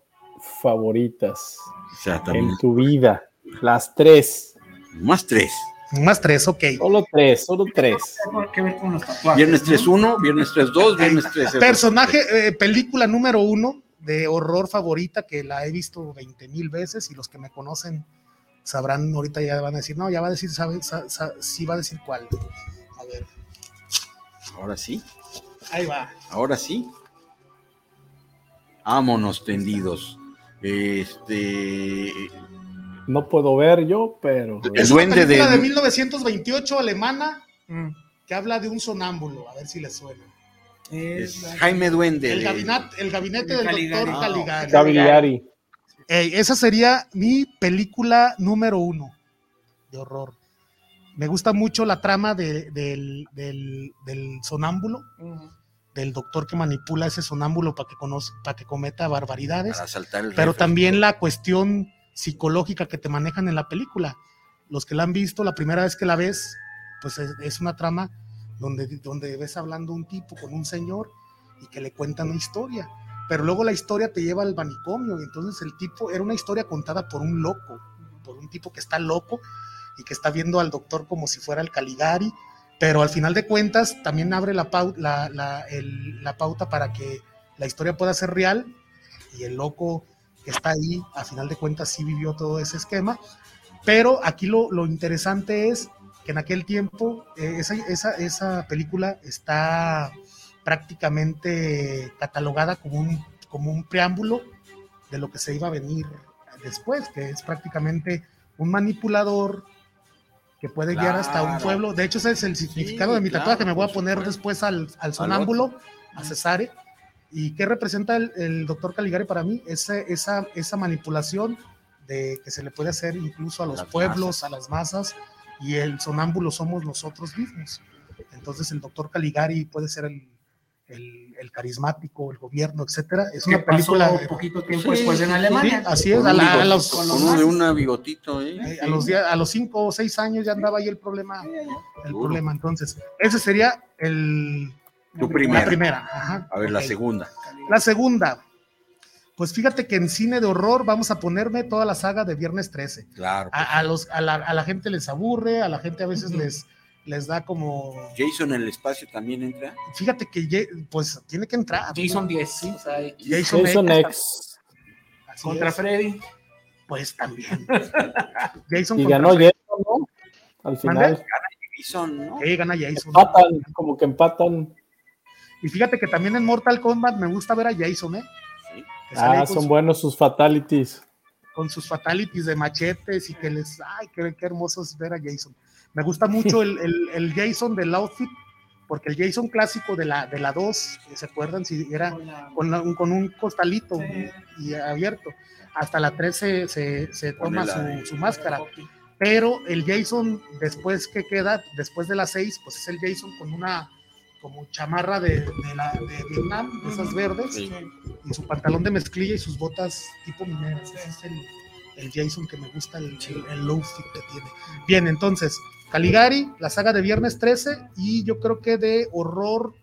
favoritas O sea, también. en tu vida. Las tres. Más tres. Más tres, ok. Solo tres, solo tres. Tiene que ver con los tatuajes. Viernes ¿no? 3-1, viernes 3-2, viernes 3 Personaje, eh, película número uno de horror favorita que la he visto 20 mil veces y los que me conocen sabrán, ahorita ya van a decir, no, ya va a decir, sabe, sa- sa- sí va a decir cuál. A ver, Ahora sí, ahí va. ahora sí. Ámonos tendidos. Este. No puedo ver yo, pero. Es duende una película de- de 1928 alemana Mm. que habla de un sonámbulo, a ver si le suena. Es Es la- Jaime Duende. El de- gabinete, el gabinete De del Caligari. doctor Caligari. Ey, esa sería mi película número uno de horror. Me gusta mucho la trama de- del, del- del sonámbulo, del doctor que manipula ese sonámbulo para que, conoce, para que cometa barbaridades. Para saltar el pero también la cuestión psicológica que te manejan en la película. Los que la han visto, la primera vez que la ves, pues es, una trama donde, donde ves hablando un tipo con un señor y que le cuentan una historia. Pero luego la historia te lleva al manicomio y entonces el tipo era una historia contada por un loco, por un tipo que está loco y que está viendo al doctor como si fuera el Caligari, pero al final de cuentas también abre la, pauta para que la historia pueda ser real y el loco está ahí, a final de cuentas sí vivió todo ese esquema, pero aquí lo, lo interesante es que en aquel tiempo eh, esa, esa, esa película está prácticamente catalogada como un, como un preámbulo de lo que se iba a venir después, que es prácticamente un manipulador que puede guiar hasta un Claro. pueblo. De hecho, ese es el significado de mi claro, tatuaje. Me voy a poner supuesto. después al, al sonámbulo, a Cesare. ¿Y qué representa el, el doctor Caligari para mí? Ese- esa, esa manipulación de que se le puede hacer incluso a los Las pueblos, masas. a las masas, y el sonámbulo somos nosotros mismos. Entonces el doctor Caligari puede ser el, el- el carismático, el gobierno, etcétera. Es una película... pasó poquito tiempo Sí, después en Alemania. Sí, así es, Con a, un a los, con uno de nazis. un bigotito, ¿eh? eh, a los a los cinco o seis años ya andaba ahí el problema, el Duro. problema. Entonces, ese sería el, Tu primera. la primera. ajá, A ver, la segunda. La segunda, pues fíjate que en cine de horror vamos a ponerme toda la saga de Viernes 13. Claro. A, a los, a, la, a la gente les aburre, a la gente a veces les, les da como... Jason en el espacio también entra. Fíjate que pues tiene que entrar. Jason 10. o sea, Jason, Jason X, contra es, Freddy. Pues también. Jason Y ganó Freddy. Jason, ¿no? Al final. Jason, ¿no? Sí, gana Jason. Empatan, como que empatan. Y fíjate que también en Mortal Kombat me gusta ver a Jason, ¿eh? Sí. Ah, son su- buenos sus fatalities. con sus fatalities de machetes y que les. ¡Ay, qué, qué hermoso es ver a Jason! Me gusta mucho el, el- el Jason del outfit, porque el Jason clásico de la, de la 2, ¿se acuerdan? Si era Con la- con, la- un, con un costalito Sí. y abierto. Hasta la 3 se, se- se toma su, la- su máscara. Pero el Jason, después que queda, después de las 6, pues es el Jason con una como chamarra de, de la, de Vietnam, de esas verdes, Sí. y su pantalón de mezclilla y sus botas tipo mineras. Ese es el, el Jason que me gusta, el, el, el low fit que tiene. Bien, entonces, Caligari, la saga de Viernes 13, y yo creo que de horror,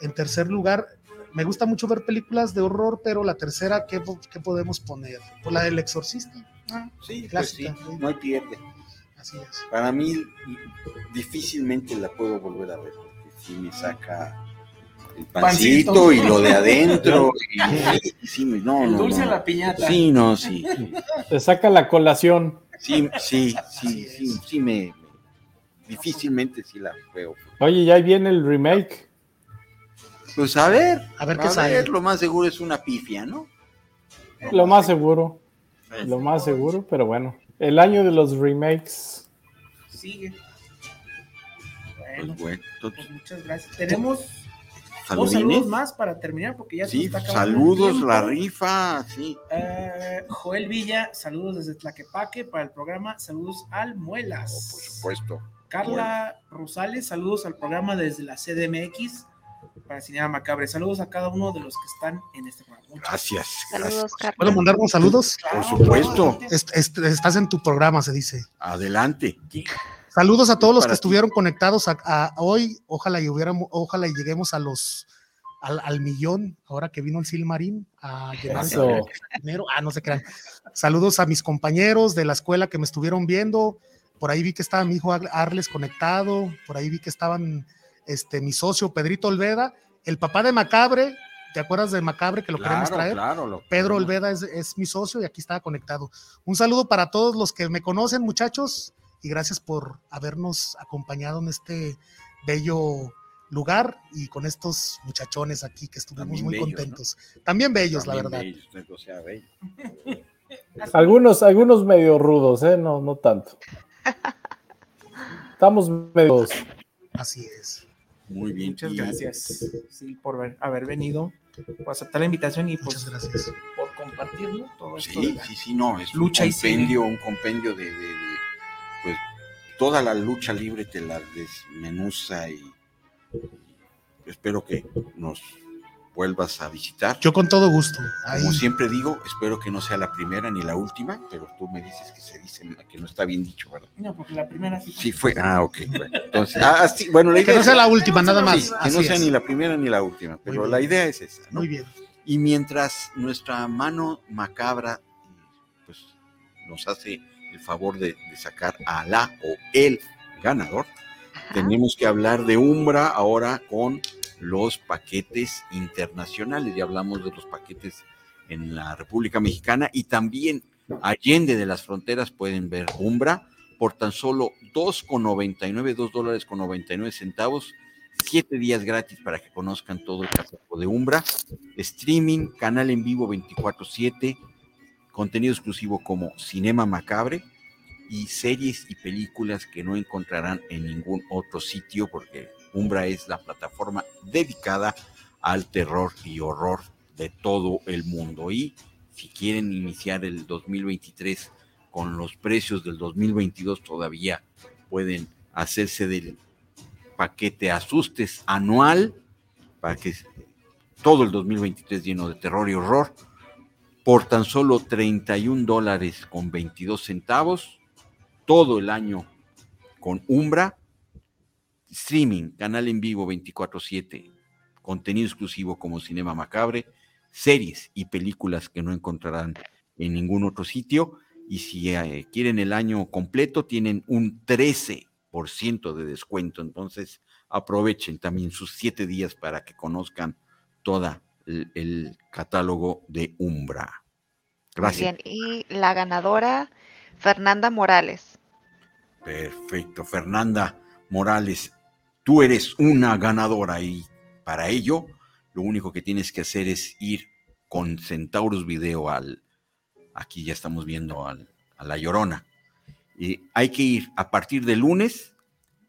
en tercer lugar, me gusta mucho ver películas de horror, pero la tercera, ¿qué, qué podemos poner? Pues la del exorcista. Sí, pues Clásica, sí, sí. no hay pierde. Así es. Para mí, difícilmente la puedo volver a ver, si me saca el pancito, Pancito. y lo de adentro, y, y sí, me- no, El no, dulce no. a la piñata. Sí, no, sí, Te saca la colación. sí, sí, sí, sí, sí, me, difícilmente sí la veo. Oye, ya ahí viene el remake. Pues a ver, A ver a qué sale. ver, lo más seguro es una pifia, ¿no? Lo más seguro. Lo más seguro, pero bueno. El año de los remakes. Sigue. Pues Bueno, bueno, entonces, pues muchas gracias. Tenemos dos saludos más para terminar porque ya se nos Sí, está acabando saludos, la rifa, sí. Eh, Joel Villa, saludos desde Tlaquepaque para el programa. Saludos al Muelas. Oh, por supuesto. Carla Rosales, saludos al programa desde la CDMX para Cinema Macabre. Saludos a cada uno de los que están en este programa. Muchas Gracias. gracias. Saludos, ¿Puedo Carlos. mandar unos saludos? Por supuesto. Est- est- estás en tu programa, se dice. Adelante. Saludos a todos los que ti. estuvieron conectados a, a hoy. Ojalá y hubiéramos, ojalá y lleguemos a los al, al millón ahora que vino el Silmarín a llevar ese Eso. dinero. Ah, no se crean. Saludos a mis compañeros de la escuela que me estuvieron viendo. Por ahí vi que estaba mi hijo Ar- Arles conectado. Por ahí vi que estaban este, mi socio Pedrito Olveda, el papá de Macabre. ¿Te acuerdas de Macabre que lo queremos traer? claro. lo- Pedro Olveda es, es mi socio y aquí estaba conectado. Un saludo para todos los que me conocen, muchachos, y gracias por habernos acompañado en este bello lugar y con estos muchachones aquí que estuvimos También muy bellos, contentos. También bellos, la verdad. bellos, o sea, bellos. Algunos, algunos medio rudos, ¿eh? No, no tanto. Estamos medios. Así es. Muy bien. Muchas gracias sí, por ver- haber venido, por aceptar la invitación y pues Muchas gracias. por compartirlo. Todo esto Sí, la- sí, sí, no, es Lucha un compendio, un compendio de, de- de, pues toda la lucha libre te la desmenuza y espero que nos vuelvas a visitar. Yo con todo gusto. Ahí, Como siempre digo, espero que no sea la primera ni la última, pero tú me dices que se dice que no está bien dicho, ¿verdad? No, porque la primera sí. Sí fue, ah, ok. Bueno, entonces, ah, sí, bueno, la que idea no es sea la última, nada sí, más. que no sea es. ni la primera ni la última, pero la idea es esa, ¿no? Muy bien. Y mientras nuestra mano macabra pues, nos hace el favor de, de sacar a la o el ganador, Ajá. tenemos que hablar de Umbra ahora con los paquetes internacionales. Ya hablamos de los paquetes en la República Mexicana y también allende de las fronteras pueden ver Umbra por tan solo 2,99, 2 dólares con 99 centavos, siete días gratis para que conozcan todo el catálogo de Umbra, streaming, canal en vivo 24/7, contenido exclusivo como Cinema Macabre y series y películas que no encontrarán en ningún otro sitio porque Umbra es la plataforma dedicada al terror y horror de todo el mundo. Y si quieren iniciar el 2023 con los precios del 2022 todavía pueden hacerse del paquete asustes anual para que todo el 2023 lleno de terror y horror por tan solo 31 dólares con 22 centavos todo el año con Umbra streaming, canal en vivo 24/7 contenido exclusivo como Cinema Macabre series y películas que no encontrarán en ningún otro sitio. Y si eh, quieren el año completo tienen un 13% de descuento. Entonces aprovechen también sus siete días para que conozcan toda el, catálogo de Umbra. Muy Gracias. bien. Y la ganadora, Fernanda Morales. Perfecto, Fernanda Morales, tú eres una ganadora y para ello lo único que tienes que hacer es ir con Centaurus Video al, aquí ya estamos viendo al, a La Llorona. Y hay que ir a partir de lunes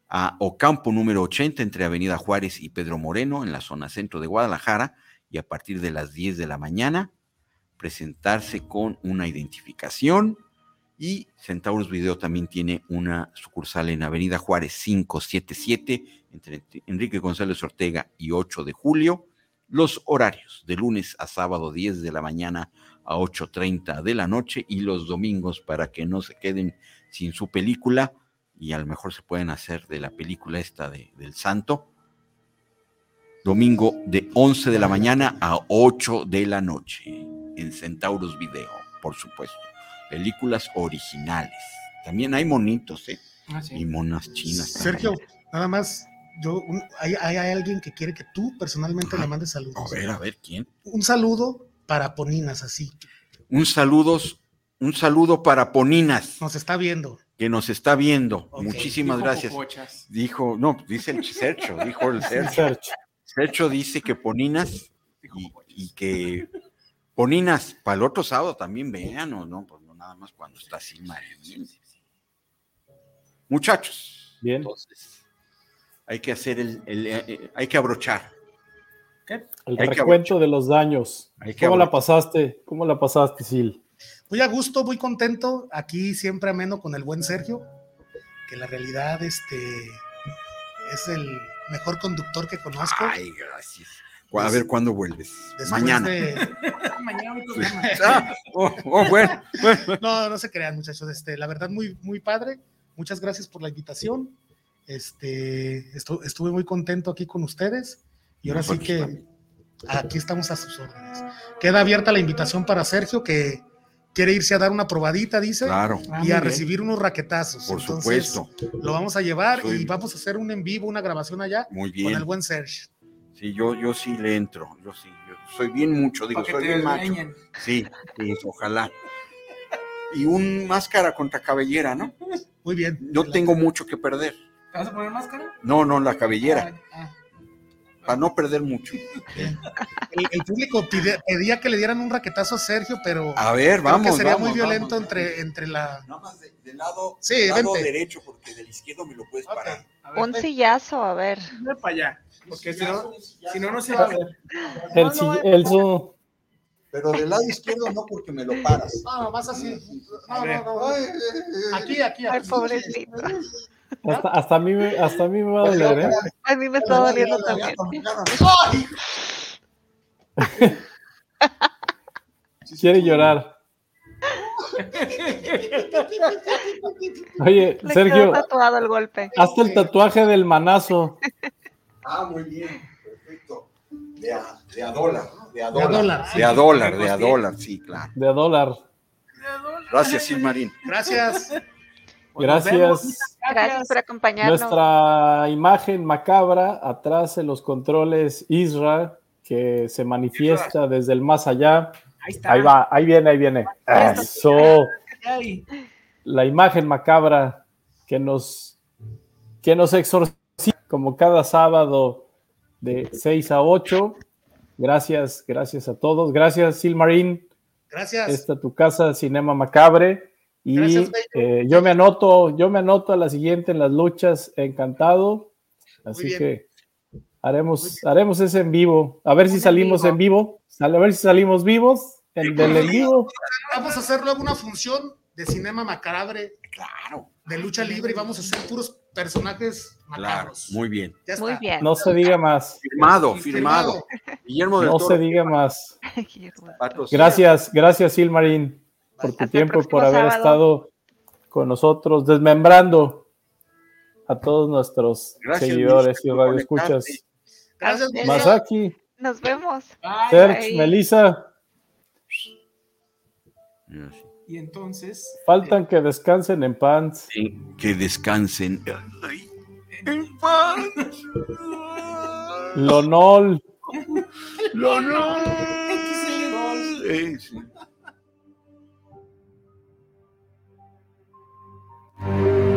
a Ocampo número 80 entre Avenida Juárez y Pedro Moreno en la zona centro de Guadalajara y a partir de las 10 de la mañana presentarse con una identificación y Centauros Video también tiene una sucursal en Avenida Juárez 577 entre Enrique González Ortega y 8 de julio. Los horarios de lunes a sábado 10 de la mañana a 8.30 de la noche y los domingos para que no se queden sin su película y a lo mejor se pueden hacer de la película esta de, del santo. Domingo de 11 de la mañana a 8 de la noche en Centauros Video, por supuesto. Películas originales. También hay monitos, ¿eh? Ah, sí. Y monas chinas. Sergio, nada más, yo, un- hay, hay alguien que quiere que tú personalmente Ajá. le mandes saludos. A ver, a ver, ¿quién? Un saludo para Poninas, así. Un saludo, un saludo para Poninas, Nos está viendo. que nos está viendo. Muchísimas Dijo gracias. Dijo, no, dice el Sergio, dijo el Sergio. Sergio dice que Poninas y, que Poninas para el otro sábado también vean, o no, pues no nada más cuando está así. Muchachos, Bien. entonces hay que hacer el, el- eh, eh, hay que abrochar. El Hay que recuento de los daños. Hay que ¿Cómo la pasaste? ¿Cómo la pasaste, Sil? Muy a gusto, muy contento. Aquí siempre ameno con el buen Sergio, que la realidad este, es el mejor conductor que conozco. Ay, gracias. A ver cuándo vuelves. Después Mañana. de- Mañana. Ah, oh, oh, bueno, bueno. No, no se crean, muchachos. Este, la verdad, muy, muy padre. Muchas gracias por la invitación. Este, estu- estuve muy contento aquí con ustedes. Y ahora sí que también. aquí estamos a sus órdenes. Queda abierta la invitación para Sergio, que quiere irse a dar una probadita, dice, Claro, Ah, y a bien. recibir unos raquetazos. por Entonces, supuesto. Lo vamos a llevar Soy- y vamos a hacer un en vivo, una grabación allá Muy con el bien. buen Sergio. Sí, yo, yo sí le entro. Yo sí. Yo soy bien mucho, digo, soy bien macho. Sí, sí, ojalá. Y un máscara contra cabellera, ¿no? Muy bien. No tengo mucho que perder. ¿Te vas a poner máscara? No, no, la cabellera, Ah, ah. Para no perder mucho. El, el público pide- pedía que le dieran un raquetazo a Sergio, pero A ver, creo vamos. que sería vamos, muy violento vamos. entre, entre la. Nada más de- del lado, Sí, del lado vente. derecho, porque del izquierdo me lo puedes parar. Ver, Un sillazo, a ver. ve para allá. Porque si no, si no, no se va a ver. El, el su- Pero del lado izquierdo no, porque me lo paras. No, más así. No, no, no. Eh, Aquí, aquí, Ay, aquí. pobrecito. Hasta, hasta a mí me, hasta a mí me va a doler, ¿eh? A mí me está doliendo también. Quiere llorar. Oye, Le Sergio, tatuado el golpe. hazte el tatuaje del manazo. Ah, muy bien, perfecto. De a, de a dólar, de a De a dólar. dólar. sí. De a dólar, de a dólar, sí, claro. De a dólar. Gracias, Silmarín. Gracias. Pues Gracias. Gracias por acompañarnos. Nuestra imagen macabra, atrás en los controles Isra, que se manifiesta desde el más allá. Ahí está. Ahí va, ahí viene, ahí viene. Eso. La imagen macabra que nos, que nos exorciza como cada sábado de 6 a 8. Gracias, gracias a todos. Gracias, Silmarín. Gracias. Esta tu casa, Cinema Macabre. Y Gracias, eh, yo me anoto, yo me anoto a la siguiente en las luchas, encantado. Así que haremos, haremos ese en vivo. A ver si salimos vivo. en vivo. A ver si salimos vivos en, del en vivo. Vamos a hacer luego una función de cinema macabre, Claro, de lucha libre, y vamos a hacer puros personajes claro. macabros. Muy bien. Ya está. Muy bien. No se diga más. Firmado, firmado. Guillermo del No Toro. se diga más. Gracias, gracias Silmarín por tu Hasta tiempo y por haber sábado. estado con nosotros, desmembrando a todos nuestros Gracias, seguidores y radioescuchas. Gracias. Masaki, Nos vemos. Serge. Melissa, Y entonces, faltan que descansen en pants. Sí, Que descansen. Ay, en paz. Lonol. No, no. Eh, sí. Thank you.